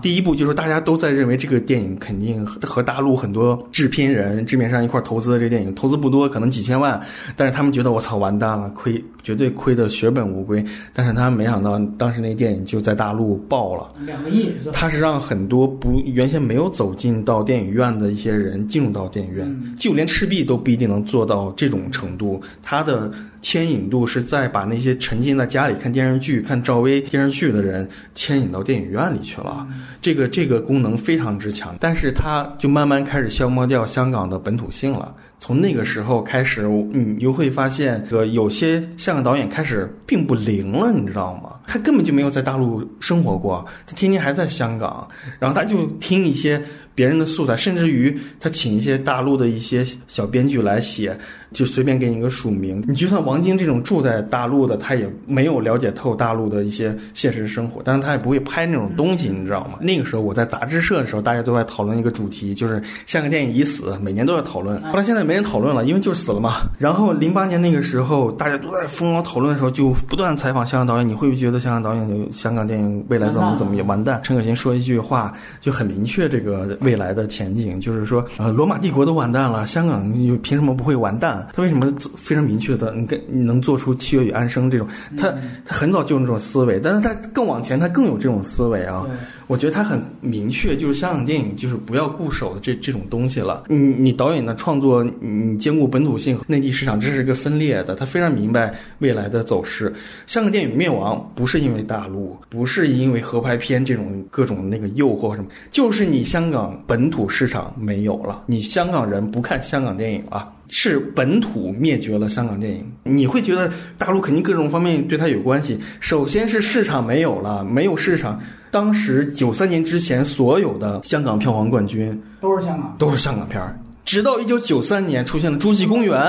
第一部就是大家都在认为这个电影肯定和和大陆很多制片人、制片商一块儿投资的这个电影，投资不多，可能几千万，但是他们觉得我操完蛋了，亏绝对亏的血本无归。但是他们没想到，当时那个电影就在大陆爆了。两个亿是吧？它是让很多不原先没有走进到电影院的一些人进入到电影院，嗯就连赤壁都不一定能做到这种程度。他的牵引度是在把那些沉浸在家里看电视剧、看赵薇电视剧的人牵引到电影院里去了。这个这个功能非常之强，但是它就慢慢开始消磨掉香港的本土性了。从那个时候开始，你就会发现，呃，有些香港导演开始并不灵了，你知道吗？他根本就没有在大陆生活过，他天天还在香港，然后他就听一些别人的素材，甚至于他请一些大陆的一些小编剧来写，就随便给你一个署名。你就算王晶这种住在大陆的，他也没有了解透大陆的一些现实生活，但是他也不会拍那种东西，你知道吗？那个时候我在杂志社的时候，大家都在讨论一个主题，就是香港电影已死，每年都在讨论。后来现在没人讨论了，因为就是死了嘛。然后零八年那个时候，大家都在疯狂讨论的时候，就不断采访香港导演，你会不会觉得香港导演有香港电影未来怎么怎么也完蛋？陈可辛说一句话就很明确这个未来的前景，就是说，呃，罗马帝国都完蛋了，香港又凭什么不会完蛋？他为什么非常明确的，你跟你能做出七月与安生这种？他他很早就有这种思维，但是他更往前，他更有这种思维啊。我觉得他很明确，就是香港电影就是不要固守的这这种东西了。你你导演的创作，你兼顾本土性和内地市场，这是一个分裂的。他非常明白未来的走势。香港电影灭亡不是因为大陆，不是因为合拍片这种各种那个诱惑什么，就是你香港本土市场没有了，你香港人不看香港电影了。是本土灭绝了香港电影，你会觉得大陆肯定各种方面对它有关系。首先是市场没有了，没有市场。当时九三年之前，所有的香港票房冠军都是香港，都是香港片儿。直到一九九三年出现了《侏奇公园》，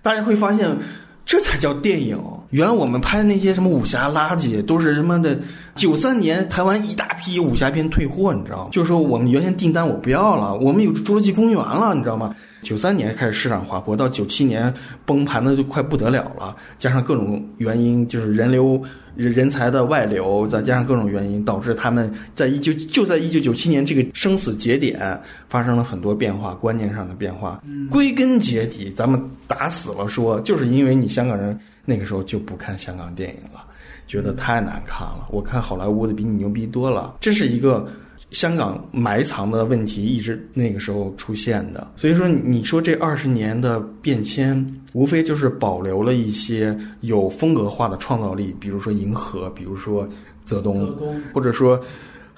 大家会发现，这才叫电影。原来我们拍的那些什么武侠垃圾，都是他妈的。九三年台湾一大批武侠片退货，你知道吗？就是说我们原先订单我不要了，我们有《侏罗纪公园》了，你知道吗？九三年开始市场滑坡，到九七年崩盘的就快不得了了。加上各种原因，就是人流人才的外流，再加上各种原因，导致他们在一九就在一九九七年这个生死节点发生了很多变化，观念上的变化。归根结底，咱们打死了说，就是因为你香港人那个时候就不看香港电影了，觉得太难看了。我看好莱坞的比你牛逼多了，这是一个。香港埋藏的问题一直那个时候出现的，所以说你说这二十年的变迁，无非就是保留了一些有风格化的创造力，比如说银河，比如说泽东，或者说。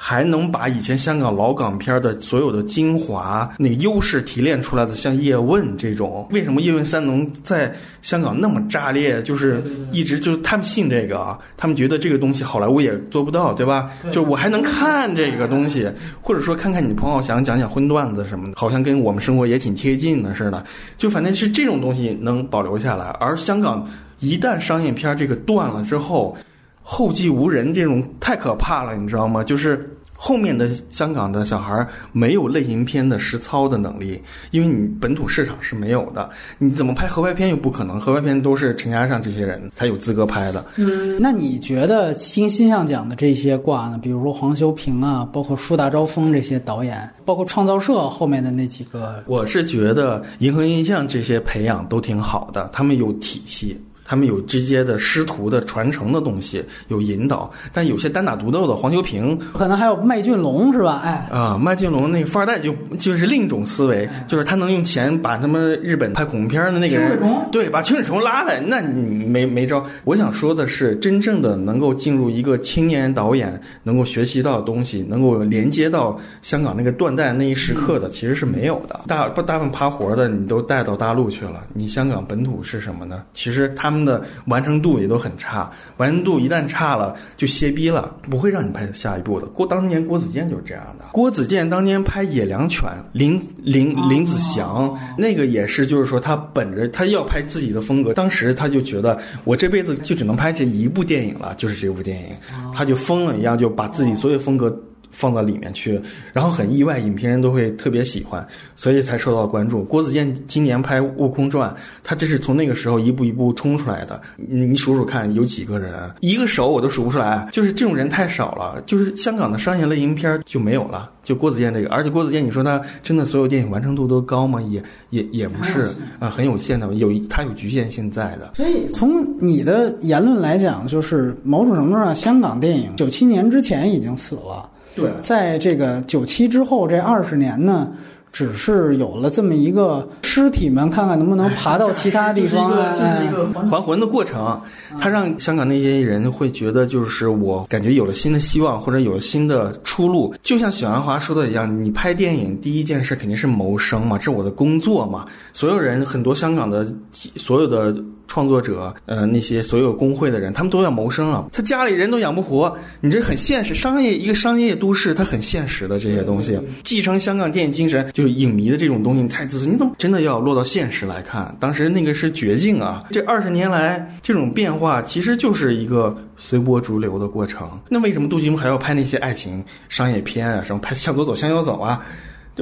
还能把以前香港老港片的所有的精华、那个优势提炼出来的，像叶问这种，为什么叶问三能在香港那么炸裂？就是一直就是他们信这个啊，他们觉得这个东西好莱坞也做不到，对吧？就我还能看这个东西，或者说看看你彭浩翔讲讲荤段子什么的，好像跟我们生活也挺贴近的似的。就反正是这种东西能保留下来，而香港一旦商业片这个断了之后。后继无人，这种太可怕了，你知道吗？就是后面的香港的小孩没有类型片的实操的能力，因为你本土市场是没有的。你怎么拍合拍片又不可能，合拍片都是陈嘉上这些人才有资格拍的。嗯，那你觉得新新象奖的这些挂呢？比如说黄修平啊，包括树大招风这些导演，包括创造社后面的那几个，我是觉得银河印象这些培养都挺好的，他们有体系。他们有直接的师徒的传承的东西，有引导，但有些单打独斗的黄秋平，可能还有麦浚龙是吧？哎，啊，麦浚龙那个富二代就就是另一种思维，就是他能用钱把他们日本拍恐怖片的那个人，对，把清水虫拉来，那你没没招。我想说的是，真正的能够进入一个青年导演能够学习到的东西，能够连接到香港那个断代那一时刻的，其实是没有的。大不大部分趴活的，你都带到大陆去了，你香港本土是什么呢？其实他们。的完成度也都很差，完成度一旦差了就歇逼了，不会让你拍下一步的。郭当年郭子健就是这样的。郭子健当年拍《野良犬》，林林林子祥那个也是，就是说他本着他要拍自己的风格，当时他就觉得我这辈子就只能拍这一部电影了，就是这部电影，他就疯了一样，就把自己所有风格。放到里面去，然后很意外，影评人都会特别喜欢，所以才受到关注。郭子健今年拍《悟空传》，他这是从那个时候一步一步冲出来的。你数数看，有几个人？一个手我都数不出来。就是这种人太少了，就是香港的商业类型片就没有了。就郭子健这个，而且郭子健，你说他真的所有电影完成度都高吗？也也也不是 啊，很有限的，有他有局限性在的。所以从你的言论来讲，就是某种程度上，香港电影九七年之前已经死了。对，在这个九七之后这二十年呢，只是有了这么一个尸体们，看看能不能爬到其他地方，就是一个还魂的过程。他让香港那些人会觉得，就是我感觉有了新的希望，或者有了新的出路。就像许鞍华说的一样，你拍电影第一件事肯定是谋生嘛，这是我的工作嘛。所有人，很多香港的所有的。创作者，呃，那些所有工会的人，他们都要谋生啊，他家里人都养不活，你这很现实。商业一个商业都市，它很现实的这些东西，继承香港电影精神，就是影迷的这种东西，你太自私。你怎么真的要落到现实来看？当时那个是绝境啊！这二十年来，这种变化其实就是一个随波逐流的过程。那为什么杜琪峰还要拍那些爱情商业片啊？什么拍向左走，向右走啊？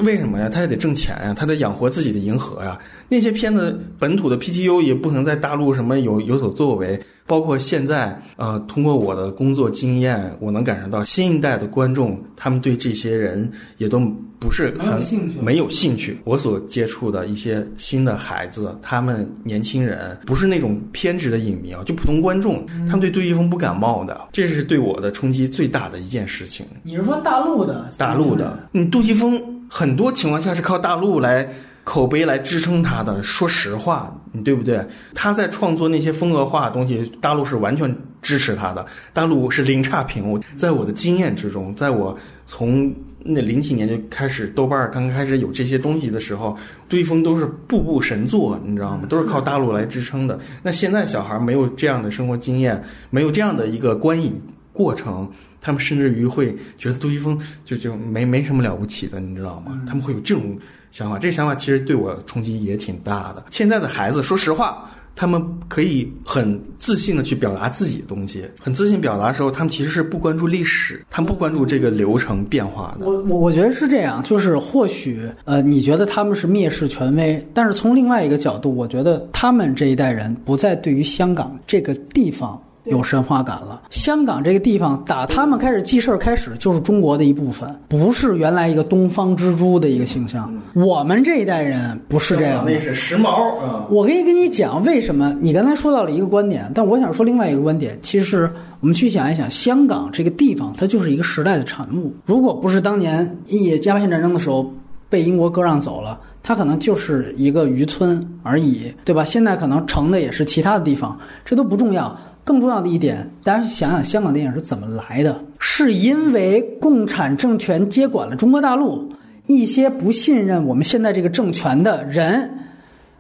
为什么呀？他也得挣钱呀，他得养活自己的银河呀。那些片子本土的 PTU 也不可能在大陆什么有有所作为，包括现在，呃，通过我的工作经验，我能感受到新一代的观众，他们对这些人也都不是很兴趣没有兴趣。我所接触的一些新的孩子，他们年轻人不是那种偏执的影迷啊，就普通观众，他们对杜琪峰不感冒的，这是对我的冲击最大的一件事情。你是说大陆的？大陆的，你，杜琪峰很多情况下是靠大陆来口碑来支撑他的。说实话，你对不对？他在创作那些风格化的东西，大陆是完全支持他的，大陆是零差评。我在我的经验之中，在我从那零几年就开始豆瓣儿刚开始有这些东西的时候，对风都是步步神作，你知道吗？都是靠大陆来支撑的。那现在小孩没有这样的生活经验，没有这样的一个观影过程，他们甚至于会觉得杜琪峰就就没没什么了不起的，你知道吗？他们会有这种想法，这个想法其实对我冲击也挺大的。现在的孩子，说实话。他们可以很自信的去表达自己的东西，很自信表达的时候，他们其实是不关注历史，他们不关注这个流程变化的。我我我觉得是这样，就是或许呃，你觉得他们是蔑视权威，但是从另外一个角度，我觉得他们这一代人不再对于香港这个地方。有神话感了。香港这个地方，打他们开始记事儿开始，就是中国的一部分，不是原来一个东方之珠的一个形象。我们这一代人不是这样。那是时髦啊！我可以跟你讲为什么。你刚才说到了一个观点，但我想说另外一个观点。其实我们去想一想，香港这个地方，它就是一个时代的产物。如果不是当年一鸦片战争的时候被英国割让走了，它可能就是一个渔村而已，对吧？现在可能成的也是其他的地方，这都不重要。更重要的一点，大家想想香港电影是怎么来的？是因为共产政权接管了中国大陆，一些不信任我们现在这个政权的人，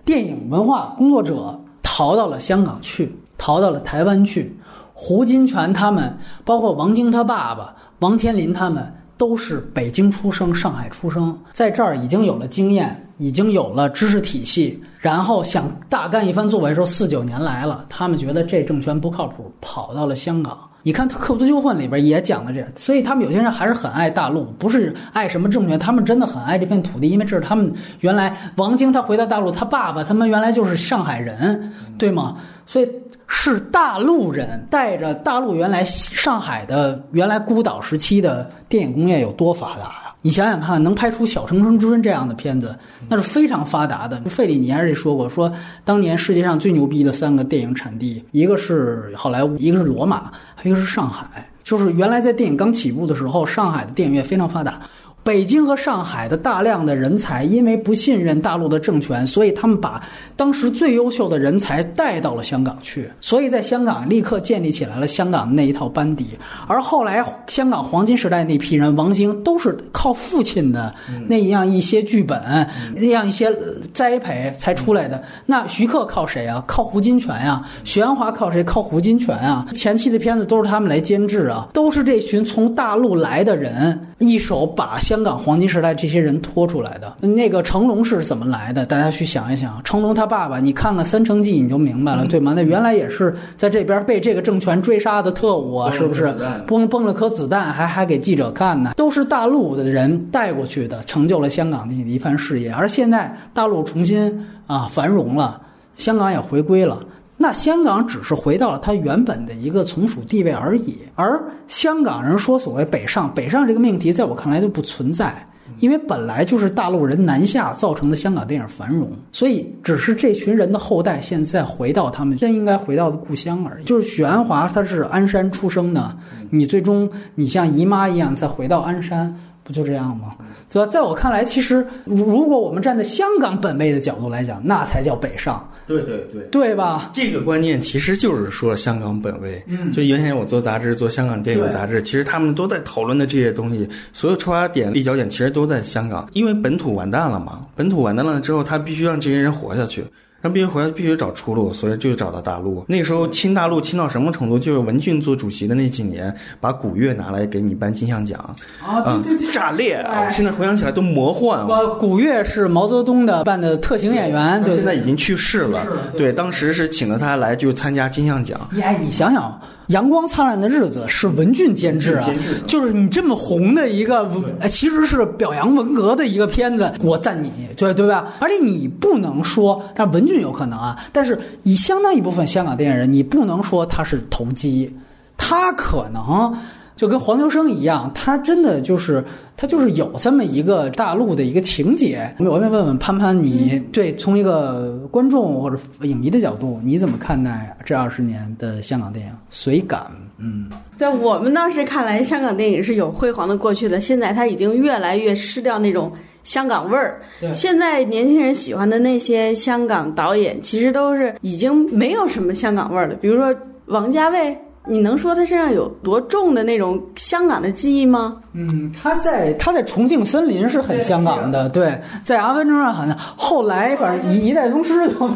电影文化工作者逃到了香港去，逃到了台湾去。胡金铨他们，包括王晶他爸爸王天林他们，都是北京出生、上海出生，在这儿已经有了经验。已经有了知识体系，然后想大干一番作为的时候，四九年来了，他们觉得这政权不靠谱，跑到了香港。你看《克布纠混》里边也讲了这，所以他们有些人还是很爱大陆，不是爱什么政权，他们真的很爱这片土地，因为这是他们原来王晶他回到大陆，他爸爸他们原来就是上海人，对吗？所以是大陆人带着大陆原来上海的原来孤岛时期的电影工业有多发达呀？你想想看，能拍出《小城春之春》这样的片子，那是非常发达的。费里尼还是说过，说当年世界上最牛逼的三个电影产地，一个是好莱坞，一个是罗马，还有一个是上海。就是原来在电影刚起步的时候，上海的电影院非常发达。北京和上海的大量的人才，因为不信任大陆的政权，所以他们把当时最优秀的人才带到了香港去，所以在香港立刻建立起来了香港的那一套班底。而后来香港黄金时代那批人，王晶都是靠父亲的那样一些剧本、那样一些栽培才出来的。那徐克靠谁啊？靠胡金铨呀。许鞍华靠谁？靠胡金铨啊。前期的片子都是他们来监制啊，都是这群从大陆来的人一手把香。港黄金时代这些人拖出来的，那个成龙是怎么来的？大家去想一想，成龙他爸爸，你看看《三成记》你就明白了，对吗？那原来也是在这边被这个政权追杀的特务啊，是不是？崩崩了颗子弹，还还给记者看呢，都是大陆的人带过去的，成就了香港的一番事业。而现在大陆重新啊繁荣了，香港也回归了。那香港只是回到了它原本的一个从属地位而已，而香港人说所谓北上，北上这个命题在我看来就不存在，因为本来就是大陆人南下造成的香港电影繁荣，所以只是这群人的后代现在回到他们真应该回到的故乡而已。就是许鞍华他是鞍山出生的，你最终你像姨妈一样再回到鞍山。不就这样吗？对吧？在我看来，其实如果我们站在香港本位的角度来讲，那才叫北上。对对对，对吧？这个观念其实就是说香港本位。嗯，就原先我做杂志，做香港电影杂志，其实他们都在讨论的这些东西，所有出发点、立脚点其实都在香港，因为本土完蛋了嘛。本土完蛋了之后，他必须让这些人活下去。让必须回来，必须找出路，所以就找到大陆。那时候亲大陆亲到什么程度？就是文俊做主席的那几年，把古月拿来给你颁金像奖啊，对对对，炸裂！啊！现在回想起来都魔幻。我，古月是毛泽东的扮的特型演员，对，现在已经去世了。对，当时是请了他来就参加金像奖。哎，你想想。阳光灿烂的日子》是文俊监制啊就是你这么红的一个，呃其实是表扬文革的一个片子，我赞你，对对吧？而且你不能说，但文俊有可能啊，但是以相当一部分香港电影人，你不能说他是投机，他可能。就跟黄秋生一样，他真的就是他就是有这么一个大陆的一个情节。我想问问潘潘，你对从一个观众或者影迷的角度，你怎么看待这二十年的香港电影？随感，嗯，在我们当时看来，香港电影是有辉煌的过去的，现在它已经越来越失掉那种香港味儿。对现在年轻人喜欢的那些香港导演，其实都是已经没有什么香港味儿了。比如说王家卫，你能说他身上有多重的那种香港的记忆吗？嗯，他在他在重庆森林是很香港的，对，在阿甘正传好像后来反正一一代宗师都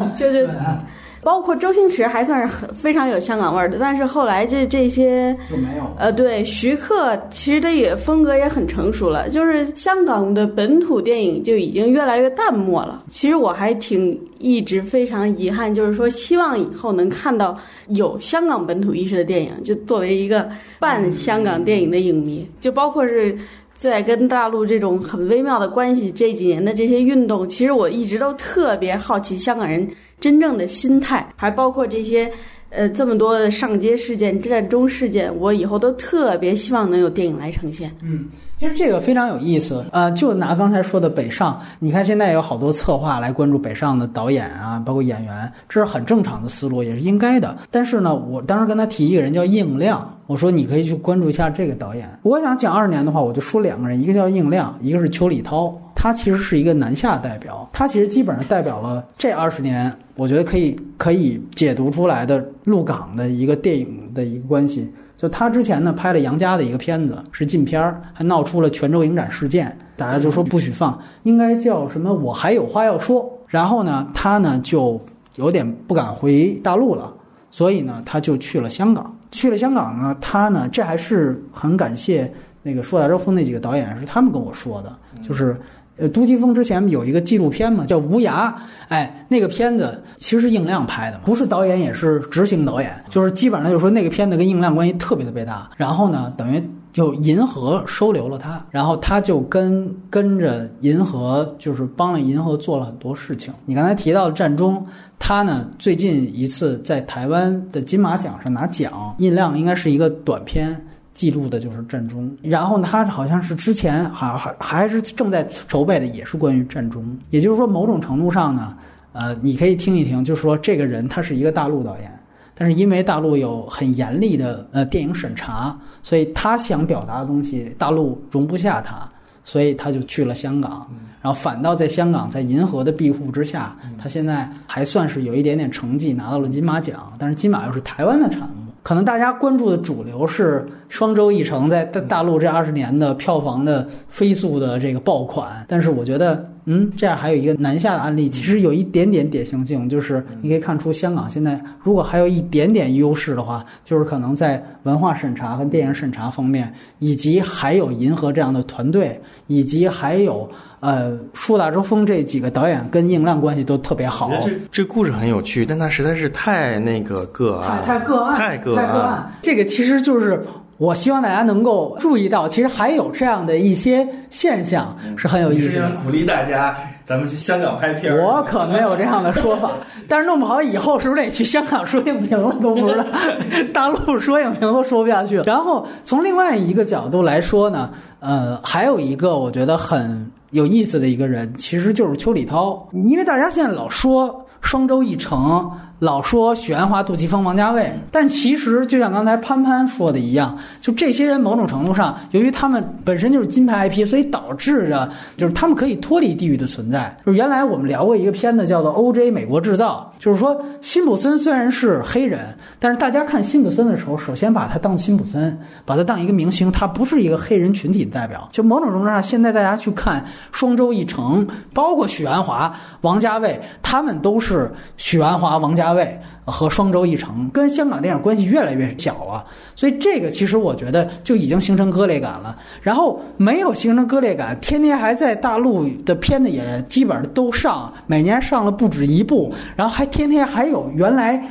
包括周星驰还算是很非常有香港味儿的，但是后来这这些就没有。呃，对，徐克其实他也风格也很成熟了，就是香港的本土电影就已经越来越淡漠了。其实我还挺一直非常遗憾，就是说希望以后能看到有香港本土意识的电影，就作为一个半香港电影的影迷，就包括是。在跟大陆这种很微妙的关系这几年的这些运动，其实我一直都特别好奇香港人真正的心态，还包括这些呃这么多的上街事件、战中事件，我以后都特别希望能有电影来呈现。嗯，其实这个非常有意思。呃，就拿刚才说的北上，你看现在有好多策划来关注北上的导演啊，包括演员，这是很正常的思路，也是应该的。但是呢，我当时跟他提一个人叫应亮，我说你可以去关注一下这个导演。我想讲二十年的话，我就说两个人，一个叫应亮，一个是邱礼涛。他其实是一个南下代表，他其实基本上代表了这二十年，我觉得可以可以解读出来的陆港的一个电影的一个关系。就他之前呢拍了杨家的一个片子是禁片儿，还闹出了泉州影展事件，大家就说不许放，应该叫什么？我还有话要说。然后呢，他呢就有点不敢回大陆了，所以呢他就去了香港。去了香港呢，他呢这还是很感谢那个《树大招风》那几个导演，是他们跟我说的，就是。呃，杜琪峰之前有一个纪录片嘛，叫《无涯》，哎，那个片子其实是应亮拍的嘛，不是导演也是执行导演，就是基本上就是说那个片子跟应亮关系特别特别大。然后呢，等于就银河收留了他，然后他就跟跟着银河，就是帮了银河做了很多事情。你刚才提到的战中，他呢最近一次在台湾的金马奖上拿奖，印量应该是一个短片。记录的就是战中，然后他好像是之前还还还是正在筹备的，也是关于战中。也就是说，某种程度上呢，呃，你可以听一听，就是说这个人他是一个大陆导演，但是因为大陆有很严厉的呃电影审查，所以他想表达的东西大陆容不下他，所以他就去了香港，然后反倒在香港在银河的庇护之下，他现在还算是有一点点成绩，拿到了金马奖，但是金马又是台湾的产物。可能大家关注的主流是《双周一城》在大大陆这二十年的票房的飞速的这个爆款，但是我觉得，嗯，这样还有一个南下的案例，其实有一点点典型性，就是你可以看出香港现在如果还有一点点优势的话，就是可能在文化审查和电影审查方面，以及还有银河这样的团队，以及还有。呃，树大招风这几个导演跟应亮关系都特别好。这这故事很有趣，但它实在是太那个个案，太太个案，太个太个案。这个其实就是我希望大家能够注意到，其实还有这样的一些现象是很有意思的。鼓励大家，咱们去香港拍片我可没有这样的说法，但是弄不好以后是不是得去香港说影评了都不知道，大陆说影评都说不下去了。然后从另外一个角度来说呢，呃，还有一个我觉得很。有意思的一个人，其实就是邱礼涛，因为大家现在老说双周一成，老说许鞍华、杜琪峰、王家卫，但其实就像刚才潘潘说的一样，就这些人某种程度上，由于他们本身就是金牌 IP，所以导致着就是他们可以脱离地域的存在。就是原来我们聊过一个片子叫做《OJ 美国制造》，就是说辛普森虽然是黑人，但是大家看辛普森的时候，首先把他当辛普森，把他当一个明星，他不是一个黑人群体的代表。就某种程度上，现在大家去看。双周一成，包括许鞍华、王家卫，他们都是许鞍华、王家卫和双周一成，跟香港电影关系越来越小了。所以这个其实我觉得就已经形成割裂感了。然后没有形成割裂感，天天还在大陆的片子也基本上都上，每年上了不止一部，然后还天天还有原来。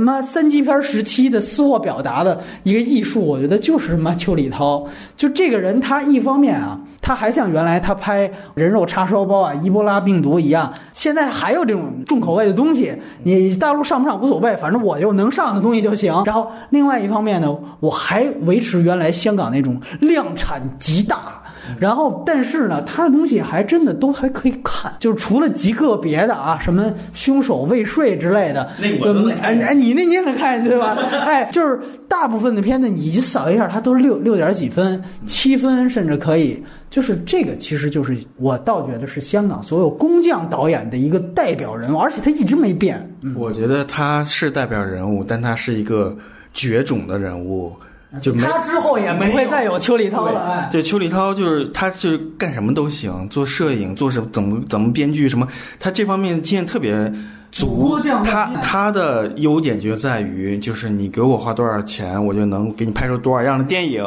他妈三级片时期的私货表达的一个艺术，我觉得就是什么邱礼涛。就这个人，他一方面啊，他还像原来他拍人肉叉烧包啊、伊波拉病毒一样，现在还有这种重口味的东西，你大陆上不上无所谓，反正我又能上的东西就行。然后另外一方面呢，我还维持原来香港那种量产极大。然后，但是呢，他的东西还真的都还可以看，就是除了极个别的啊，什么凶手未睡之类的，那我就都哎哎，你那你也能看对吧？哎，就是大部分的片子，你一扫一下，它都是六六点几分、七分，甚至可以。就是这个，其实就是我倒觉得是香港所有工匠导演的一个代表人物，而且他一直没变。嗯，我觉得他是代表人物，但他是一个绝种的人物，他之后也不会再有邱礼涛了。哎，就邱礼涛就是他就是干什么都行，做摄影，做什么怎么怎么编剧什么，他这方面经验特别主足播这样。的他他的优点就在于，就是你给我花多少钱，我就能给你拍出多少样的电影。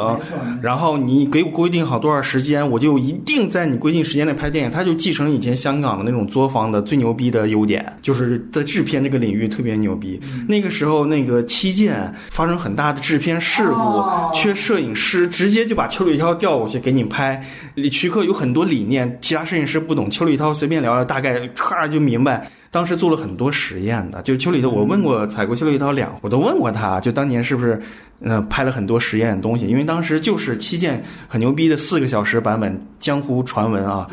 然后你给我规定好多少时间，我就一定在你规定时间内拍电影。他就继承以前香港的那种作坊的最牛逼的优点，就是在制片这个领域特别牛逼。嗯那个时候那个七剑发生很大的制片事故，哦缺摄影师，直接就把邱礼涛调过去给你拍。徐克有很多理念，其他摄影师不懂，邱礼涛随便聊聊，大概唰就明白。当时做了很多实验的，就邱礼涛，我问过采过邱礼涛两，我都问过他，就当年是不是，呃，拍了很多实验的东西，因为当时就是七件很牛逼的四个小时版本，江湖传闻啊。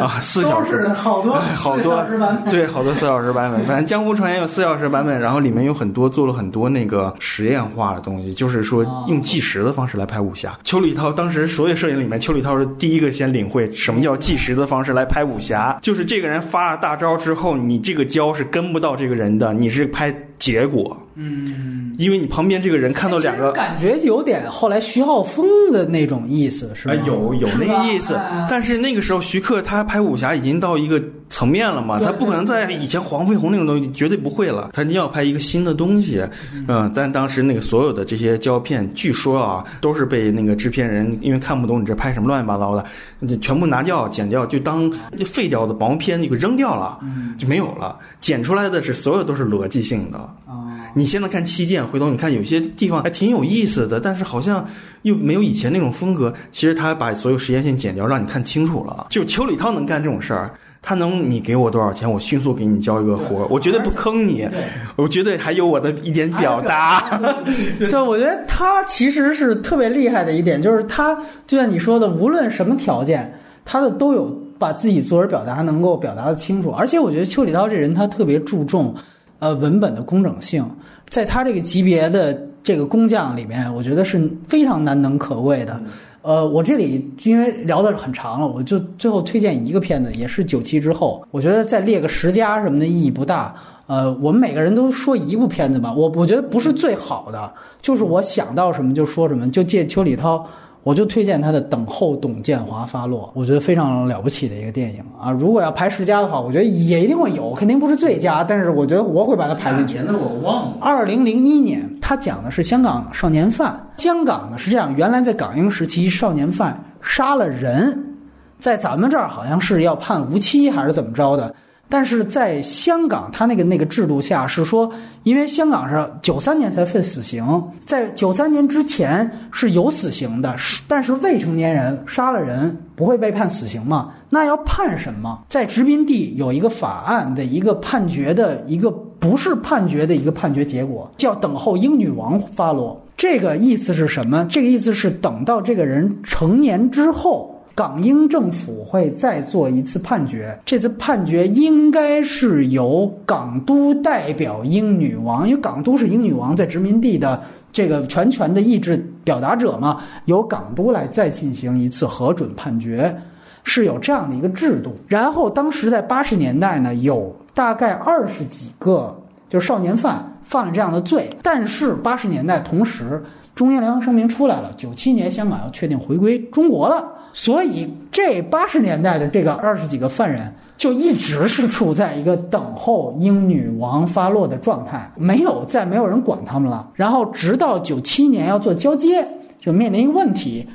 啊，四小时。好多哎好多。小时版本。对，好多四小时版本，反正江湖传言有四小时版本，然后里面有很多做了很多那个实验化的东西，就是说哦用计时的方式来拍武侠。邱礼涛当时所有摄影里面，邱礼涛是第一个先领会什么叫计时的方式来拍武侠，就是这个人发了大招之后，你这个个胶是跟不到这个人的，你是拍结果。嗯，因为你旁边这个人看到两个。感觉有点后来徐浩峰的那种意思，是吧？啊，有有那个意思但是那个时候徐克他拍武侠已经到一个层面了嘛，他不可能在以前黄飞鸿那种东西绝对不会了，他一定要拍一个新的东西，嗯，但当时那个所有的这些胶片，据说啊都是被那个制片人因为看不懂你这拍什么乱七八糟的，就全部拿掉剪掉，就当就废掉的薄片就给扔掉了，就没有了，剪出来的是所有都是逻辑性的。啊，你现在看七剑，回头你看有些地方还挺有意思的，但是好像又没有以前那种风格。其实他把所有时间线剪掉，让你看清楚了。就邱礼涛能干这种事儿，他能你给我多少钱，我迅速给你交一个活儿，我绝对不坑你，我绝对还有我的一点表达。就我觉得他其实是特别厉害的一点，就是他就像你说的，无论什么条件，他的都有把自己作文表达能够表达的清楚。而且我觉得邱礼涛这人他特别注重，呃，文本的工整性，在他这个级别的这个工匠里面，我觉得是非常难能可贵的。呃，我这里因为聊的很长了，我就最后推荐一个片子，也是九七之后，我觉得再列个十佳什么的意义不大。呃，我们每个人都说一部片子吧，我我觉得不是最好的，就是我想到什么就说什么，就借邱礼涛，我就推荐他的《等候董建华发落》，我觉得非常了不起的一个电影啊。如果要排十佳的话，我觉得也一定会有，肯定不是最佳，但是我觉得我会把它排进去。前的我忘了。二零零一年，他讲的是香港少年犯。香港呢是这样，原来在港英时期，少年犯杀了人，在咱们这儿好像是要判无期还是怎么着的。但是在香港，他那个那个制度下是说，因为香港是九三年才废死刑，在九三年之前是有死刑的，但是未成年人杀了人不会被判死刑嘛？那要判什么？在殖民地有一个法案的一个判决的一个不是判决的一个判决结果，叫等候英女王发落。这个意思是什么？这个意思是等到这个人成年之后。港英政府会再做一次判决，这次判决应该是由港督代表英女王，因为港督是英女王在殖民地的这个全权的意志表达者嘛，由港督来再进行一次核准判决，是有这样的一个制度。然后当时在八十年代呢，有大概二十几个就是少年犯犯了这样的罪，但是八十年代同时中英联合声明出来了，九七年香港要确定回归中国了。所以，这八十年代的这个二十几个犯人，就一直是处在一个等候英女王发落的状态，没有再没有人管他们了。然后，直到九七年要做交接，就面临一个问题：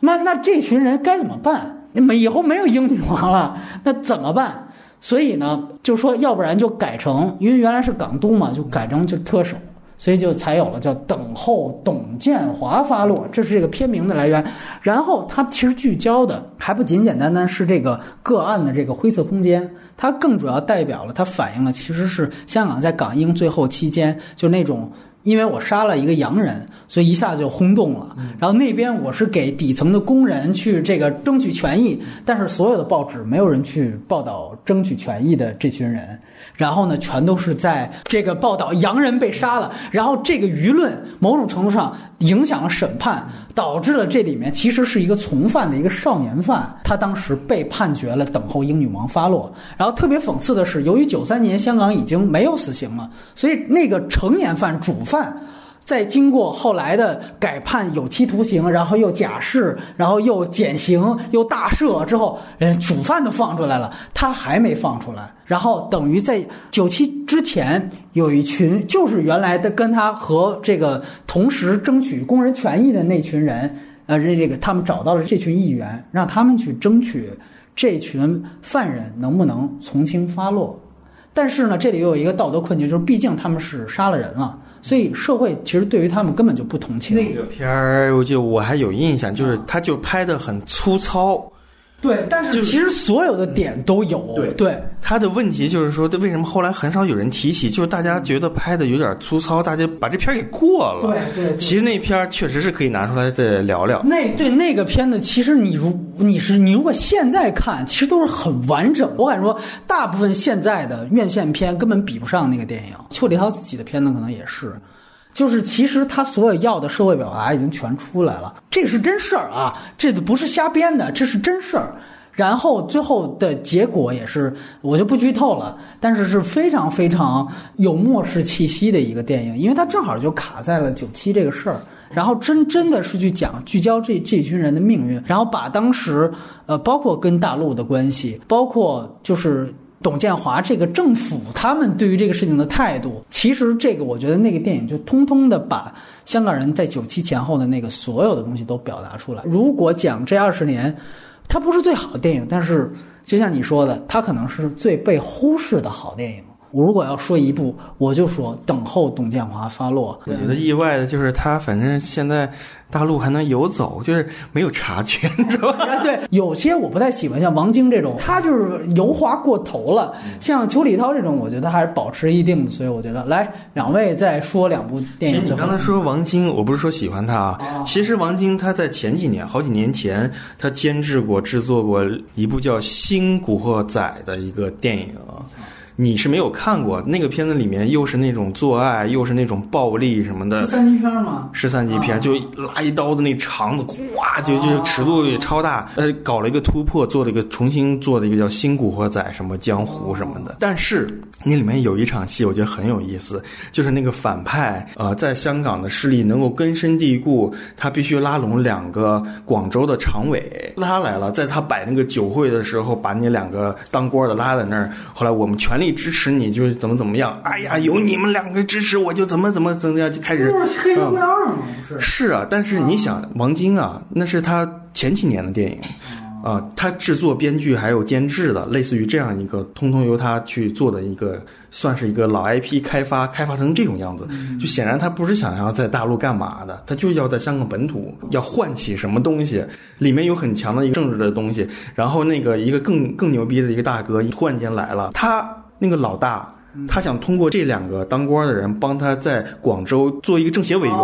那那这群人该怎么办？没以后没有英女王了，那怎么办？所以呢，就说要不然就改成，因为原来是港督嘛，就改成就特首。所以就才有了叫“等候董建华发落”，这是这个片名的来源。然后它其实聚焦的还不仅简单单是这个个案的这个灰色空间，它更主要代表了它反映了其实是香港在港英最后期间就那种。因为我杀了一个洋人，所以一下就轰动了。然后那边我是给底层的工人去这个争取权益，但是所有的报纸没有人去报道争取权益的这群人。然后呢，全都是在这个报道洋人被杀了，然后这个舆论某种程度上影响了审判，导致了这里面其实是一个从犯的一个少年犯，他当时被判决了等候英女王发落。然后特别讽刺的是，由于九三年香港已经没有死刑了，所以那个成年犯主犯。在经过后来的改判有期徒刑，然后又假释，然后又减刑，又大赦之后，人主犯都放出来了，他还没放出来。然后等于在九七之前，有一群就是原来的跟他和这个同时争取工人权益的那群人，呃，这这个他们找到了这群议员，让他们去争取这群犯人能不能从轻发落。但是呢，这里又有一个道德困境，就是毕竟他们是杀了人了。所以社会其实对于他们根本就不同情。那个片儿，我就我还有印象，就是他就拍的很粗糙。对，但是其实所有的点都有。对对，他的问题就是说，为什么后来很少有人提起？就是大家觉得拍的有点粗糙，大家把这片给过了。对对。其实那片确实是可以拿出来再聊聊。那对那个片子，其实你如你是你如果现在看，其实都是很完整。我敢说，大部分现在的院线片根本比不上那个电影。邱礼涛自己的片子可能也是。就是其实他所有要的社会表达已经全出来了，这是真事儿啊，这不是瞎编的，这是真事儿。然后最后的结果也是，我就不剧透了，但是是非常非常有末世气息的一个电影，因为它正好就卡在了九七这个事儿，然后真真的是去讲聚焦这这群人的命运，然后把当时呃包括跟大陆的关系，包括就是。董建华这个政府，他们对于这个事情的态度，其实这个我觉得那个电影就通通的把香港人在九七前后的那个所有的东西都表达出来。如果讲这二十年，它不是最好的电影，但是就像你说的，它可能是最被忽视的好电影。我如果要说一部，我就说《等候董建华发落》。我觉得意外的就是他，反正现在大陆还能游走，就是没有察觉，是吧？对，有些我不太喜欢，像王晶这种，他就是油滑过头了。像邱礼涛这种，我觉得还是保持一定的。所以我觉得，来两位再说两部电影。你刚才说王晶，我不是说喜欢他啊。其实王晶他在前几年，好几年前，他监制过、制作过一部叫《新古惑仔》的一个电影。你是没有看过那个片子，里面又是那种做爱，又是那种暴力什么的。是三级片吗？是三级片，就拉一刀的那肠子，哇就就尺度也超大。呃，搞了一个突破，做了一个重新做的一个叫《新古惑仔》什么江湖什么的。但是那里面有一场戏，我觉得很有意思，就是那个反派呃，在香港的势力能够根深蒂固，他必须拉拢两个广州的常委，拉来了，在他摆那个酒会的时候，把那两个当官的拉在那儿。后来我们全力。支持你就是怎么怎么样？哎呀，有你们两个支持，我就怎么怎么怎么样就开始。是是啊，但是你想，王晶啊，那是他前几年的电影啊，他制作、编剧还有监制的，类似于这样一个，通通由他去做的一个，算是一个老 IP 开发，开发成这种样子，就显然他不是想要在大陆干嘛的，他就要在香港本土要唤起什么东西，里面有很强的一个政治的东西，然后那个一个更更牛逼的一个大哥突然间来了，他。那个老大，他想通过这两个当官的人帮他在广州做一个政协委员，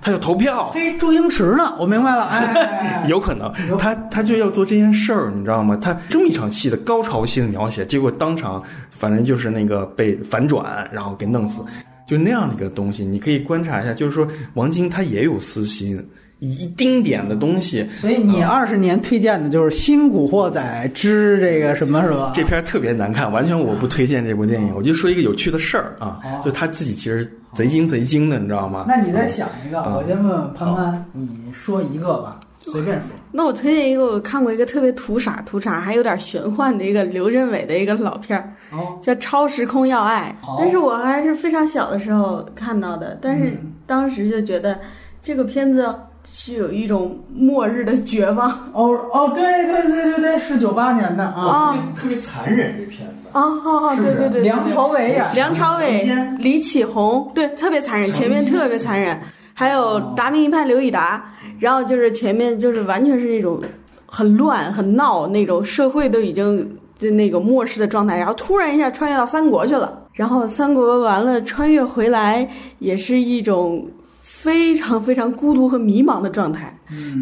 他要投票。嘿，周星驰呢？我明白了，哎，有可能，他他就要做这件事儿，你知道吗？他这么一场戏的高潮戏的描写，结果当场反正就是那个被反转，然后给弄死，就那样的一个东西，你可以观察一下，就是说王晶他也有私心。一丁点的东西，所以你二十年推荐的就是《新古惑仔之这个什么是吧？这片特别难看，完全我不推荐这部电影。我就说一个有趣的事儿啊，就他自己其实贼精贼精的，你知道吗？那你再想一个，我先问问潘潘，你说一个吧，随便说。那我推荐一个，我看过一个特别土傻土傻还有点玄幻的一个刘镇伟的一个老片儿，叫《超时空要爱》，但是我还是非常小的时候看到的，但是当时就觉得这个片子。是有一种末日的绝望。哦哦，对对对对对，是九八年的啊。啊特别特别残忍这片子。啊啊啊！是不是？对对对，梁朝伟演梁朝伟、李启红，对，特别残忍，前面特别残忍，还有达明一派刘以达，然后就是前面就是完全是那种很乱、很闹那种，社会都已经就那个末世的状态，然后突然一下穿越到三国去了，然后三国完了穿越回来，也是一种非常非常孤独和迷茫的状态。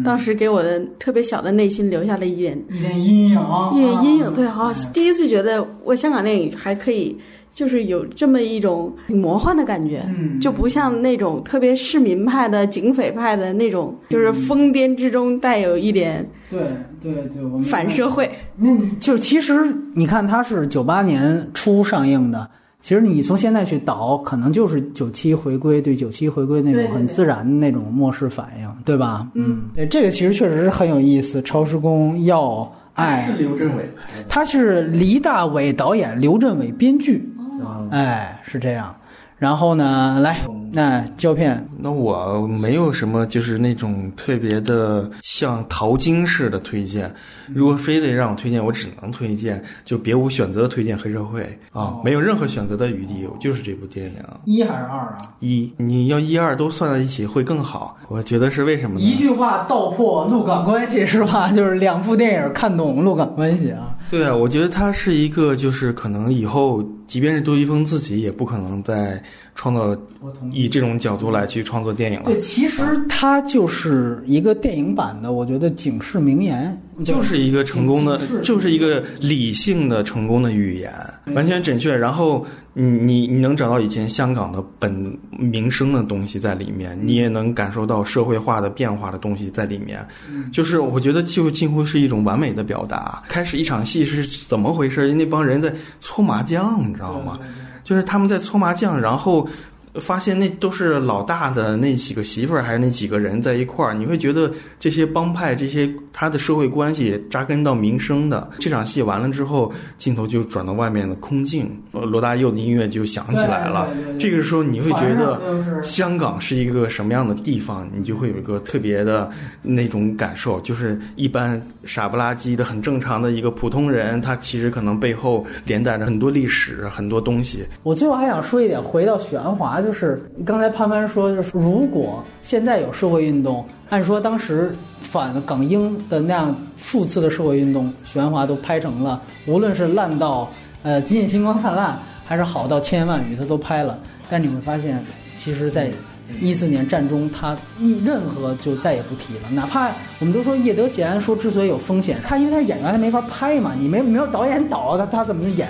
当时给我的特别小的内心留下了一点一点阴影啊，一点阴影，对啊，第一次觉得我香港电影还可以，就是有这么一种魔幻的感觉，嗯就不像那种特别市民派的、警匪派的那种，就是疯癫之中带有一点对对对，反社会。那你就其实你看，它是九八年初上映的。其实你从现在去倒，可能就是九七回归对九七回归那种很自然的那种末世反应，对吧？嗯，对，这个其实确实是很有意思。超时空要爱是，刘镇伟拍的。他是黎大伟导演，刘镇伟编剧，哦哎，是这样。然后呢，来，那胶片，那我没有什么就是那种特别的像淘金式的推荐。如果非得让我推荐，我只能推荐就别无选择的推荐黑社会啊哦，没有任何选择的余地，就是这部电影。一还是二啊？一，你要一二都算在一起会更好。我觉得是为什么呢？一句话道破陆港关系是吧？就是两部电影看懂陆港关系啊。对啊，我觉得它是一个，就是可能以后，即便是杜一峰自己，也不可能在创作以这种角度来去创作电影了对，。其实它就是一个电影版的，我觉得警示名言，就是一个成功的，就是一个理性的成功的语言，完全准确。然后你你你能找到以前香港的本民生的东西在里面，你也能感受到社会化的变化的东西在里面。就是我觉得就近乎是一种完美的表达。开始一场戏是怎么回事？那帮人在搓麻将，你知道吗？就是他们在搓麻将，然后发现那都是老大的那几个媳妇儿，还是那几个人在一块儿，你会觉得这些帮派、这些他的社会关系扎根到民生的。这场戏完了之后，镜头就转到外面的空镜，呃罗大佑的音乐就响起来了这个时候你会觉得香港是一个什么样的地方，你就会有一个特别的那种感受，就是一般傻不拉几的、很正常的一个普通人，他其实可能背后连带着很多历史、很多东西。我最后还想说一点，回到许鞍华，就是刚才潘潘说，就是如果现在有社会运动，按说当时反港英的那样数次的社会运动，许鞍华都拍成了，无论是烂到呃《金眼星光灿烂》，还是好到千言万语，他都拍了。但你会发现，其实，在一四年战中，他一任何就再也不提了。哪怕我们都说叶德娴说之所以有风险，他因为他演员，他没法拍嘛，你没没有导演导他，他怎么演？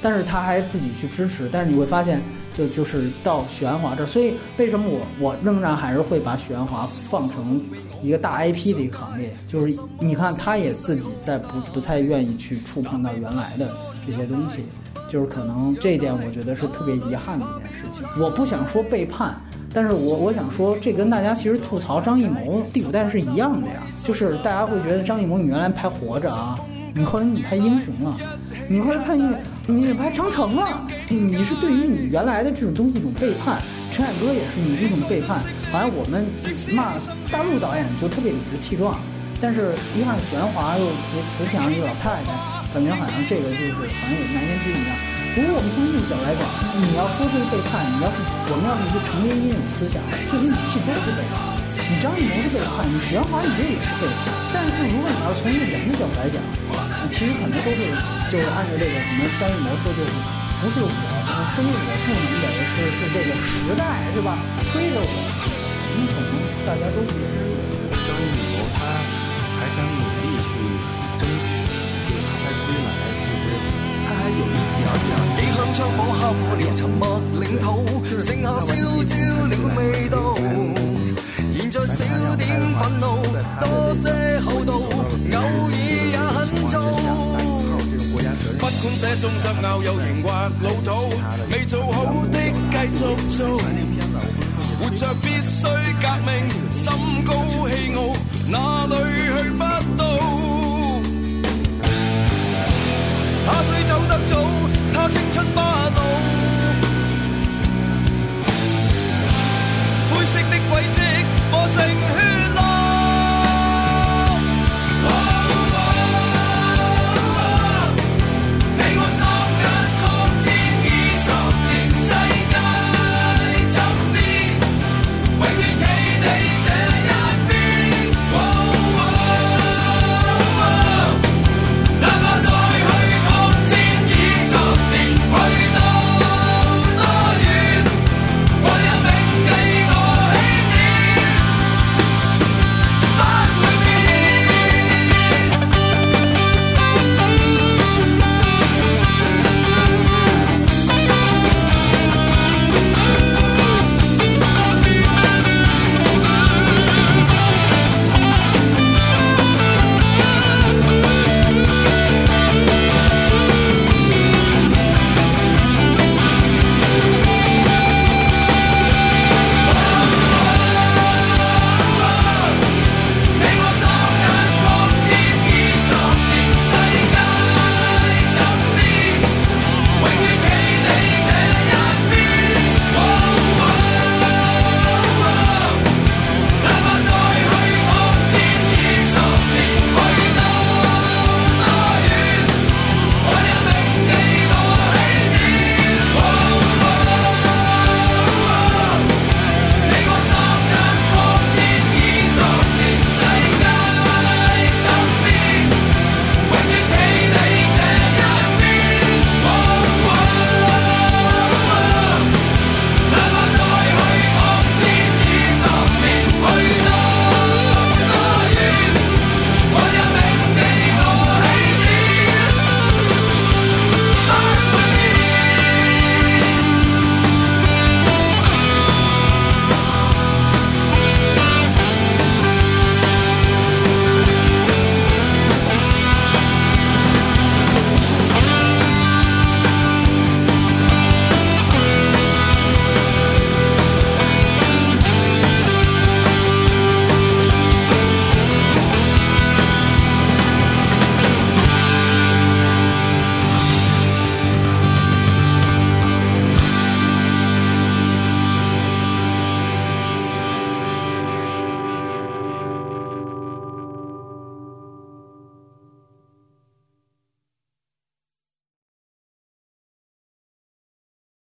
但是他还自己去支持，但是你会发现，就就是到许鞍华这儿，所以为什么我我仍然还是会把许鞍华放成一个大 IP 的一个行列，就是你看他也自己在不不太愿意去触碰到原来的这些东西，就是可能这一点我觉得是特别遗憾的一件事情。我不想说背叛。但是我我想说，这跟大家其实吐槽张艺谋第五代是一样的呀，就是大家会觉得张艺谋你原来拍活着啊，你后来你拍英雄了，你后来拍你你拍长城了，你你是对于你原来的这种东西一种背叛。陈凯歌也是你这种背叛，好像我们骂大陆导演就特别理直气壮，但是一看玄华又特别慈祥一个老太太，感觉好像这个就是好像有难言之隐一样。不过我们从另一个角度来讲，你要说这个背叛，你要是我们要是去承接这种思想，这你这都是背叛。你张艺谋是背叛，你许鞍华你这也是背叛。但是如果你要从一个人的角度来讲，其实很多都是就是按照这个什么商业模式，就是不是我，就是生我不能的，是是这个时代是吧推着我。你可能大家都不是张艺谋他还想努力去争取，就是他才归来，其实他还有一点点幾香槍火烤火了沉默領土，剩下燒焦了味道。现在少点愤怒，多些厚道，偶尔也很燥。不管这种执拗有型或老土，未做好的继续做。活着必须革命，心高气傲，哪里去不到？他虽走得早，他青春不老。灰色的鬼。成血泪。